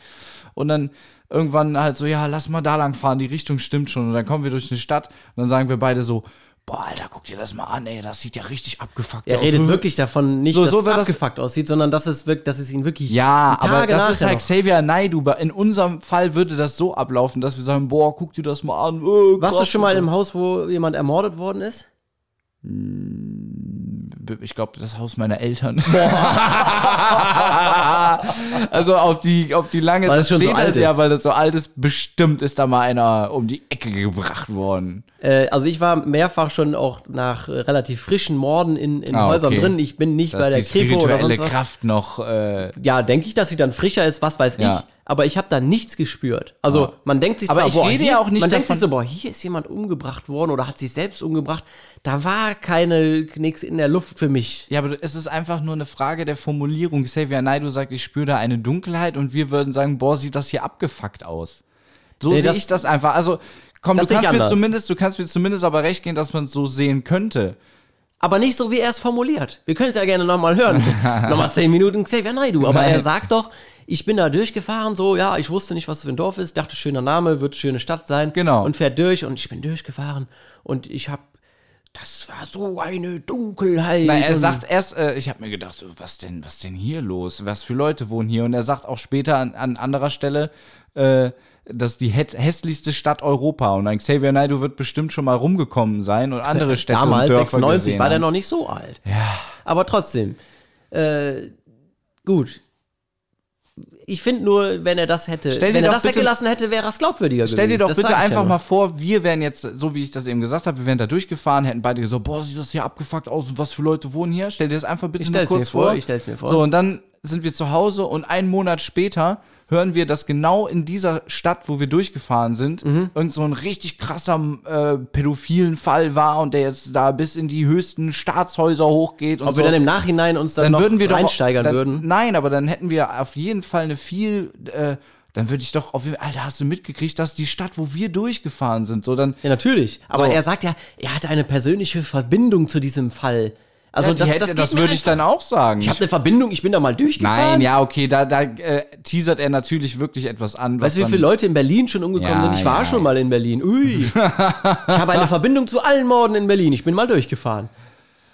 S1: Und dann irgendwann halt so, ja, lass mal da lang fahren, die Richtung stimmt schon. Und dann kommen wir durch eine Stadt und dann sagen wir beide so, boah, Alter, guck dir das mal an, ey, das sieht ja richtig abgefuckt
S2: Er
S1: aus.
S2: redet wirklich davon, nicht,
S1: So-
S2: dass
S1: so
S2: es
S1: wär das-
S2: abgefuckt aussieht, sondern dass es, wirkt, dass es ihn wirklich
S1: Ja, aber das ist halt Xavier Naidoo. In unserem Fall würde das so ablaufen, dass wir sagen, boah, guck dir das mal an. Äh,
S2: Warst du schon mal im
S1: so.
S2: Haus, wo jemand ermordet worden ist?
S1: Ich glaube, das Haus meiner Eltern. also auf die, auf die lange
S2: Weil es schon so alt
S1: halt, Ja,
S2: ist.
S1: weil das so alt ist, bestimmt ist da mal einer um die Ecke gebracht worden.
S2: Äh, also ich war mehrfach schon auch nach relativ frischen Morden in, in
S1: Ah,
S2: Häusern
S1: okay.
S2: drin. Ich bin nicht
S1: Dass
S2: bei der Kripo oder
S1: spirituelle
S2: sonst was.
S1: Kraft noch. Äh,
S2: Ja, denke ich, dass sie dann frischer ist, was weiß
S1: Ja.
S2: ich. Aber ich habe da nichts gespürt. Also
S1: Ja.
S2: man denkt sich
S1: Aber
S2: zwar,
S1: ich
S2: boah,
S1: rede
S2: hier,
S1: ja auch nicht
S2: man denkt
S1: davon-
S2: sich so, boah, hier ist jemand umgebracht worden oder hat sich selbst umgebracht. Da war keine nix in der Luft für mich.
S1: Ja, aber es ist einfach nur eine Frage der Formulierung. Xavier Naidoo sagt, ich spüre da eine Dunkelheit und wir würden sagen, boah, sieht das hier abgefuckt aus. So
S2: Nee,
S1: sehe ich das einfach. Also, komm, du kannst mir zumindest, du kannst mir zumindest aber recht gehen, dass man es so sehen könnte.
S2: Aber nicht so, wie er es formuliert. Wir können es ja gerne nochmal hören. nochmal zehn Minuten Xavier Naidoo. Aber er
S1: Nein.
S2: sagt doch, ich bin da durchgefahren, so, ja, ich wusste nicht, was für ein Dorf ist, dachte, schöner Name, wird schöne Stadt sein.
S1: Genau.
S2: Und fährt durch und ich bin durchgefahren und ich hab, das war so eine Dunkelheit.
S1: Na, er sagt erst, äh, ich habe mir gedacht, was denn, was denn hier los? Was für Leute wohnen hier? Und er sagt auch später an, an anderer Stelle, äh, das ist die hä- hässlichste Stadt Europa. Und ein Xavier Naidoo wird bestimmt schon mal rumgekommen sein und andere Städte
S2: Damals,
S1: und Dörfer
S2: 96,
S1: gesehen
S2: war der noch nicht so alt.
S1: Ja.
S2: Aber trotzdem, äh, gut. Ich finde nur, wenn er das hätte,
S1: Stell dir
S2: wenn er das
S1: bitte-
S2: weggelassen hätte, wäre es glaubwürdiger
S1: Stell dir
S2: gewesen.
S1: doch
S2: Das
S1: bitte
S2: ja
S1: einfach
S2: nur.
S1: mal vor, wir wären jetzt, so wie ich das eben gesagt habe, wir wären da durchgefahren, hätten beide gesagt, boah, sieht das hier abgefuckt aus und was für Leute wohnen hier. Stell dir das einfach bitte
S2: Ich
S1: nur kurz
S2: mir vor, ich stell's mir vor.
S1: So, und dann sind wir zu Hause und einen Monat später hören wir, dass genau in dieser Stadt, wo wir durchgefahren sind,
S2: Mhm.
S1: irgend so ein richtig krasser äh, pädophilen Fall war und der jetzt da bis in die höchsten Staatshäuser hochgeht und
S2: Ob
S1: so.
S2: wir dann im Nachhinein uns dann, noch
S1: würden wir doch-
S2: reinsteigern
S1: dann,
S2: würden.
S1: Nein, aber dann hätten wir auf jeden Fall eine viel, äh, dann würde ich doch auf jeden Fall, Alter, hast du mitgekriegt, dass die Stadt, wo wir durchgefahren sind, so dann.
S2: Ja, natürlich. Aber
S1: So.
S2: er sagt ja, er hatte eine persönliche Verbindung zu diesem Fall. Also
S1: Ja,
S2: das,
S1: hätte-
S2: das,
S1: das würde ich dann auch sagen.
S2: Ich habe eine Verbindung, ich bin da mal durchgefahren.
S1: Nein, ja, okay, da, da äh, teasert er natürlich wirklich etwas an.
S2: Weißt du, wie viele Leute in Berlin schon umgekommen
S1: Ja,
S2: sind? Ich war
S1: ja.
S2: schon mal in Berlin. Ui. ich habe eine Verbindung zu allen Morden in Berlin. Ich bin mal durchgefahren.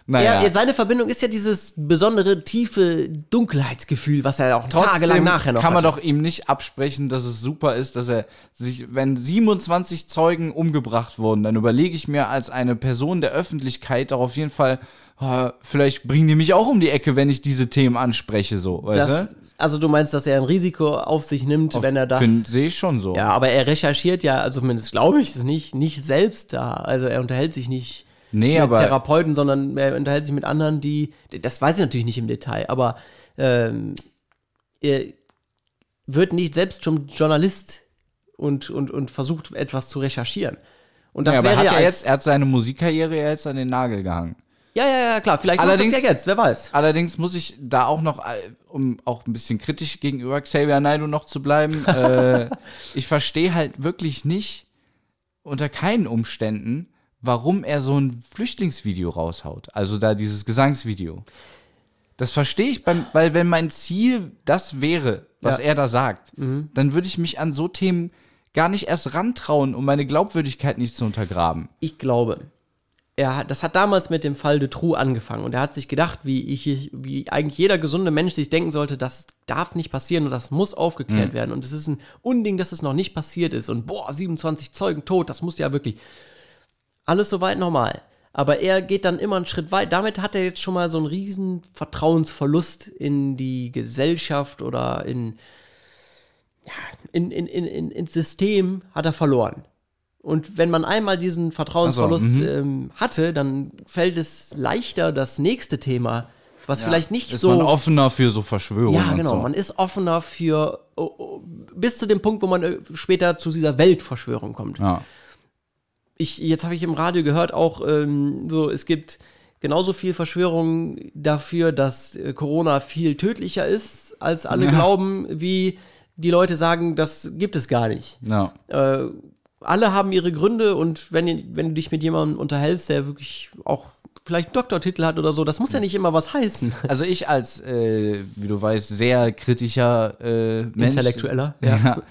S1: Naja.
S2: Er, seine Verbindung ist ja dieses besondere, tiefe Dunkelheitsgefühl, was er auch tagelang nachher noch
S1: kann man
S2: hatte.
S1: doch ihm nicht absprechen, dass es super ist, dass er sich, wenn 27 Zeugen umgebracht wurden, dann überlege ich mir als eine Person der Öffentlichkeit doch auf jeden Fall, ah, vielleicht bringen die mich auch um die Ecke, wenn ich diese Themen anspreche, so, weißt
S2: Das,
S1: du?
S2: also du meinst, dass er ein Risiko auf sich nimmt, wenn er das.
S1: sehe ich schon so.
S2: Ja, aber er recherchiert ja, also zumindest glaube ich es nicht, nicht selbst da. Also er unterhält sich nicht
S1: Nee,
S2: mit
S1: aber-
S2: Therapeuten, sondern er unterhält sich mit anderen, die. Das weiß ich natürlich nicht im Detail, aber ähm, er wird nicht selbst zum Journalist und, und, und versucht etwas zu recherchieren. Und das
S1: ja, aber
S2: wäre
S1: hat
S2: ja
S1: er, jetzt, er hat seine Musikkarriere ja jetzt an den Nagel gehangen.
S2: Ja, ja, ja, klar. Vielleicht macht das ja jetzt, wer weiß.
S1: Allerdings muss ich da auch noch, äh, um auch ein bisschen kritisch gegenüber Xavier Naidoo noch zu bleiben, äh, ich verstehe halt wirklich nicht, unter keinen Umständen, warum er so ein Flüchtlingsvideo raushaut. Also da dieses Gesangsvideo. Das verstehe ich, beim, weil wenn mein Ziel das wäre, was
S2: Ja.
S1: er da sagt,
S2: Mhm.
S1: dann würde ich mich an so Themen gar nicht erst rantrauen, um meine Glaubwürdigkeit nicht zu untergraben.
S2: Ich glaube, er hat, das hat damals mit dem Fall de True angefangen und er hat sich gedacht, wie ich, wie eigentlich jeder gesunde Mensch sich denken sollte, das darf nicht passieren und das muss aufgeklärt
S1: Mhm.
S2: werden und es ist ein Unding, dass es noch nicht passiert ist und boah, 27 Zeugen tot, das muss ja wirklich alles soweit normal. Aber er geht dann immer einen Schritt weit. Damit hat er jetzt schon mal so einen riesen Vertrauensverlust in die Gesellschaft oder in, ja, in, in, in, in, ins System hat er verloren. Und wenn man einmal diesen Vertrauensverlust
S1: Also, mhm.
S2: ähm, hatte, dann fällt es leichter, das nächste Thema, was
S1: Ja,
S2: vielleicht nicht
S1: ist
S2: so.
S1: man offener für so Verschwörungen.
S2: Ja, genau.
S1: So.
S2: Man ist offener für oh, oh, bis zu dem Punkt, wo man äh, später zu dieser Weltverschwörung kommt.
S1: Ja.
S2: Ich, jetzt habe ich im Radio gehört, auch ähm, so, es gibt genauso viel Verschwörungen dafür, dass äh, Corona viel tödlicher ist, als alle
S1: Ja.
S2: glauben, wie die Leute sagen, das gibt es gar nicht.
S1: Ja.
S2: Äh, alle haben ihre Gründe und wenn, wenn du dich mit jemandem unterhältst, der wirklich auch vielleicht einen Doktortitel hat oder so, das muss ja nicht immer was heißen.
S1: Also ich als, äh, wie du weißt, sehr kritischer äh, Mensch.
S2: Intellektueller,
S1: ja.
S2: ja.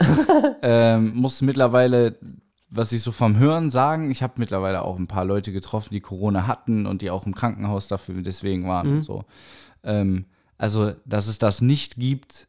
S1: ähm, muss mittlerweile, was ich so vom Hören sagen, ich habe mittlerweile auch ein paar Leute getroffen, die Corona hatten und die auch im Krankenhaus dafür deswegen waren
S2: Mhm.
S1: und so. Ähm, also, dass es das nicht gibt,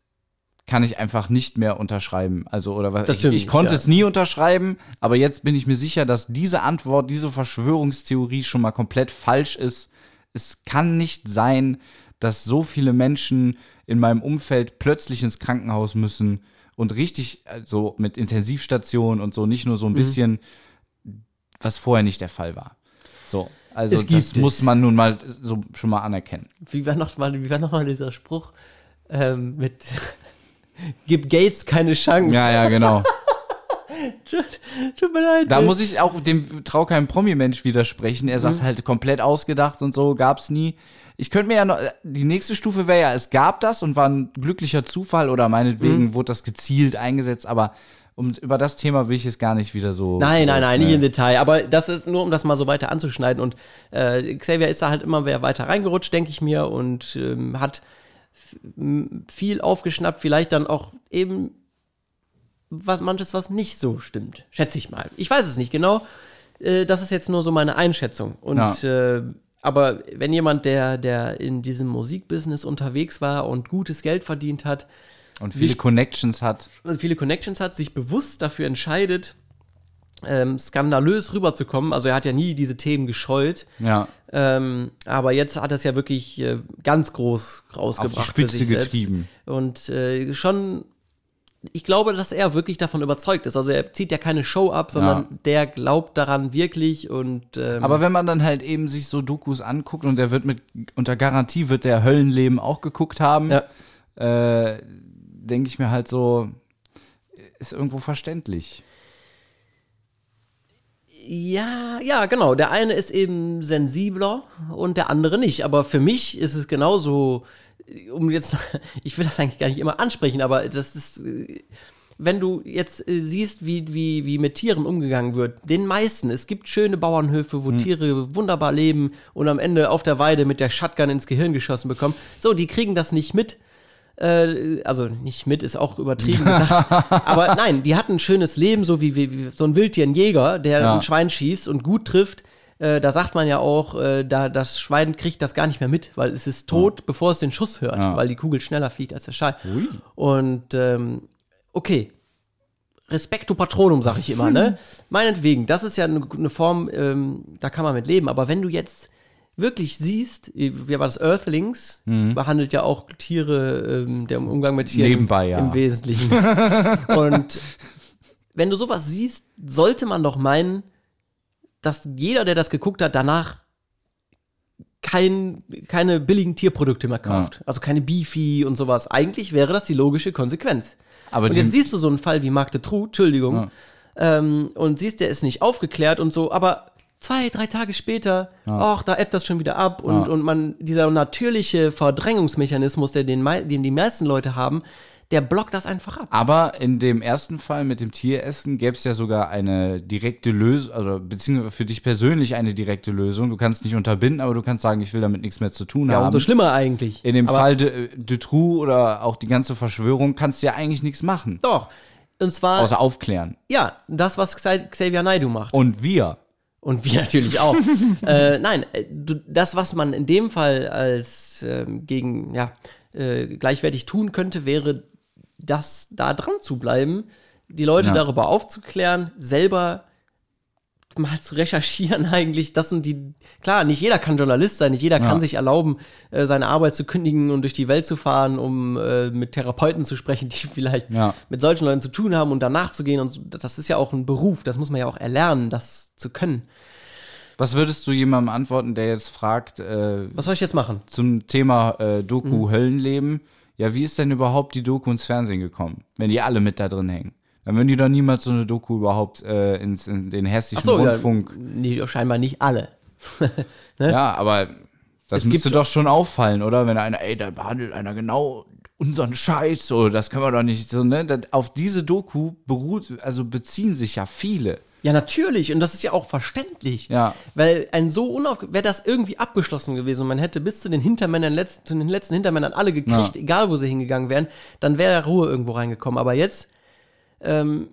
S1: kann ich einfach nicht mehr unterschreiben. Also, oder was? Ich, ich konnte
S2: ja.
S1: es nie unterschreiben, aber jetzt bin ich mir sicher, dass diese Antwort, diese Verschwörungstheorie schon mal komplett falsch ist. Es kann nicht sein, dass so viele Menschen in meinem Umfeld plötzlich ins Krankenhaus müssen und richtig äh, so mit Intensivstation und so, nicht nur so ein
S2: Mhm.
S1: bisschen, was vorher nicht der Fall war. So, also das muss man nun mal so schon mal anerkennen.
S2: Wie war noch mal, wie war noch mal dieser Spruch ähm, mit Gib Gates keine Chance.
S1: Ja, ja, genau.
S2: tut, tut mir leid.
S1: Da muss ich auch dem trau keinem Promi-Mensch widersprechen. Er sagt
S2: Mhm.
S1: halt komplett ausgedacht und so, gab's nie. Ich könnte mir ja noch, die nächste Stufe wäre ja, es gab das und war ein glücklicher Zufall oder meinetwegen
S2: Mhm.
S1: wurde das gezielt eingesetzt, aber um, über das Thema will ich jetzt gar nicht wieder so.
S2: Nein, nein, nein, nicht im Detail. Aber das ist nur, um das mal so weiter anzuschneiden. Und äh, Xavier ist da halt immer wer weiter reingerutscht, denke ich mir, und ähm, hat viel aufgeschnappt, vielleicht dann auch eben was manches, was nicht so stimmt. Schätze ich mal. Ich weiß es nicht genau. Äh, das ist jetzt nur so meine Einschätzung. Und äh, aber wenn jemand, der, der in diesem Musikbusiness unterwegs war und gutes Geld verdient hat,
S1: Und viele
S2: sich-
S1: Connections hat.
S2: viele Connections hat, sich bewusst dafür entscheidet, ähm, skandalös rüberzukommen. Also er hat ja nie diese Themen gescheut.
S1: Ja.
S2: Ähm, aber jetzt hat er es ja wirklich äh, ganz groß rausgebracht.
S1: Spitze
S2: für sich selbst.
S1: getrieben.
S2: Und äh, schon ich glaube, dass er wirklich davon überzeugt ist. Also er zieht ja keine Show ab, sondern
S1: Ja.
S2: der glaubt daran wirklich und ähm,
S1: Aber wenn man dann halt eben sich so Dokus anguckt und der wird mit, unter Garantie wird der Höllenleben auch geguckt haben, äh, denke ich mir halt so, ist irgendwo verständlich.
S2: Ja, ja, genau. Der eine ist eben sensibler und der andere nicht. Aber für mich ist es genauso, um jetzt, ich will das eigentlich gar nicht immer ansprechen, aber das ist, wenn du jetzt äh, siehst, wie, wie, wie mit Tieren umgegangen wird, den meisten, es gibt schöne Bauernhöfe, wo Tiere wunderbar leben und am Ende auf der Weide mit der Shotgun ins Gehirn geschossen bekommen. So, die kriegen das nicht mit. Äh, also nicht mit ist auch übertrieben gesagt. aber nein, die hatten ein schönes Leben, so wie, wie, wie so ein Wildtier, ein Jäger, der
S1: Ja.
S2: ein Schwein schießt und gut trifft. Äh, da sagt man ja auch, äh, da, das Schwein kriegt das gar nicht mehr mit, weil es ist tot, bevor es den Schuss hört,
S1: Ja.
S2: weil die Kugel schneller fliegt als der Schall. Und ähm, okay. Respekto Patronum, sag ich immer, ne? Meinetwegen, das ist ja eine, eine Form, ähm, da kann man mit leben. Aber wenn du jetzt wirklich siehst, wie war das, Earthlings,
S1: Mhm.
S2: behandelt ja auch Tiere, ähm, der Umgang mit Tieren
S1: Nebenbei, ja.
S2: im Wesentlichen. Und wenn du sowas siehst, sollte man doch meinen, dass jeder, der das geguckt hat, danach kein, keine billigen Tierprodukte mehr kauft. Also keine Beefy und sowas. Eigentlich wäre das die logische Konsequenz.
S1: Aber
S2: und jetzt siehst du so einen Fall wie Marc de Trou, Entschuldigung, ähm, und siehst, der ist nicht aufgeklärt und so, aber zwei, drei Tage später,
S1: Ja.
S2: ach, da ebbt das schon wieder ab und,
S1: Ja.
S2: und man, dieser natürliche Verdrängungsmechanismus, der den, den die meisten Leute haben, der blockt das einfach ab.
S1: Aber in dem ersten Fall mit dem Tieressen gäbe es ja sogar eine direkte Lösung, also beziehungsweise für dich persönlich eine direkte Lösung. Du kannst nicht unterbinden, aber du kannst sagen, ich will damit nichts mehr zu tun
S2: Ja,
S1: haben.
S2: umso schlimmer eigentlich.
S1: In dem
S2: Aber-
S1: Fall True oder auch die ganze Verschwörung kannst du ja eigentlich nichts machen.
S2: Doch. Und zwar.
S1: Außer aufklären.
S2: Ja, das, was Xa- Xavier Naidoo macht.
S1: Und wir.
S2: Und wir natürlich auch. äh, nein, äh, das, was man in dem Fall als ähm, gegen, ja, äh, gleichwertig tun könnte, wäre, das da dran zu bleiben, die Leute
S1: Ja.
S2: darüber aufzuklären, selber mal zu recherchieren eigentlich. Das sind die, klar, nicht jeder kann Journalist sein, nicht jeder
S1: Ja.
S2: kann sich erlauben, äh, seine Arbeit zu kündigen und durch die Welt zu fahren, um äh, mit Therapeuten zu sprechen, die vielleicht
S1: Ja.
S2: mit solchen Leuten zu tun haben und danach zu gehen. Und das ist ja auch ein Beruf, das muss man ja auch erlernen, das zu können.
S1: Was würdest du jemandem antworten, der jetzt fragt, äh,
S2: Was soll ich jetzt machen?
S1: Zum Thema äh, Doku
S2: Mhm.
S1: Höllenleben. Ja, wie ist denn überhaupt die Doku ins Fernsehen gekommen, wenn die alle mit da drin hängen? Dann würden die doch niemals so eine Doku überhaupt äh, ins, in den hessischen
S2: so,
S1: Rundfunk.
S2: Ja, nee, scheinbar nicht alle.
S1: Ja, aber das
S2: Es
S1: müsste doch schon auffallen, oder? Wenn einer, ey, da behandelt einer genau unseren Scheiß, so, das können wir doch nicht so, ne? Das, auf diese Doku beruht, also beziehen sich ja viele.
S2: Ja, natürlich. Und das ist ja auch verständlich.
S1: Ja.
S2: Weil ein so unauf wäre das irgendwie abgeschlossen gewesen und man hätte bis zu den Hintermännern, letzt, zu den letzten Hintermännern alle gekriegt,
S1: Ja.
S2: egal wo sie hingegangen wären, dann wäre Ruhe irgendwo reingekommen. Aber jetzt ähm,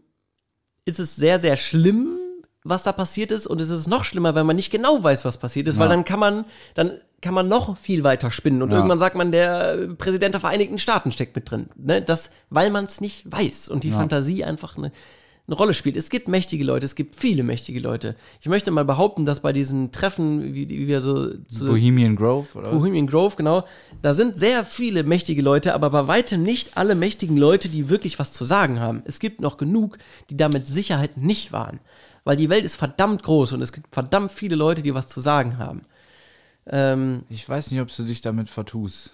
S2: ist es sehr, sehr schlimm, was da passiert ist. Und es ist noch schlimmer, wenn man nicht genau weiß, was passiert ist, weil
S1: Ja.
S2: dann kann man, dann kann man noch viel weiter spinnen. Und
S1: Ja.
S2: irgendwann sagt man, der Präsident der Vereinigten Staaten steckt mit drin. Ne? Das, weil man es nicht weiß und die
S1: Ja.
S2: Fantasie einfach eine, eine Rolle spielt. Es gibt mächtige Leute, es gibt viele mächtige Leute. Ich möchte mal behaupten, dass bei diesen Treffen, wie, wie wir so zu
S1: Bohemian Grove, oder?
S2: Bohemian Grove, genau. Da sind sehr viele mächtige Leute, aber bei weitem nicht alle mächtigen Leute, die wirklich was zu sagen haben. Es gibt noch genug, die da mit Sicherheit nicht waren. Weil die Welt ist verdammt groß und es gibt verdammt viele Leute, die was zu sagen haben. Ähm,
S1: ich weiß nicht, ob du dich damit vertust.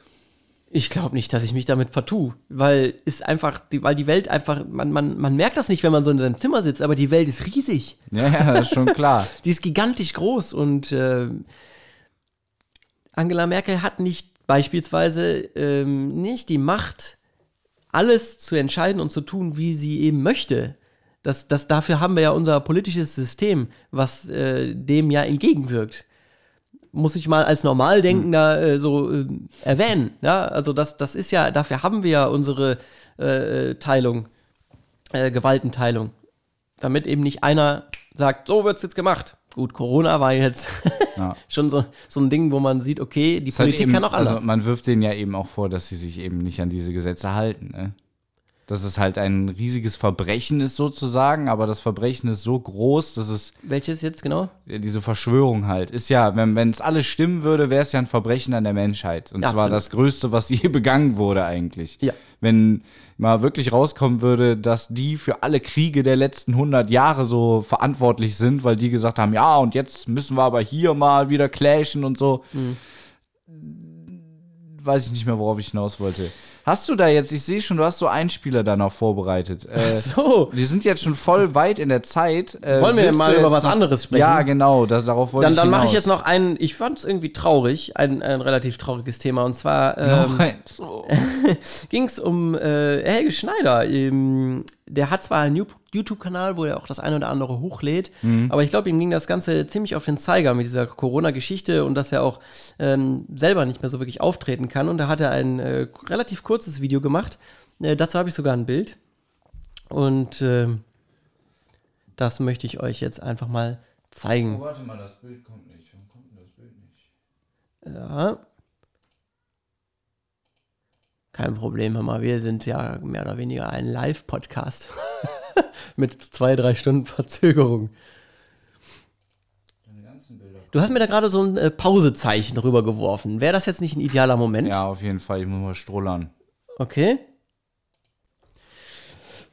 S2: Ich glaube nicht, dass ich mich damit vertue, weil ist einfach, die, weil die Welt einfach, man, man, man merkt das nicht, wenn man so in seinem Zimmer sitzt, aber die Welt ist riesig.
S1: Ja, ja, das ist schon klar.
S2: die ist gigantisch groß und äh, Angela Merkel hat nicht beispielsweise ähm, nicht die Macht, alles zu entscheiden und zu tun, wie sie eben möchte. Das, das, dafür haben wir ja unser politisches System, was äh, dem ja entgegenwirkt. Muss ich mal als Normaldenkender äh, so äh, erwähnen. Ja, also das, das ist ja, dafür haben wir ja unsere äh, Teilung, äh, Gewaltenteilung. Damit eben nicht einer sagt, so wird's jetzt gemacht. Gut, Corona war jetzt
S1: Ja.
S2: schon so, so ein Ding, wo man sieht, okay, die
S1: Ist halt
S2: Politik
S1: eben,
S2: kann auch anders.
S1: Also man wirft denen ja eben auch vor, dass sie sich eben nicht an diese Gesetze halten. Ne? Dass es halt ein riesiges Verbrechen ist sozusagen, aber das Verbrechen ist so groß, dass es
S2: Welches jetzt genau?
S1: diese Verschwörung halt ist ja, wenn wenn es alles stimmen würde, wäre es ja ein Verbrechen an der Menschheit und
S2: Ja,
S1: zwar
S2: absolut.
S1: das größte, was je begangen wurde eigentlich.
S2: Ja.
S1: Wenn mal wirklich rauskommen würde, dass die für alle Kriege der letzten 100 Jahre so verantwortlich sind, weil die gesagt haben, ja, und jetzt müssen wir aber hier mal wieder clashen und so.
S2: Mhm.
S1: Weiß ich nicht mehr, worauf ich hinaus wollte. Hast du da jetzt, ich sehe schon, du hast so Einspieler da noch vorbereitet. Äh,
S2: Ach so.
S1: Wir sind jetzt schon voll weit in der Zeit. Äh,
S2: Wollen wir
S1: willst
S2: mal über was
S1: noch-
S2: anderes sprechen?
S1: Ja, genau, das, darauf wollte
S2: Dann,
S1: ich
S2: dann mache ich jetzt noch einen, ich fand es irgendwie traurig, ein, ein relativ trauriges Thema. Und zwar ähm,
S1: eins.
S2: ging es um äh, Helge Schneider. Ähm, der hat zwar einen YouTube-Kanal, wo er auch das eine oder andere hochlädt,
S1: Mhm.
S2: aber ich glaube, ihm ging das Ganze ziemlich auf den Zeiger mit dieser Corona-Geschichte und dass er auch ähm, selber nicht mehr so wirklich auftreten kann. Und da hat er ein äh, relativ kurzes Video gemacht. Äh, dazu habe ich sogar ein Bild. Und ähm, das möchte ich euch jetzt einfach mal zeigen.
S1: Oh, warte mal, das Bild kommt nicht. Warum kommt denn das Bild nicht?
S2: Ja. Kein Problem, hör mal, wir sind ja mehr oder weniger ein Live-Podcast. Mit zwei, drei Stunden Verzögerung. Du hast mir da gerade so ein äh, Pausezeichen rübergeworfen. Wäre das jetzt nicht ein idealer Moment?
S1: Ja, auf jeden Fall. Ich muss mal strullern.
S2: Okay.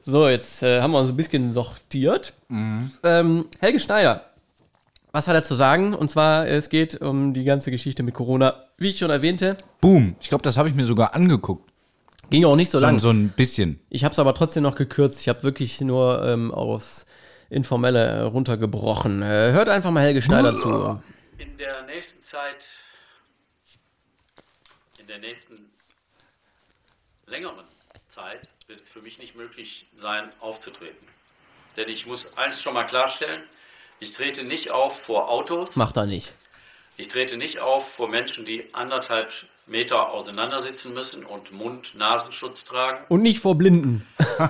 S2: So, jetzt äh, haben wir uns ein bisschen sortiert. Ähm, Helge Schneider, was hat er zu sagen? Und zwar, es geht um die ganze Geschichte mit Corona, wie ich schon erwähnte.
S1: Boom. Ich glaube, das habe ich mir sogar angeguckt.
S2: Ging auch nicht so
S1: So,
S2: lang.
S1: so ein bisschen.
S2: Ich habe es aber trotzdem noch gekürzt. Ich habe wirklich nur ähm, aufs Informelle äh, runtergebrochen. Äh, hört einfach mal Helge Schneider zu.
S25: In der nächsten Zeit, in der nächsten längeren Zeit wird es für mich nicht möglich sein, aufzutreten. Denn ich muss eins schon mal klarstellen, ich trete nicht auf vor Autos.
S2: Macht er nicht.
S25: Ich trete nicht auf vor Menschen, die anderthalb Meter auseinandersitzen müssen und Mund-Nasenschutz tragen.
S2: Und nicht vor Blinden.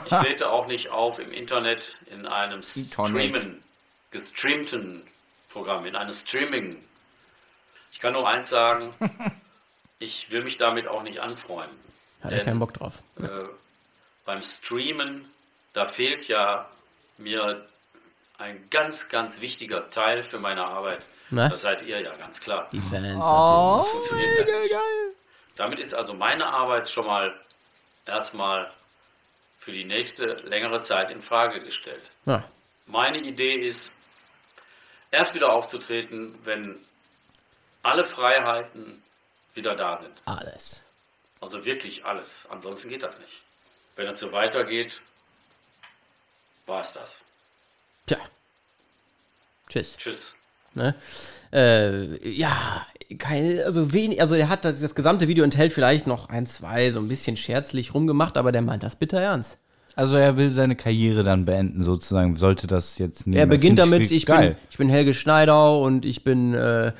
S25: Ich trete auch nicht auf im Internet in einem Streamen, gestreamten Programm, in einem Streaming. Ich kann nur eins sagen, ich will mich damit auch nicht anfreunden.
S2: Hat er
S25: Denn,
S2: keinen Bock drauf.
S25: Äh, beim Streamen, da fehlt ja mir ein ganz, ganz wichtiger Teil für meine Arbeit.
S2: Na?
S25: Das seid ihr ja ganz klar.
S2: Die Fans
S25: Oh,
S2: natürlich.
S25: das funktioniert gar nicht. Damit ist also meine Arbeit schon mal erstmal für die nächste längere Zeit in Frage gestellt.
S2: Ja.
S25: Meine Idee ist, erst wieder aufzutreten, wenn alle Freiheiten wieder da sind.
S2: Alles.
S25: Also wirklich alles. Ansonsten geht das nicht. Wenn es so weitergeht, war es das.
S2: Tja. Tschüss.
S25: Tschüss.
S2: Ne? Äh, ja, keine, also wenig, also er hat das, das gesamte Video enthält vielleicht noch ein, zwei, so ein bisschen scherzlich rumgemacht, aber der meint das bitter ernst.
S1: Also er will seine Karriere dann beenden, sozusagen. Sollte das jetzt nicht
S2: Er beginnt damit, ich bin,
S1: geil.
S2: ich bin Helge Schneider und ich bin äh,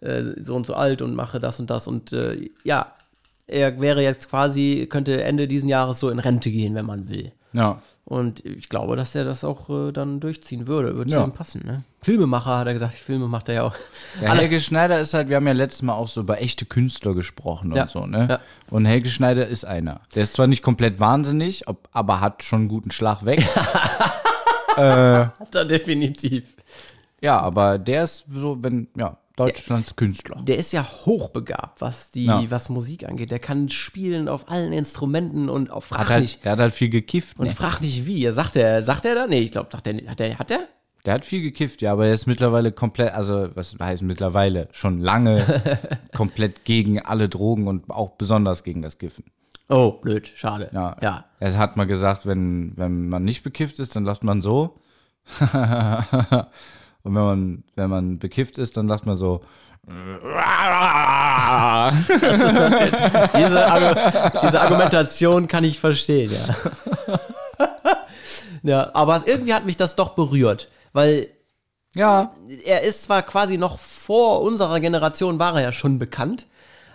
S2: äh, so und so alt und mache das und das und äh, ja, er wäre jetzt quasi, könnte Ende diesen Jahres so in Rente gehen, wenn man will.
S1: Ja.
S2: Und ich glaube, dass er das auch äh, dann durchziehen würde. Würde
S1: Ja.
S2: ihm passen, ne? Filmemacher, hat er gesagt. Filme macht er ja auch.
S1: Ja, Helge Schneider ist halt, wir haben ja letztes Mal auch so über echte Künstler gesprochen
S2: Ja.
S1: und so, ne?
S2: Ja.
S1: Und Helge Schneider ist einer. Der ist zwar nicht komplett wahnsinnig, ob, aber hat schon einen guten Schlag weg. äh,
S2: Hat er definitiv.
S1: ja, aber der ist so, wenn, ja, Deutschlands Künstler.
S2: Der ist ja hochbegabt, was die,
S1: Ja.
S2: was Musik angeht. Der kann spielen auf allen Instrumenten und auf frag
S1: Hat halt,
S2: nicht.
S1: der hat halt viel gekifft.
S2: Und
S1: ne?
S2: frag nicht wie. Er sagt er, sagt er da? Nee, ich glaube, sagt er, hat er, hat er?
S1: Der hat viel gekifft, ja, aber er ist mittlerweile komplett, also was heißt mittlerweile, schon lange komplett gegen alle Drogen und auch besonders gegen das Kiffen.
S2: Oh, blöd, schade.
S1: Ja.
S2: Ja.
S1: Er hat mal gesagt, wenn, wenn man nicht bekifft ist, dann lacht man so. und wenn man, wenn man bekifft ist, dann lacht man so.
S2: diese, Argu diese Argumentation kann ich verstehen, ja. ja, aber irgendwie hat mich das doch berührt, weil
S1: ja,
S2: er ist zwar quasi noch vor unserer Generation war er ja schon bekannt,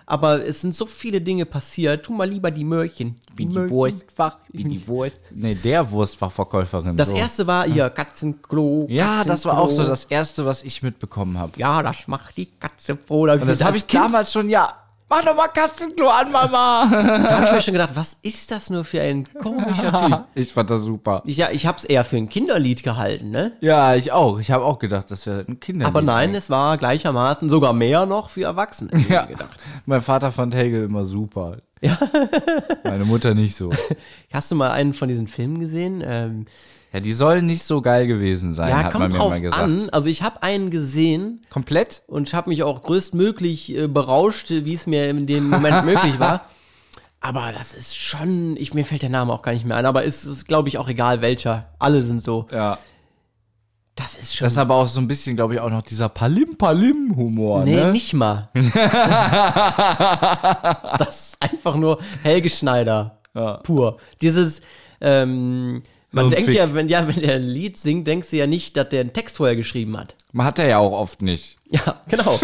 S2: aber es sind so viele Dinge passiert. Tu mal lieber die Möhrchen.
S1: Wie die Wurstfach, wie die Wurst. Nee, der Wurstfachverkäuferin.
S2: Das
S1: so.
S2: erste war ihr Katzenklo.
S1: Ja, das war auch so
S2: Katzenklo.
S1: das erste, was ich mitbekommen habe.
S2: Ja, das macht die Katze froh.
S1: Und das habe ich
S2: Kind-
S1: damals schon, ja. Mach doch mal Katzenklo an, Mama.
S2: Da habe ich mir schon gedacht, was ist das nur für ein komischer Typ?
S1: Ich fand das super.
S2: Ich, ja, ich habe es eher für ein Kinderlied gehalten, ne?
S1: Ja, ich auch. Ich habe auch gedacht, das wäre ein Kinderlied.
S2: Aber nein, es war gleichermaßen sogar mehr noch für Erwachsene.
S1: Ja.
S2: gedacht.
S1: Mein Vater fand Helge immer super. Ja. Meine Mutter nicht so.
S2: Hast du mal einen von diesen Filmen gesehen? Ähm,
S1: Ja, die sollen nicht so geil gewesen sein,
S2: ja,
S1: hat man
S2: kommt
S1: mir
S2: drauf
S1: mal gesagt.
S2: an. Also ich habe einen gesehen.
S1: Komplett?
S2: Und habe mich auch größtmöglich äh, berauscht, wie es mir in dem Moment möglich war. Aber das ist schon, ich, mir fällt der Name auch gar nicht mehr ein, aber es ist, glaube ich, auch egal welcher. Alle sind so.
S1: Ja.
S2: Das ist schon.
S1: Das ist aber auch so ein bisschen, glaube ich, auch noch dieser Palim-Palim-Humor,
S2: nee,
S1: ne?
S2: nicht mal. das ist einfach nur Helge Schneider. Pur. Dieses, ähm, man
S1: ein
S2: denkt
S1: Fick.
S2: ja, wenn, ja, wenn der ein Lied singt, denkst du ja nicht, dass der einen Text vorher geschrieben hat.
S1: Man hat er ja auch oft nicht.
S2: Ja, genau.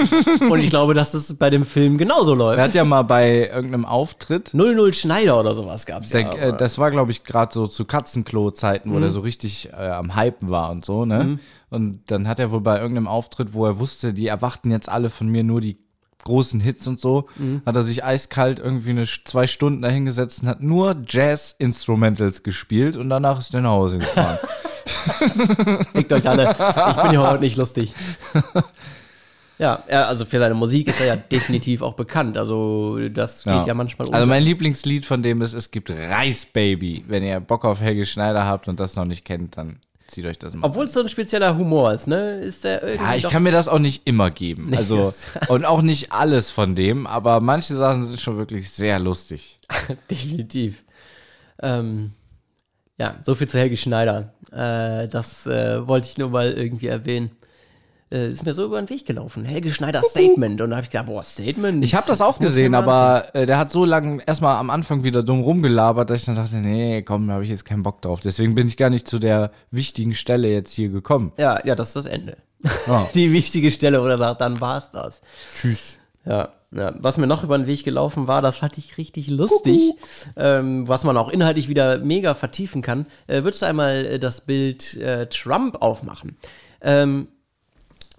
S2: Und ich glaube, dass das bei dem Film genauso läuft.
S1: Er hat ja mal bei irgendeinem Auftritt.
S2: 00 Schneider oder sowas gab's ja.
S1: Der, äh, das war, glaube ich, gerade so zu Katzenklo-Zeiten, wo
S2: Mhm.
S1: der so richtig äh, am Hypen war und so, ne?
S2: Mhm.
S1: Und dann hat er wohl bei irgendeinem Auftritt, wo er wusste, die erwarten jetzt alle von mir nur die großen Hits und so,
S2: Mhm.
S1: hat er sich eiskalt irgendwie eine, zwei Stunden dahingesetzt und hat nur Jazz-Instrumentals gespielt und danach ist er nach Hause gefahren.
S2: Fickt euch alle. Ich bin hier heute nicht lustig. Ja, also für seine Musik ist er ja definitiv auch bekannt. Also das geht ja, manchmal
S1: Also mein Lieblingslied von dem ist, es gibt Reis Baby. Wenn ihr Bock auf Helge Schneider habt und das noch nicht kennt, dann zieht euch das mal.
S2: Obwohl es so ein spezieller Humor ist, ne? Ist der irgendwie
S1: Ja, ich kann mir das auch nicht immer geben.
S2: Nee,
S1: also und auch nicht alles von dem, aber manche Sachen sind schon wirklich sehr lustig.
S2: Definitiv. Ähm, ja, so viel zu Helge Schneider. Äh, das äh, wollte ich nur mal irgendwie erwähnen. Äh, ist mir so über den Weg gelaufen. Helge Schneider Statement. Und da habe ich gedacht, boah, Statement.
S1: Ich habe das auch
S2: mir
S1: gesehen, aber äh, der hat so lange erstmal am Anfang wieder dumm rumgelabert, dass ich dann dachte, nee, komm, da habe ich jetzt keinen Bock drauf. Deswegen bin ich gar nicht zu der wichtigen Stelle jetzt hier gekommen.
S2: Ja, ja, das ist das Ende.
S1: Ja.
S2: Die wichtige Stelle, wo er sagt, dann war's das.
S1: Tschüss.
S2: Ja, ja, was mir noch über den Weg gelaufen war, das fand ich richtig lustig, ähm, was man auch inhaltlich wieder mega vertiefen kann. Äh, würdest du einmal äh, das Bild äh, Trump aufmachen? Ähm,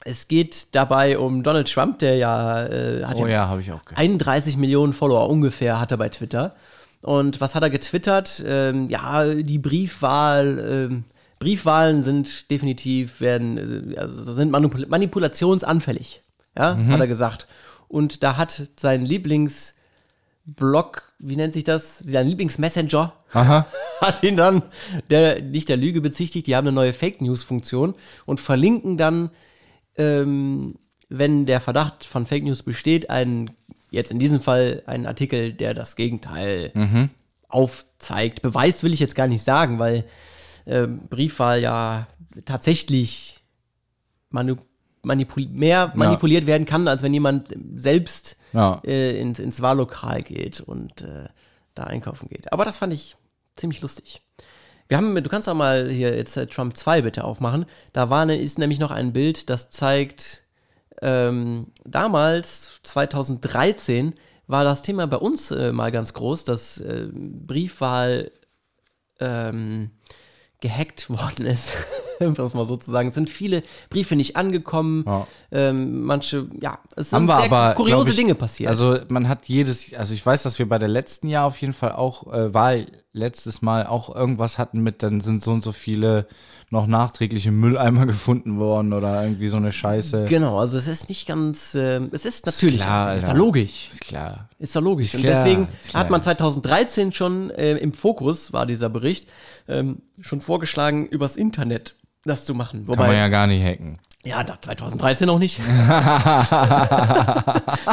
S2: es geht dabei um Donald Trump, der ja, äh, hat
S1: Oh ja, habe ich auch gehört.
S2: 31 Millionen Follower ungefähr hat er bei Twitter. Und was hat er getwittert? Ähm, ja, die Briefwahl, ähm, Briefwahlen sind definitiv, werden, äh, also sind manipul manipulationsanfällig. Ja,
S1: Mhm.
S2: hat er gesagt. Und da hat sein Lieblingsblog, wie nennt sich das? Sein Lieblingsmessenger,
S1: Aha.
S2: hat ihn dann der, nicht der Lüge bezichtigt, die haben eine neue Fake News-Funktion und verlinken dann, ähm, wenn der Verdacht von Fake News besteht, einen, jetzt in diesem Fall einen Artikel, der das Gegenteil
S1: Mhm.
S2: aufzeigt. Beweist will ich jetzt gar nicht sagen, weil ähm, Briefwahl ja tatsächlich manu manipul mehr manipuliert werden kann, als wenn jemand selbst
S1: Ja.
S2: äh, ins, ins Wahllokal geht und äh, da einkaufen geht. Aber das fand ich ziemlich lustig. Wir haben, du kannst auch mal hier jetzt äh, Trump 2 bitte aufmachen. Da war ne, ist nämlich noch ein Bild, das zeigt, ähm, damals, 2013, war das Thema bei uns äh, mal ganz groß, dass äh, Briefwahl ähm, gehackt worden ist. das mal so zu sagen. Es sind viele Briefe nicht angekommen. Ähm, manche, ja, es sind sehr
S1: aber
S2: kuriose
S1: ich,
S2: Dinge passiert.
S1: Also man hat jedes, also ich weiß, dass wir bei der letzten Jahr auf jeden Fall auch äh, Wahl letztes Mal auch irgendwas hatten mit, dann sind so und so viele noch nachträgliche Mülleimer gefunden worden oder irgendwie so eine Scheiße.
S2: Genau, also es ist nicht ganz, ähm, es ist natürlich,
S1: klar,
S2: ist ja logisch.
S1: Ist klar.
S2: Ist ja logisch.
S1: Ist
S2: Und
S1: klar,
S2: deswegen
S1: ist klar.
S2: hat man 2013 schon äh, im Fokus, war dieser Bericht, ähm, schon vorgeschlagen, übers Internet das zu machen.
S1: Kann man ja gar nicht hacken.
S2: Ja, da 2013 noch nicht.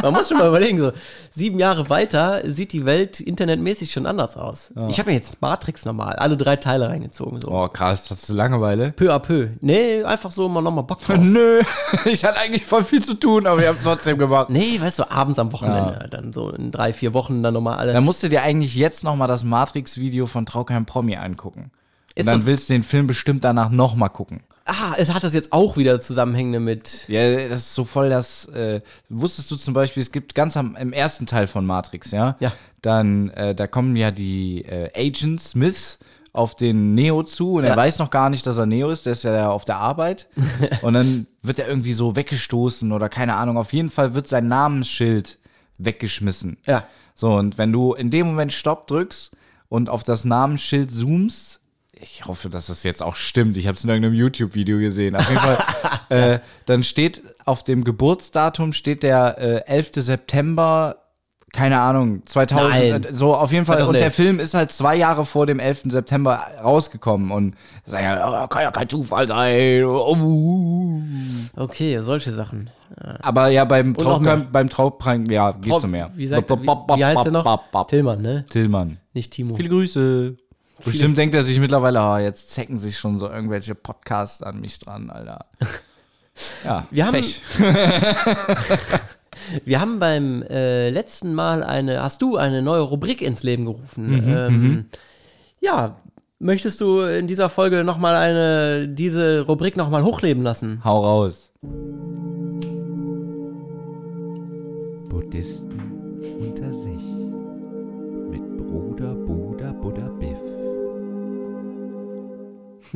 S2: Man muss schon mal überlegen, so sieben Jahre weiter sieht die Welt internetmäßig schon anders aus.
S1: Ja.
S2: Ich habe mir jetzt Matrix normal, alle drei Teile reingezogen. So.
S1: Oh, krass, hast du Langeweile?
S2: Peu à peu. Nee, einfach so mal nochmal Bock drauf.
S1: Nö, ich hatte eigentlich voll viel zu tun, aber ich habe trotzdem gemacht.
S2: Nee, weißt du, abends am Wochenende, dann so in drei, vier Wochen dann nochmal alle.
S1: Dann musst du dir eigentlich jetzt noch mal das Matrix-Video von Traukeim Promi angucken.
S2: Ist
S1: Und dann willst du den Film bestimmt danach noch mal gucken.
S2: Ah, es hat das jetzt auch wieder Zusammenhänge mit.
S1: Ja, das ist so voll das. Äh, wusstest du zum Beispiel, es gibt ganz am, im ersten Teil von Matrix, ja?
S2: Ja.
S1: Dann, äh, da kommen ja die äh, Agent Smith auf den Neo zu und
S2: Ja.
S1: er weiß noch gar nicht, dass er Neo ist, der ist ja auf der Arbeit. und dann wird er irgendwie so weggestoßen oder keine Ahnung. Auf jeden Fall wird sein Namensschild weggeschmissen.
S2: Ja.
S1: So, und wenn du in dem Moment Stopp drückst und auf das Namensschild zoomst, ich hoffe, dass das jetzt auch stimmt. Ich habe es in irgendeinem YouTube-Video gesehen. Auf jeden Fall, äh, dann steht auf dem Geburtsdatum steht der äh, 11. September, keine Ahnung, 2000,
S2: Nein.
S1: äh, so auf jeden Fall. Und
S2: 2011.
S1: der Film ist halt zwei Jahre vor dem 11. September rausgekommen und sagen ja, oh, kann ja kein Zufall sein. Oh.
S2: Okay, solche Sachen.
S1: Aber ja, beim. Traum, beim Traumprang, ja, geht's
S2: Hoff-
S1: so mehr.
S2: Wie, sagt, wie, wie heißt der noch? Tillmann, ne?
S1: Tillmann.
S2: Nicht Timo.
S1: Viele Grüße. Bestimmt denkt er sich mittlerweile, ah, jetzt zecken sich schon so irgendwelche Podcasts an mich dran, Alter. Ja,
S2: Wir haben,
S1: Pech.
S2: wir haben beim äh, letzten Mal eine, hast du eine neue Rubrik ins Leben gerufen.
S1: Mhm,
S2: ähm,
S1: mhm.
S2: Ja, möchtest du in dieser Folge nochmal eine, diese Rubrik nochmal hochleben lassen?
S1: Hau raus. Buddhisten unter sich.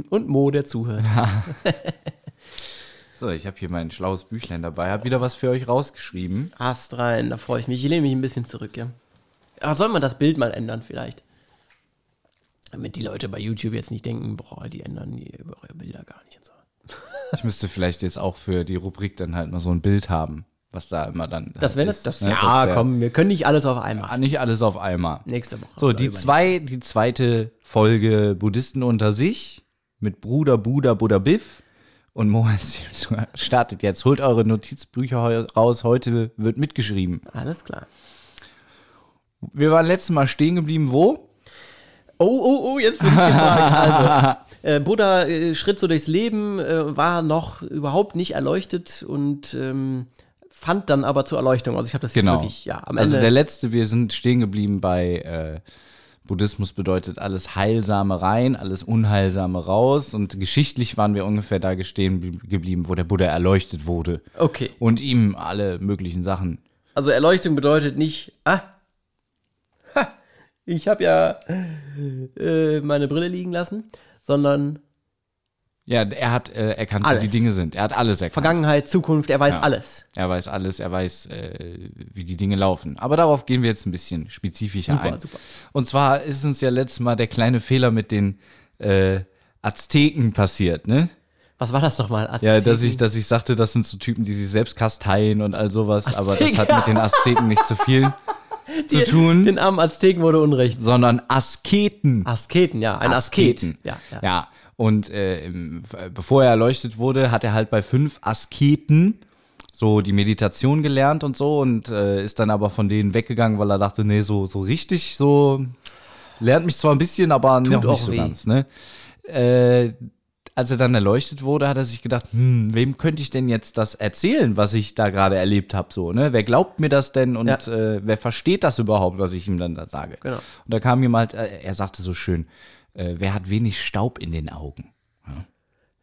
S2: Und Mo, der zuhört.
S1: So, ich habe hier mein schlaues Büchlein dabei. Habe wieder was für euch rausgeschrieben.
S2: Ast rein, da freue ich mich. Ich lehne mich ein bisschen zurück, ja. Aber soll man das Bild mal ändern vielleicht? Damit die Leute bei YouTube jetzt nicht denken, boah, die ändern die über eure Bilder gar nicht und so.
S1: Ich müsste vielleicht jetzt auch für die Rubrik dann halt mal so ein Bild haben, was da immer dann.
S2: Das
S1: halt
S2: wäre
S1: ist,
S2: das,
S1: ne?
S2: ja,
S1: wär-
S2: komm, wir können nicht alles auf einmal.
S1: Nicht alles auf einmal.
S2: Nächste Woche.
S1: So, die, zwei, die zweite Folge Buddhisten unter sich mit Bruder, Buddha, Buddha, Biff. Und Mo startet jetzt. Holt eure Notizbücher raus. Heute wird mitgeschrieben.
S2: Alles klar.
S1: Wir waren letztes Mal stehen geblieben, wo?
S2: Oh, oh, oh, jetzt bin ich gefragt. Also, äh, Buddha äh, schritt so durchs Leben, äh, war noch überhaupt nicht erleuchtet und ähm, fand dann aber zur Erleuchtung. Also ich habe das jetzt
S1: Genau.
S2: wirklich, ja, am
S1: also
S2: Ende.
S1: der letzte, wir sind stehen geblieben bei äh, Buddhismus bedeutet alles Heilsame rein, alles Unheilsame raus. Und geschichtlich waren wir ungefähr da stehen blie- geblieben, wo der Buddha erleuchtet wurde.
S2: Okay.
S1: Und ihm alle möglichen Sachen.
S2: Also Erleuchtung bedeutet nicht, ah, ha, ich habe ja äh, meine Brille liegen lassen, sondern
S1: Ja, er hat äh, erkannt,
S2: Alles.
S1: wie die Dinge sind. Er hat alles erkannt.
S2: Vergangenheit, Zukunft, er weiß
S1: Ja.
S2: alles.
S1: Er weiß alles, er weiß, äh, wie die Dinge laufen. Aber darauf gehen wir jetzt ein bisschen spezifischer
S2: Super,
S1: ein.
S2: super.
S1: Und zwar ist uns ja letztes Mal der kleine Fehler mit den äh, Azteken passiert, ne?
S2: Was war das nochmal?
S1: Ja, dass
S2: Azteken?
S1: ich, dass ich sagte, das sind so Typen, die sich selbst kasteien und all sowas, aber das
S2: Azteken.
S1: hat mit den Azteken nicht so viel zu
S2: Die-
S1: tun.
S2: Den armen Azteken wurde Unrecht.
S1: Sondern Asketen.
S2: Asketen, ja, ein Asket.
S1: Asketen.
S2: Ja, ja.
S1: ja. Und äh, bevor er erleuchtet wurde, hat er halt bei fünf Asketen so die Meditation gelernt und so und äh, ist dann aber von denen weggegangen, weil er dachte, nee, so, so richtig, so lernt mich zwar ein bisschen, aber
S2: Tut
S1: noch nicht
S2: auch
S1: so
S2: weh.
S1: ganz. Ne? Äh, als er dann erleuchtet wurde, hat er sich gedacht, hm, wem könnte ich denn jetzt das erzählen, was ich da gerade erlebt habe? So, ne? Wer glaubt mir das denn und
S2: Ja.
S1: äh, wer versteht das überhaupt, was ich ihm dann da sage?
S2: Genau.
S1: Und da kam jemand, äh, er sagte so schön, äh, wer hat wenig Staub in den Augen?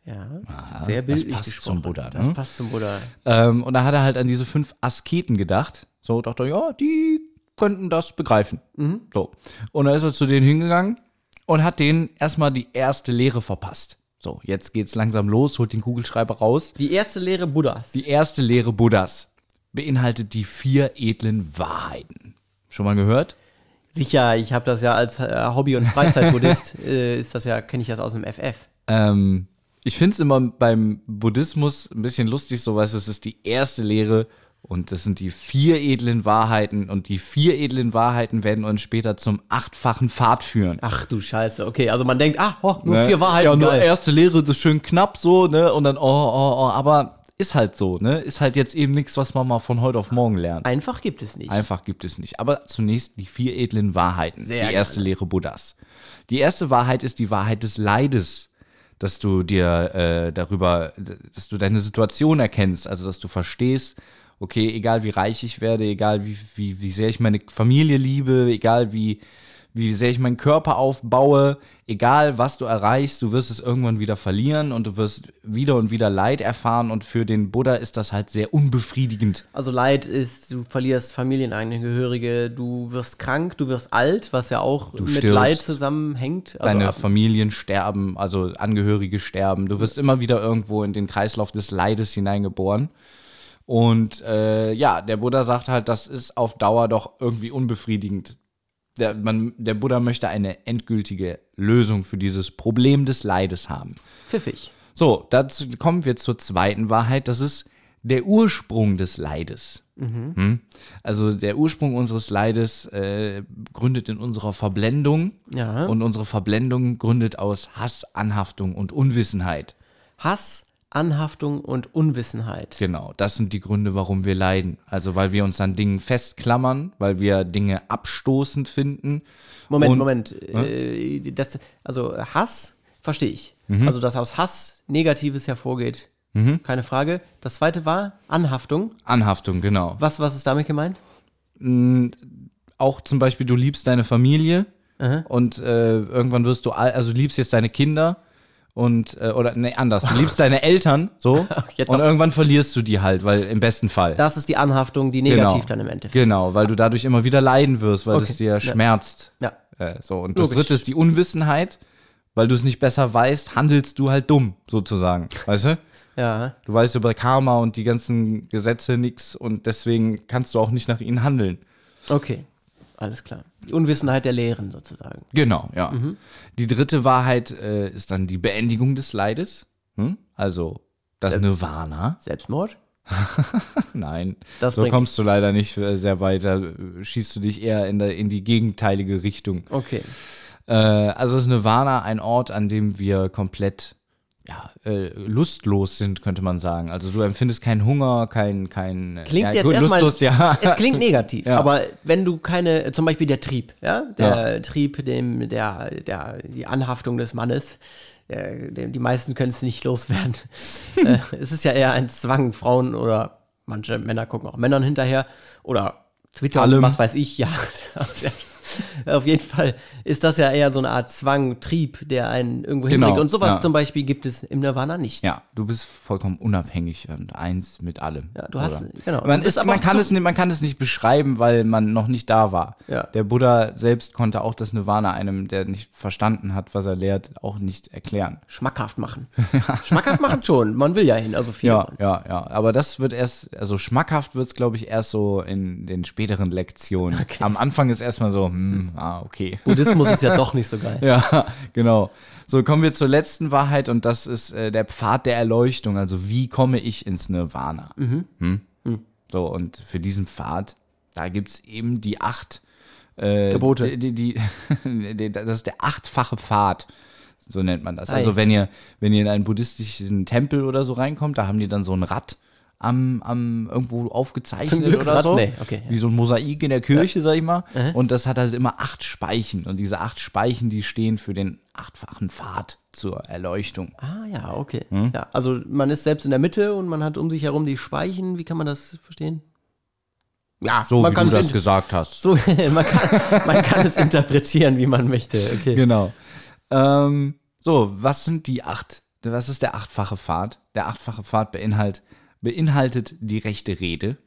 S2: Ja,
S1: Ah,
S2: sehr bildlich
S1: das passt
S2: gesprochen.
S1: zum Buddha.
S2: Das
S1: ne?
S2: passt zum Buddha.
S1: Ähm, und da hat er halt an diese fünf Asketen gedacht. So dachte er, ja, die könnten das begreifen.
S2: Mhm.
S1: So. Und dann ist er zu denen hingegangen und hat denen erstmal die erste Lehre verpasst. So, jetzt geht's langsam los, holt den Kugelschreiber raus.
S2: Die erste Lehre Buddhas.
S1: Die erste Lehre Buddhas beinhaltet die vier edlen Wahrheiten. Schon mal gehört?
S2: Sicher, ich habe das ja als äh, Hobby- und Freizeitbuddhist, äh, ist das ja, kenne ich das aus dem FF.
S1: Ähm, ich finde es immer beim Buddhismus ein bisschen lustig, so was es ist die erste Lehre und das sind die vier edlen Wahrheiten und die vier edlen Wahrheiten werden uns später zum achtfachen Pfad führen.
S2: Ach du Scheiße, okay, also man denkt, ah, oh, nur
S1: Ne?
S2: vier Wahrheiten,
S1: Ja, nur
S2: geil.
S1: erste Lehre, das ist schön knapp so, ne? Und dann, oh, oh, oh, aber ist halt so, ne? Ist halt jetzt eben nichts, was man mal von heute auf morgen lernt.
S2: Einfach gibt es nicht.
S1: Einfach gibt es nicht. Aber zunächst die vier edlen Wahrheiten.
S2: Sehr
S1: die erste Lehre Buddhas. Die erste Wahrheit ist die Wahrheit des Leides. Dass du dir äh, darüber, dass du deine Situation erkennst, also dass du verstehst, okay, egal wie reich ich werde, egal wie, wie, wie sehr ich meine Familie liebe, egal wie, wie sehr ich meinen Körper aufbaue, egal was du erreichst, du wirst es irgendwann wieder verlieren und du wirst wieder und wieder Leid erfahren und für den Buddha ist das halt sehr unbefriedigend.
S2: Also Leid ist, du verlierst Familienangehörige, du wirst krank, du wirst alt, was ja auch
S1: Du
S2: mit
S1: stirbst.
S2: Leid zusammenhängt. Also
S1: Deine Familien sterben, also Angehörige sterben. Du wirst immer wieder irgendwo in den Kreislauf des Leides hineingeboren. Und äh, ja, der Buddha sagt halt, das ist auf Dauer doch irgendwie unbefriedigend. Der, man, der Buddha möchte eine endgültige Lösung für dieses Problem des Leides haben.
S2: Pfiffig.
S1: So, dazu kommen wir zur zweiten Wahrheit. Das ist der Ursprung des Leides.
S2: Mhm.
S1: Hm? Also der Ursprung unseres Leides äh, gründet in unserer Verblendung.
S2: Ja.
S1: Und unsere Verblendung gründet aus Hass, Anhaftung und Unwissenheit.
S2: Hass, Anhaftung und Unwissenheit.
S1: Genau, das sind die Gründe, warum wir leiden. Also weil wir uns an Dingen festklammern, weil wir Dinge abstoßend finden.
S2: Moment,
S1: Und-
S2: Moment.
S1: Hm?
S2: Äh, das, also Hass verstehe ich.
S1: Mhm.
S2: Also dass aus Hass Negatives hervorgeht,
S1: Mhm.
S2: keine Frage. Das zweite war Anhaftung.
S1: Anhaftung, genau.
S2: Was, was ist damit gemeint?
S1: Mm, Auch zum Beispiel, du liebst deine Familie
S2: Aha.
S1: und äh, irgendwann wirst du, al- also du liebst jetzt deine Kinder und, äh, oder nee, anders, du liebst deine Eltern, so,
S2: Ja,
S1: und irgendwann verlierst du die halt, weil im besten Fall.
S2: Das ist die Anhaftung, die negativ dann im Endeffekt.
S1: Genau, weil du dadurch immer wieder leiden wirst, weil
S2: Okay.
S1: es dir
S2: Ja.
S1: schmerzt.
S2: Ja.
S1: Äh, so, und das
S2: Logisch.
S1: dritte ist die Unwissenheit, weil du es nicht besser weißt, handelst du halt dumm, sozusagen. Weißt du?
S2: Ja.
S1: Du weißt über Karma und die ganzen Gesetze nichts und deswegen kannst du auch nicht nach ihnen handeln.
S2: Okay, alles klar. Die Unwissenheit der Lehren sozusagen.
S1: Genau, ja.
S2: Mhm.
S1: Die dritte Wahrheit äh, ist dann die Beendigung des Leides. Hm? Also das Nirvana.
S2: Selbstmord?
S1: Nein,
S2: Das
S1: so kommst du leider nicht äh, sehr weiter. Äh, Schießt du dich eher in, der, in die gegenteilige Richtung.
S2: Okay.
S1: Äh, also ist Nirvana ein Ort, an dem wir komplett ja, äh, lustlos sind, könnte man sagen. Also du empfindest keinen Hunger, kein, kein äh,
S2: Klingt
S1: ja,
S2: jetzt
S1: gut,
S2: erstmal,
S1: lustlos, ja.
S2: es klingt negativ,
S1: Ja.
S2: aber wenn du keine, zum Beispiel der Trieb, ja, der Trieb, dem, der, der, die Anhaftung des Mannes, der, dem, die meisten können es nicht loswerden. äh, es ist ja eher ein Zwang, Frauen oder manche Männer gucken auch Männern hinterher oder Twitter,
S1: Allem.
S2: was weiß ich, ja. Auf jeden Fall ist das ja eher so eine Art Zwang, Trieb, der einen irgendwo
S1: Genau,
S2: hinbringt. Und sowas
S1: ja.
S2: zum Beispiel gibt es im Nirvana nicht.
S1: Ja, du bist vollkommen unabhängig und eins mit allem. Ja,
S2: du hast- genau.
S1: Man, ist,
S2: aber
S1: man, kann es, nicht- man kann es nicht beschreiben, weil man noch nicht da war.
S2: Ja.
S1: Der Buddha selbst konnte auch das Nirvana einem, der nicht verstanden hat, was er lehrt, auch nicht erklären.
S2: Schmackhaft machen. Schmackhaft machen schon. Man will ja hin, also viel.
S1: Ja, ja, ja. Aber das wird erst, also schmackhaft wird es, glaube ich, erst so in den späteren Lektionen. Am Anfang ist erstmal so, hm, ah, okay.
S2: Buddhismus ist ja doch nicht so geil.
S1: Ja, genau. So, kommen wir zur letzten Wahrheit und das ist äh, der Pfad der Erleuchtung. Also, wie komme ich ins Nirvana?
S2: Mhm.
S1: Hm?
S2: Hm.
S1: So, und für diesen Pfad, da gibt es eben die acht äh,
S2: Gebote.
S1: Die, die, die, das ist der achtfache Pfad. So nennt man das. Also, wenn ihr, wenn ihr in einen buddhistischen Tempel oder so reinkommt, da haben die dann so ein Rad am, am irgendwo aufgezeichnet oder so.
S2: Nee, okay, ja.
S1: Wie so ein Mosaik in der Kirche, sag ich mal.
S2: Mhm.
S1: Und das hat halt immer acht Speichen. Und diese acht Speichen, die stehen für den achtfachen Pfad zur Erleuchtung.
S2: Ah ja, okay.
S1: Hm?
S2: Ja, also man ist selbst in der Mitte und man hat um sich herum die Speichen. Wie kann man das verstehen? Ja,
S1: So wie du das gesagt hast.
S2: So, man, kann, man kann es interpretieren, wie man möchte. Okay.
S1: Genau. Ähm, so, was sind die acht? Was ist der achtfache Pfad? Der achtfache Pfad beinhalt, beinhaltet die rechte Rede.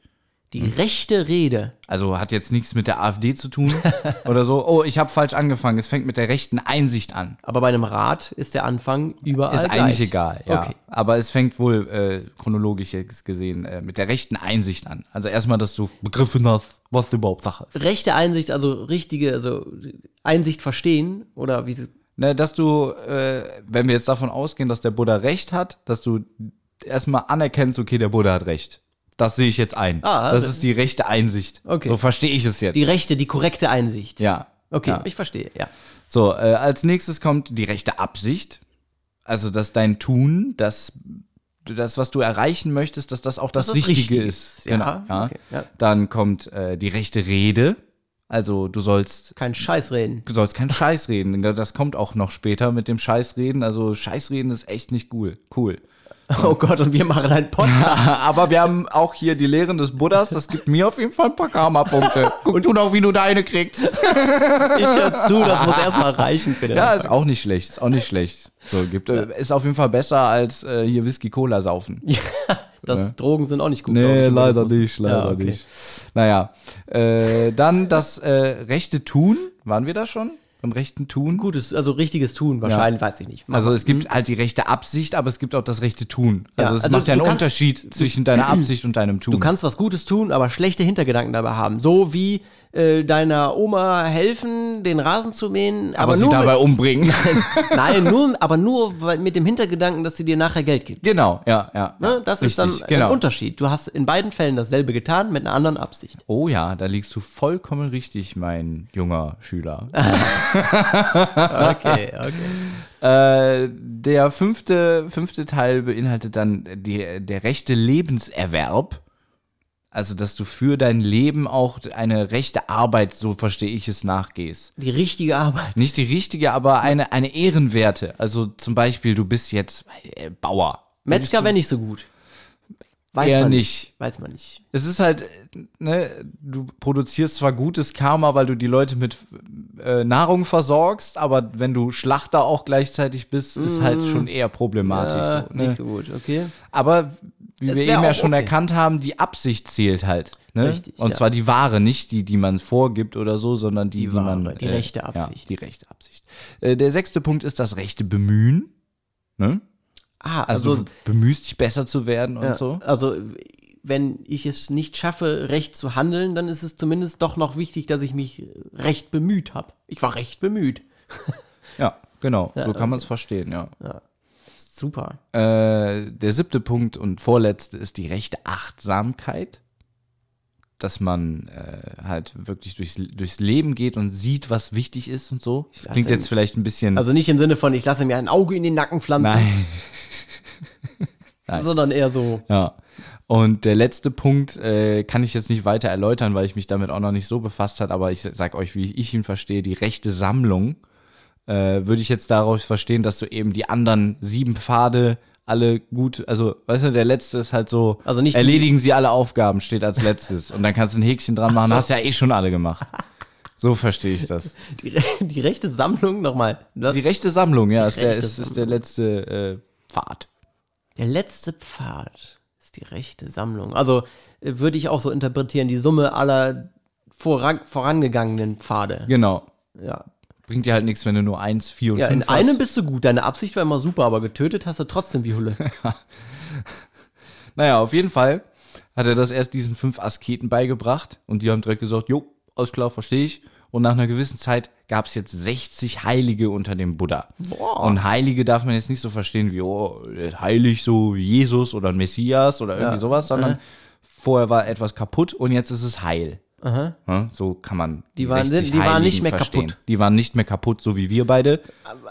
S2: Die rechte Rede.
S1: Also hat jetzt nichts mit der AfD zu tun oder so. Oh, ich habe falsch angefangen. Es fängt mit der rechten Einsicht an.
S2: Aber bei einem Rat ist der Anfang überall
S1: Ist
S2: gleich.
S1: eigentlich egal, ja.
S2: Okay.
S1: Aber es fängt wohl äh, chronologisch gesehen äh, mit der rechten Einsicht an. Also erstmal, dass du begriffen hast, was überhaupt Sache ist.
S2: Rechte Einsicht, also richtige, also Einsicht verstehen oder wie
S1: Ne, dass du, äh, wenn wir jetzt davon ausgehen, dass der Buddha recht hat, dass du erstmal anerkennst, okay, der Buddha hat recht. Das sehe ich jetzt ein.
S2: Ah,
S1: das
S2: also-
S1: ist die rechte Einsicht.
S2: Okay.
S1: So verstehe ich es jetzt.
S2: die rechte, die korrekte Einsicht.
S1: ja.
S2: Okay,
S1: ja.
S2: ich verstehe, ja.
S1: So, äh, als nächstes kommt die rechte Absicht. Also, dass dein Tun, das, das was du erreichen möchtest, dass das auch das,
S2: das
S1: Richtige
S2: richtig
S1: ist.
S2: ist. Ja,
S1: Genau. Ja.
S2: okay.
S1: Dann kommt äh, die rechte Rede. Also, du sollst.
S2: Kein Scheiß reden.
S1: Du sollst keinen Scheiß reden. Das kommt auch noch später mit dem Scheißreden. Also, Scheißreden ist echt nicht cool. Cool.
S2: Oh Gott, und wir machen einen Podcast.
S1: Aber wir haben auch hier die Lehren des Buddhas. Das gibt mir auf jeden Fall ein paar Karma-Punkte. Guck du noch, wie du deine kriegst.
S2: Ich höre zu, das muss erstmal reichen für den
S1: Ja, ist auch nicht schlecht. Ist auch nicht schlecht. So, gibt, äh, Ist auf jeden Fall besser als äh, hier Whisky-Cola saufen.
S2: Das
S1: Ja.
S2: Drogen sind auch nicht gut.
S1: Nee,
S2: ich,
S1: leider nicht, leider
S2: Ja, okay.
S1: nicht. Naja, äh, dann das äh, rechte Tun. Waren wir da schon? Beim rechten Tun?
S2: Gutes, also richtiges Tun wahrscheinlich, weiß ich nicht. Mach
S1: Also es gibt halt die rechte Absicht, aber es gibt auch das rechte Tun.
S2: Ja,
S1: Also es
S2: also
S1: macht ja einen
S2: kannst-
S1: Unterschied zwischen deiner Absicht und deinem Tun.
S2: Du kannst was Gutes tun, aber schlechte Hintergedanken dabei haben. So wie äh, deiner Oma helfen, den Rasen zu mähen, aber,
S1: aber sie
S2: nur
S1: dabei
S2: mit,
S1: umbringen.
S2: Nein, nur, aber nur mit dem Hintergedanken, dass sie dir nachher Geld gibt.
S1: Genau, ja, ja.
S2: Ne? Das ist dann
S1: Richtig, genau.
S2: ein Unterschied. Du hast in beiden Fällen dasselbe getan mit einer anderen Absicht.
S1: Oh ja, da liegst du vollkommen richtig, mein junger Schüler.
S2: Okay,
S1: Äh, der fünfte, fünfte Teil beinhaltet dann die, der rechte Lebenserwerb. Also, dass du für dein Leben auch eine rechte Arbeit, so verstehe ich es, nachgehst.
S2: Die richtige Arbeit.
S1: Nicht die richtige, aber eine, eine ehrenwerte. Also zum Beispiel, du bist jetzt äh, Bauer.
S2: Metzger wäre nicht so gut. Weiß
S1: Eher
S2: man
S1: nicht.
S2: Weiß man nicht.
S1: Es ist halt, ne, du produzierst zwar gutes Karma, weil du die Leute mit äh, Nahrung versorgst, aber wenn du Schlachter auch gleichzeitig bist, ist halt
S2: Mm.
S1: schon eher problematisch.
S2: Ja,
S1: so, ne?
S2: Nicht so gut, okay.
S1: Aber wie
S2: Es
S1: wir eben ja schon
S2: okay.
S1: erkannt haben, die Absicht zählt halt. Ne?
S2: Richtig,
S1: Und
S2: ja.
S1: zwar die wahre, nicht die, die man vorgibt oder so, sondern die, die,
S2: wahre,
S1: man.
S2: die rechte Absicht.
S1: Ja, die rechte Absicht. Äh, der sechste Punkt ist das rechte Bemühen. Ne?
S2: Ah,
S1: Also,
S2: also,
S1: du bemühst dich besser zu werden und
S2: ja,
S1: so.
S2: also wenn ich es nicht schaffe, recht zu handeln, dann ist es zumindest doch noch wichtig, dass ich mich recht bemüht habe. Ich war recht bemüht.
S1: Ja, genau. So kann man es verstehen, ja.
S2: Ja. Super.
S1: Äh, der siebte Punkt und vorletzte ist die rechte Achtsamkeit. Dass man äh, halt wirklich durchs, durchs Leben geht und sieht, was wichtig ist und so. Das klingt jetzt vielleicht ein bisschen.
S2: Also nicht im Sinne von, ich lasse mir ein Auge in den Nacken pflanzen,
S1: Nein. Nein.
S2: sondern eher so.
S1: Ja. Und der letzte Punkt äh, kann ich jetzt nicht weiter erläutern, weil ich mich damit auch noch nicht so befasst habe, aber ich sag euch, wie ich ihn verstehe, die rechte Sammlung äh, würde ich jetzt daraus verstehen, dass du eben die anderen sieben Pfade alle gut, also weißt du, der letzte ist halt so,
S2: Also nicht
S1: erledigen sie alle Aufgaben, steht als letztes. Und dann kannst du ein Häkchen dran machen,
S2: so.
S1: hast ja eh schon alle gemacht. So verstehe ich das.
S2: Die, die rechte Sammlung nochmal.
S1: Die rechte Sammlung, ja, ist der,
S2: rechte
S1: ist, ist der letzte äh, Pfad.
S2: Der letzte Pfad ist die rechte Sammlung. Also äh, würde ich auch so interpretieren, die Summe aller voran, vorangegangenen Pfade.
S1: Genau.
S2: Ja.
S1: Bringt dir halt nichts, wenn du nur eins, vier und
S2: Ja, in
S1: fünf hast.
S2: einem bist du gut. Deine Absicht war immer super, aber getötet hast du trotzdem wie Hulle.
S1: Naja, auf jeden Fall hat er das erst diesen fünf Asketen beigebracht und die haben direkt gesagt, jo, alles klar, verstehe ich. Und nach einer gewissen Zeit gab es jetzt 60 Heilige unter dem Buddha.
S2: Boah.
S1: Und Heilige darf man jetzt nicht so verstehen wie, oh, heilig so wie Jesus oder Messias oder irgendwie
S2: Ja.
S1: sowas, sondern
S2: Aha.
S1: vorher war etwas kaputt und jetzt ist es heil.
S2: Aha.
S1: Ja, so kann man
S2: Die waren-
S1: 60
S2: die waren nicht mehr
S1: verstehen.
S2: kaputt.
S1: Die waren nicht mehr kaputt, so wie wir beide.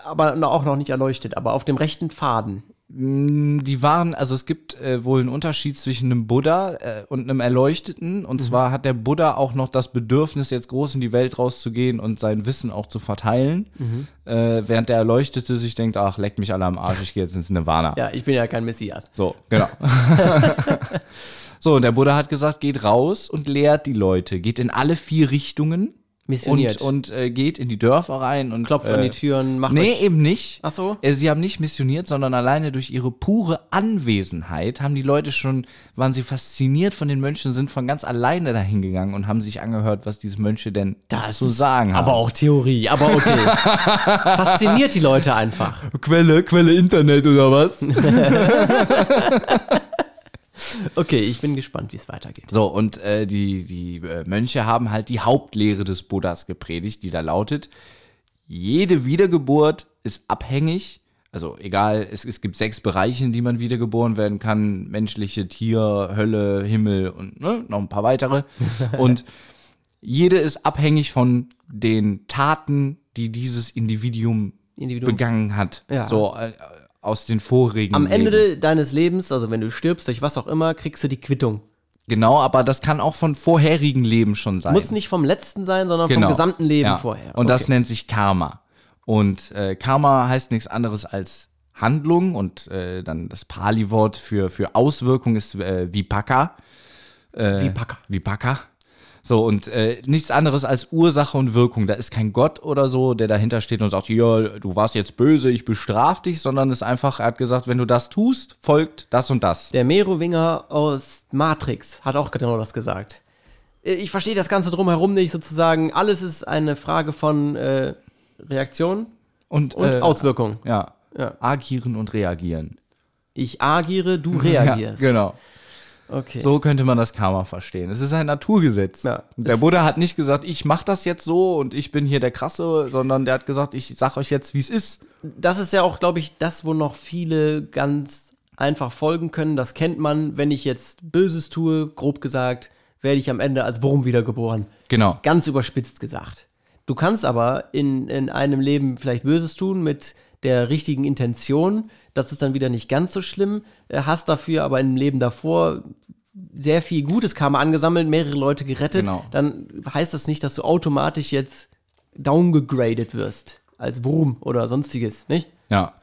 S2: aber auch noch nicht erleuchtet, aber auf dem rechten Faden.
S1: Mm, Die waren, also es gibt äh, wohl einen Unterschied zwischen einem Buddha äh, und einem Erleuchteten. Und
S2: Mhm.
S1: zwar hat der Buddha auch noch das Bedürfnis, jetzt groß in die Welt rauszugehen und sein Wissen auch zu verteilen.
S2: Mhm.
S1: Äh, während der Erleuchtete sich denkt, ach, leck mich alle am Arsch, ich gehe jetzt ins Nirvana.
S2: Ja, ich bin ja kein Messias.
S1: So, genau. so, und der Buddha hat gesagt, geht raus und lehrt die Leute, geht in alle vier Richtungen.
S2: Missioniert.
S1: Und, und äh, geht in die Dörfer rein und
S2: Klopft an
S1: äh,
S2: die Türen, macht
S1: Nee, eben nicht.
S2: Ach so?
S1: Äh, Sie haben nicht missioniert, sondern alleine durch ihre pure Anwesenheit haben die Leute schon, waren sie fasziniert von den Mönchen, sind von ganz alleine dahin gegangen und haben sich angehört, was diese Mönche denn
S2: Das
S1: zu sagen haben.
S2: Aber auch Theorie, aber okay. Fasziniert die Leute einfach.
S1: Quelle, Quelle Internet oder was?
S2: Okay, ich bin gespannt, wie es weitergeht.
S1: So, und äh, die, die äh, Mönche haben halt die Hauptlehre des Buddhas gepredigt, die da lautet, jede Wiedergeburt ist abhängig, also egal, es, es gibt sechs Bereiche, in die man wiedergeboren werden kann, menschliche, Tier, Hölle, Himmel und ne, noch ein paar weitere. und jede ist abhängig von den Taten, die dieses Individuum,
S2: Individuum.
S1: begangen hat.
S2: Ja.
S1: So äh, aus den vorigen
S2: Am Ende
S1: Leben.
S2: de deines Lebens, also wenn du stirbst, durch was auch immer, kriegst du die Quittung.
S1: Genau, aber das kann auch von vorherigen Leben schon sein.
S2: Muss nicht vom letzten sein, sondern vom gesamten Leben
S1: Ja.
S2: vorher.
S1: Und das
S2: Okay.
S1: nennt sich Karma. Und äh, Karma heißt nichts anderes als Handlung und äh, dann das Pali-Wort für, für Auswirkung ist äh, Vipaka. Äh,
S2: Vipaka.
S1: Vipaka. So, und äh, nichts anderes als Ursache und Wirkung. Da ist kein Gott oder so, der dahinter steht und sagt, ja, du warst jetzt böse, ich bestraf dich, sondern es ist einfach, er hat gesagt, wenn du das tust, folgt das und das.
S2: Der Merowinger aus Matrix hat auch genau das gesagt. Äh, Ich verstehe das Ganze drumherum nicht, sozusagen. Alles ist eine Frage von äh, Reaktion
S1: und,
S2: und
S1: äh,
S2: Auswirkung.
S1: Ja.
S2: Ja.
S1: Agieren und reagieren.
S2: Ich agiere, du reagierst.
S1: Ja, genau.
S2: Okay.
S1: So könnte man das Karma verstehen. Es ist ein Naturgesetz.
S2: Ja,
S1: der Buddha hat nicht gesagt, ich mache das jetzt so und ich bin hier der Krasse, sondern der hat gesagt, ich sag euch jetzt, wie es ist.
S2: Das ist ja auch, glaube ich, das, wo noch viele ganz einfach folgen können. Das kennt man, wenn ich jetzt Böses tue, grob gesagt, werde ich am Ende als Wurm wiedergeboren.
S1: Genau.
S2: Ganz überspitzt gesagt. Du kannst aber in, in einem Leben vielleicht Böses tun mit der richtigen Intention. Das ist dann wieder nicht ganz so schlimm. Äh, Hast dafür aber im Leben davor sehr viel gutes Karma angesammelt, mehrere Leute gerettet.
S1: Genau.
S2: Dann heißt das nicht, dass du automatisch jetzt downgegradet wirst als Wurm oder sonstiges, nicht?
S1: Ja.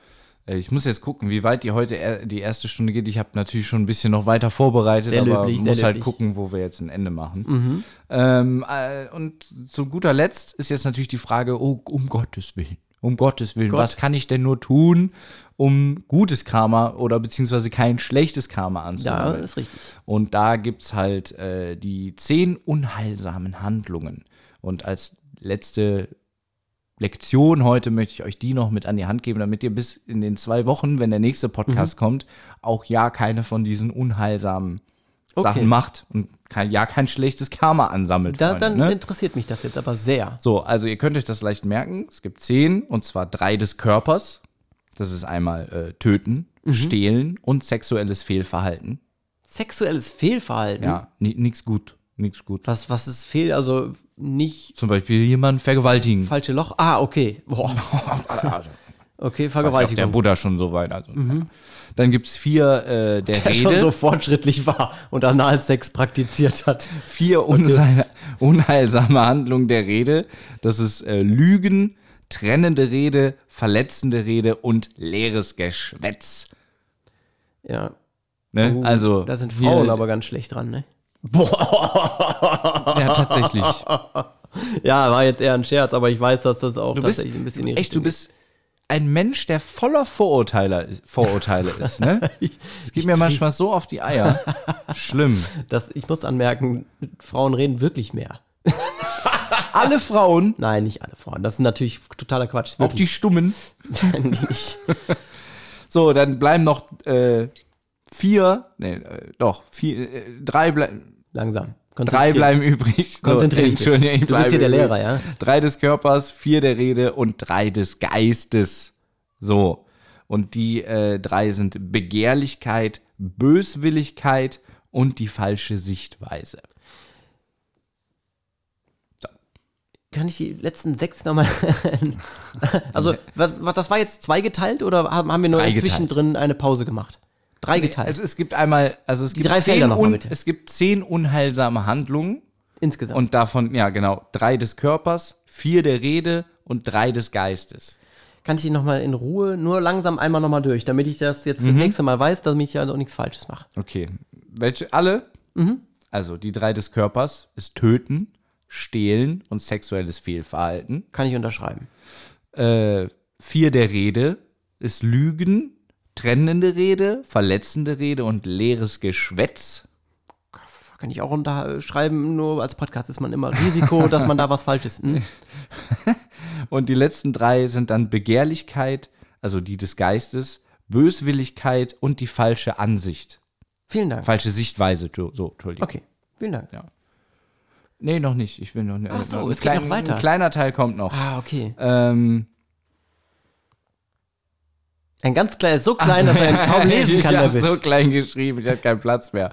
S1: Äh, Ich muss jetzt gucken, wie weit die heute die erste Stunde geht. Ich habe natürlich schon ein bisschen noch weiter vorbereitet,
S2: Sehr
S1: aber
S2: löblich,
S1: muss halt
S2: löblich.
S1: gucken, wo wir jetzt ein Ende machen.
S2: Mhm.
S1: Ähm, äh, und zu guter Letzt ist jetzt natürlich die Frage, oh, um Gottes Willen, um Gottes Willen,
S2: Gott.
S1: was kann ich denn nur tun, um gutes Karma oder beziehungsweise kein schlechtes Karma
S2: Ja,
S1: anzusammeln?
S2: ist richtig.
S1: Und da gibt es halt äh, die zehn unheilsamen Handlungen. Und als letzte Lektion heute möchte ich euch die noch mit an die Hand geben, damit ihr bis in den zwei Wochen, wenn der nächste Podcast
S2: Mhm.
S1: kommt, auch ja keine von diesen unheilsamen
S2: Okay.
S1: Sachen macht und kein, ja kein schlechtes Karma ansammelt.
S2: Da,
S1: Freunde,
S2: dann
S1: ne?
S2: interessiert mich das jetzt aber sehr.
S1: So, also ihr könnt euch das leicht merken. Es gibt zehn, und zwar drei des Körpers. Das ist einmal äh, Töten,
S2: Mhm.
S1: Stehlen und sexuelles Fehlverhalten.
S2: Sexuelles Fehlverhalten?
S1: Ja, ni nichts gut. Nichts gut.
S2: Was, was ist fehl? Also nicht.
S1: Zum Beispiel jemanden vergewaltigen.
S2: Falsche Loch? Ah, okay. Boah. okay,
S1: Der
S2: Vergewaltigung.
S1: Buddha schon so weit. Also.
S2: Mhm.
S1: Dann gibt es vier äh, der,
S2: Der
S1: Rede.
S2: schon so fortschrittlich war und Analsex praktiziert hat.
S1: vier unse- unheilsame Handlungen der Rede. Das ist äh, Lügen, trennende Rede, verletzende Rede und leeres Geschwätz.
S2: Ja.
S1: Ne?
S2: Oh,
S1: also
S2: Da sind Frauen aber ganz schlecht dran, ne? Boah.
S1: Ja, tatsächlich.
S2: Ja, war jetzt eher ein Scherz, aber ich weiß, dass das auch
S1: Du bist,
S2: tatsächlich ein bisschen in die
S1: echt, du bist ein Mensch, der voller Vorurteile, Vorurteile ist, ne? Es geht mir manchmal so auf die Eier. Schlimm.
S2: Das, ich muss anmerken, Frauen reden wirklich mehr.
S1: alle Frauen?
S2: Nein, nicht alle Frauen. Das ist natürlich totaler Quatsch.
S1: Auch die Stummen?
S2: nicht.
S1: So, dann bleiben noch äh, vier, nee, äh, doch, vier, äh, drei bleiben.
S2: Langsam.
S1: Drei bleiben übrig.
S2: Konzentrier dich.
S1: Entschuldigung, ich
S2: Du bist hier der
S1: übrig.
S2: Lehrer, ja?
S1: Drei des Körpers, vier der Rede und drei des Geistes. So. Und die äh, drei sind Begehrlichkeit, Böswilligkeit und die falsche Sichtweise.
S2: Kann ich die letzten sechs nochmal. also, was, was, das war jetzt zweigeteilt oder haben, wir nur zwischendrin eine Pause gemacht? Drei geteilt.
S1: Es, es gibt einmal, also es
S2: Die
S1: gibt
S2: drei
S1: zehn
S2: Felder noch mal
S1: un,
S2: bitte.
S1: es gibt zehn unheilsame Handlungen.
S2: Insgesamt.
S1: Und davon, ja genau, drei des Körpers, vier der Rede und drei des Geistes.
S2: Kann ich die nochmal in Ruhe, nur langsam einmal nochmal durch, damit ich das jetzt das
S1: Mhm.
S2: nächste Mal weiß, damit ich ja auch nichts Falsches mache.
S1: Okay. Welche? Alle?
S2: Mhm.
S1: Also die drei des Körpers ist Töten, Stehlen und sexuelles Fehlverhalten.
S2: Kann ich unterschreiben.
S1: Äh, vier der Rede ist Lügen, trennende Rede, verletzende Rede und leeres Geschwätz.
S2: Kann ich auch unterschreiben, nur als Podcast ist man immer Risiko, dass man da was Falsches. Hm?
S1: Und die letzten drei sind dann Begehrlichkeit, also die des Geistes, Böswilligkeit und die falsche Ansicht.
S2: Vielen Dank.
S1: Falsche Sichtweise, so, Entschuldigung.
S2: Okay, vielen Dank.
S1: Ja. Nee, noch nicht. Ich bin noch nicht.
S2: Ach so,
S1: ein
S2: es geht noch weiter.
S1: Ein kleiner Teil kommt noch.
S2: Ah, okay.
S1: Ähm,
S2: Ein ganz kleiner, so klein, dass er kaum lesen kann.
S1: ich habe so klein geschrieben, ich habe keinen Platz mehr.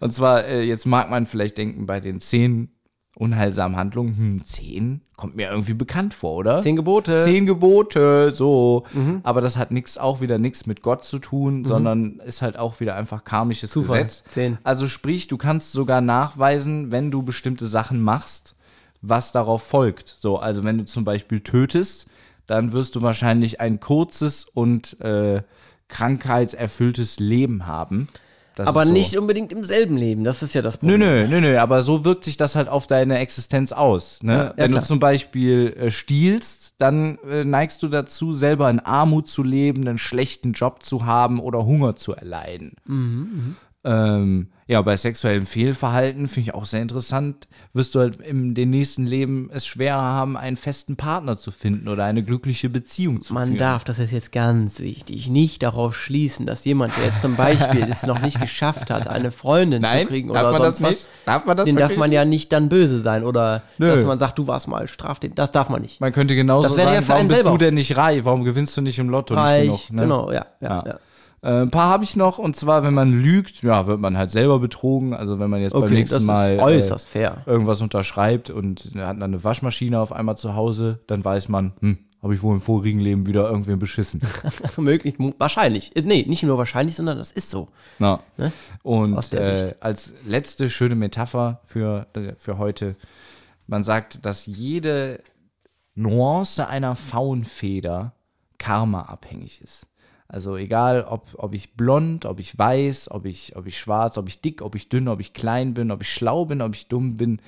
S1: Und zwar, äh, jetzt mag man vielleicht denken, bei den zehn unheilsamen Handlungen, hm, zehn kommt mir irgendwie bekannt vor, oder?
S2: Zehn Gebote.
S1: Zehn Gebote, so.
S2: Mhm.
S1: Aber das hat nichts, auch wieder nichts mit Gott zu tun, sondern ist halt auch wieder einfach karmisches
S2: Zufall.
S1: Gesetz.
S2: Zehn.
S1: Also sprich, du kannst sogar nachweisen, wenn du bestimmte Sachen machst, was darauf folgt. So, also wenn du zum Beispiel tötest, dann wirst du wahrscheinlich ein kurzes und äh, krankheitserfülltes Leben haben. Das
S2: aber
S1: so.
S2: nicht unbedingt im selben Leben, das ist ja das
S1: Nö,
S2: Problem.
S1: nö, nö, nö, aber so wirkt sich das halt auf deine Existenz aus. Ne?
S2: Ja, ja,
S1: Wenn
S2: klar.
S1: du zum Beispiel äh, stiehlst, dann äh, neigst du dazu, selber in Armut zu leben, einen schlechten Job zu haben oder Hunger zu erleiden.
S2: Mhm,
S1: Ähm, ja, bei sexuellem Fehlverhalten finde ich auch sehr interessant. Wirst du halt im den nächsten Leben es schwerer haben, einen festen Partner zu finden oder eine glückliche Beziehung zu
S2: Man
S1: führen.
S2: darf, das ist jetzt ganz wichtig, nicht darauf schließen, dass jemand, der jetzt zum Beispiel es noch nicht geschafft hat, eine Freundin
S1: Nein,
S2: zu kriegen
S1: darf
S2: oder
S1: man das
S2: sonst
S1: nicht?
S2: was,
S1: Darf man das
S2: den darf man ja nicht dann böse sein oder
S1: Nö.
S2: dass man sagt, du warst mal straftätig. Das darf man nicht.
S1: Man könnte genauso
S2: Das
S1: sagen,
S2: ja
S1: warum bist
S2: selber.
S1: du denn nicht reich? Warum gewinnst du nicht im Lotto
S2: Reich,
S1: nicht genug? Ne?
S2: genau, ja, ja, ja.
S1: Äh, ein paar habe ich noch und zwar, wenn man lügt, ja, wird man halt selber betrogen. Also wenn man jetzt beim
S2: Okay,
S1: nächsten
S2: das ist
S1: Mal äh,
S2: äußerst fair.
S1: irgendwas unterschreibt und hat dann eine Waschmaschine auf einmal zu Hause, dann weiß man, hm, habe ich wohl im vorigen Leben wieder irgendwen beschissen.
S2: Möglich, wahrscheinlich. Äh, Nee, nicht nur wahrscheinlich, sondern das ist so.
S1: Na.
S2: Ne?
S1: Und
S2: Aus der
S1: äh,
S2: Sicht.
S1: als letzte schöne Metapher für, äh, für heute, man sagt, dass jede Nuance einer Faunfeder karma-abhängig ist. Also egal, ob, ob ich blond, ob ich weiß, ob ich, ob ich schwarz, ob ich dick, ob ich dünn, ob ich klein bin, ob ich schlau bin, ob ich dumm bin.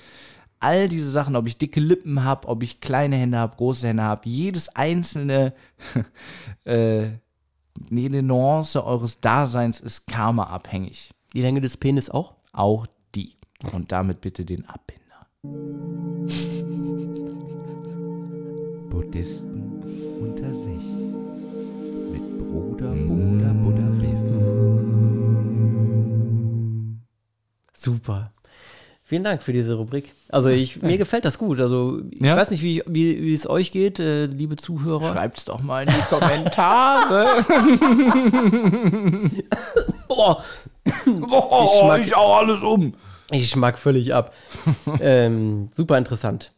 S1: All diese Sachen, ob ich dicke Lippen habe, ob ich kleine Hände habe, große Hände habe, jedes einzelne, äh, jede Nuance eures Daseins ist karma-abhängig.
S2: Die Länge des Penis auch?
S1: Auch die. Und damit bitte den Abbinder. Buddhisten unter sich. Bruder, Buddha
S2: Super. Vielen Dank für diese Rubrik. Also ich, mir gefällt das gut. Also ich
S1: Ja?
S2: weiß nicht, wie, wie, wie es euch geht, äh, liebe Zuhörer.
S1: Schreibt's doch mal in die Kommentare.
S2: Boah.
S1: Boah, ich hau alles um.
S2: Ich schmack völlig ab. ähm, super interessant.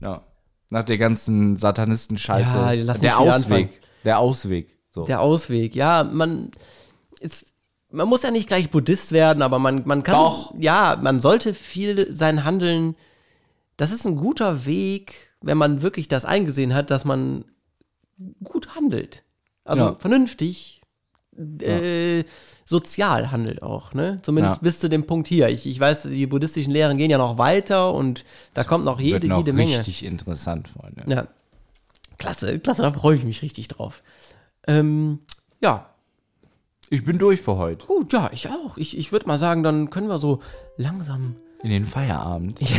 S1: Ja. Nach der ganzen Satanisten-Scheiße.
S2: Ja,
S1: der Ausweg. Der Ausweg. So.
S2: Der Ausweg, ja, man ist, man muss ja nicht gleich Buddhist werden, aber man, man kann,
S1: Doch.
S2: ja, man sollte viel sein Handeln, das ist ein guter Weg, wenn man wirklich das eingesehen hat, dass man gut handelt. Also
S1: Ja.
S2: vernünftig, äh, sozial handelt auch, ne? Zumindest
S1: Ja.
S2: bis zu dem Punkt hier. Ich, ich weiß, die buddhistischen Lehren gehen ja noch weiter und da kommt noch jede,
S1: Wird noch
S2: jede Menge.
S1: richtig interessant, Freunde.
S2: Ja. Klasse, klasse, da freue ich mich richtig drauf. Ähm, ja.
S1: Ich bin durch für heute.
S2: Gut, ja, ich auch. Ich, ich würde mal sagen, dann können wir so langsam.
S1: In den Feierabend.
S2: Ja.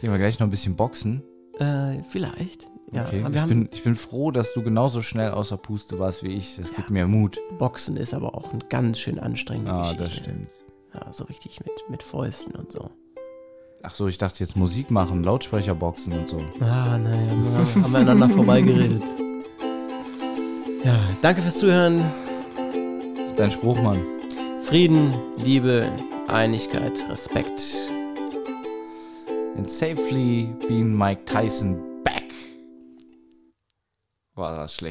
S1: Gehen wir gleich noch ein bisschen boxen.
S2: Äh, vielleicht. Ja,
S1: okay. Ich bin, ich bin froh, dass du genauso schnell außer Puste warst wie ich. Das gibt mir Mut.
S2: Boxen ist aber auch ein ganz schön anstrengende
S1: Ah,
S2: Geschichte.
S1: das stimmt.
S2: Ja, so richtig mit, mit Fäusten und so.
S1: Ach so, ich dachte jetzt Musik machen, Lautsprecher boxen und so.
S2: Ah, wir- haben wir aneinander vorbeigeredet. Ja, danke fürs Zuhören.
S1: Dein Spruch, Mann.
S2: Frieden, Liebe, Einigkeit, Respekt.
S1: And safely being Mike Tyson back. War das schlecht.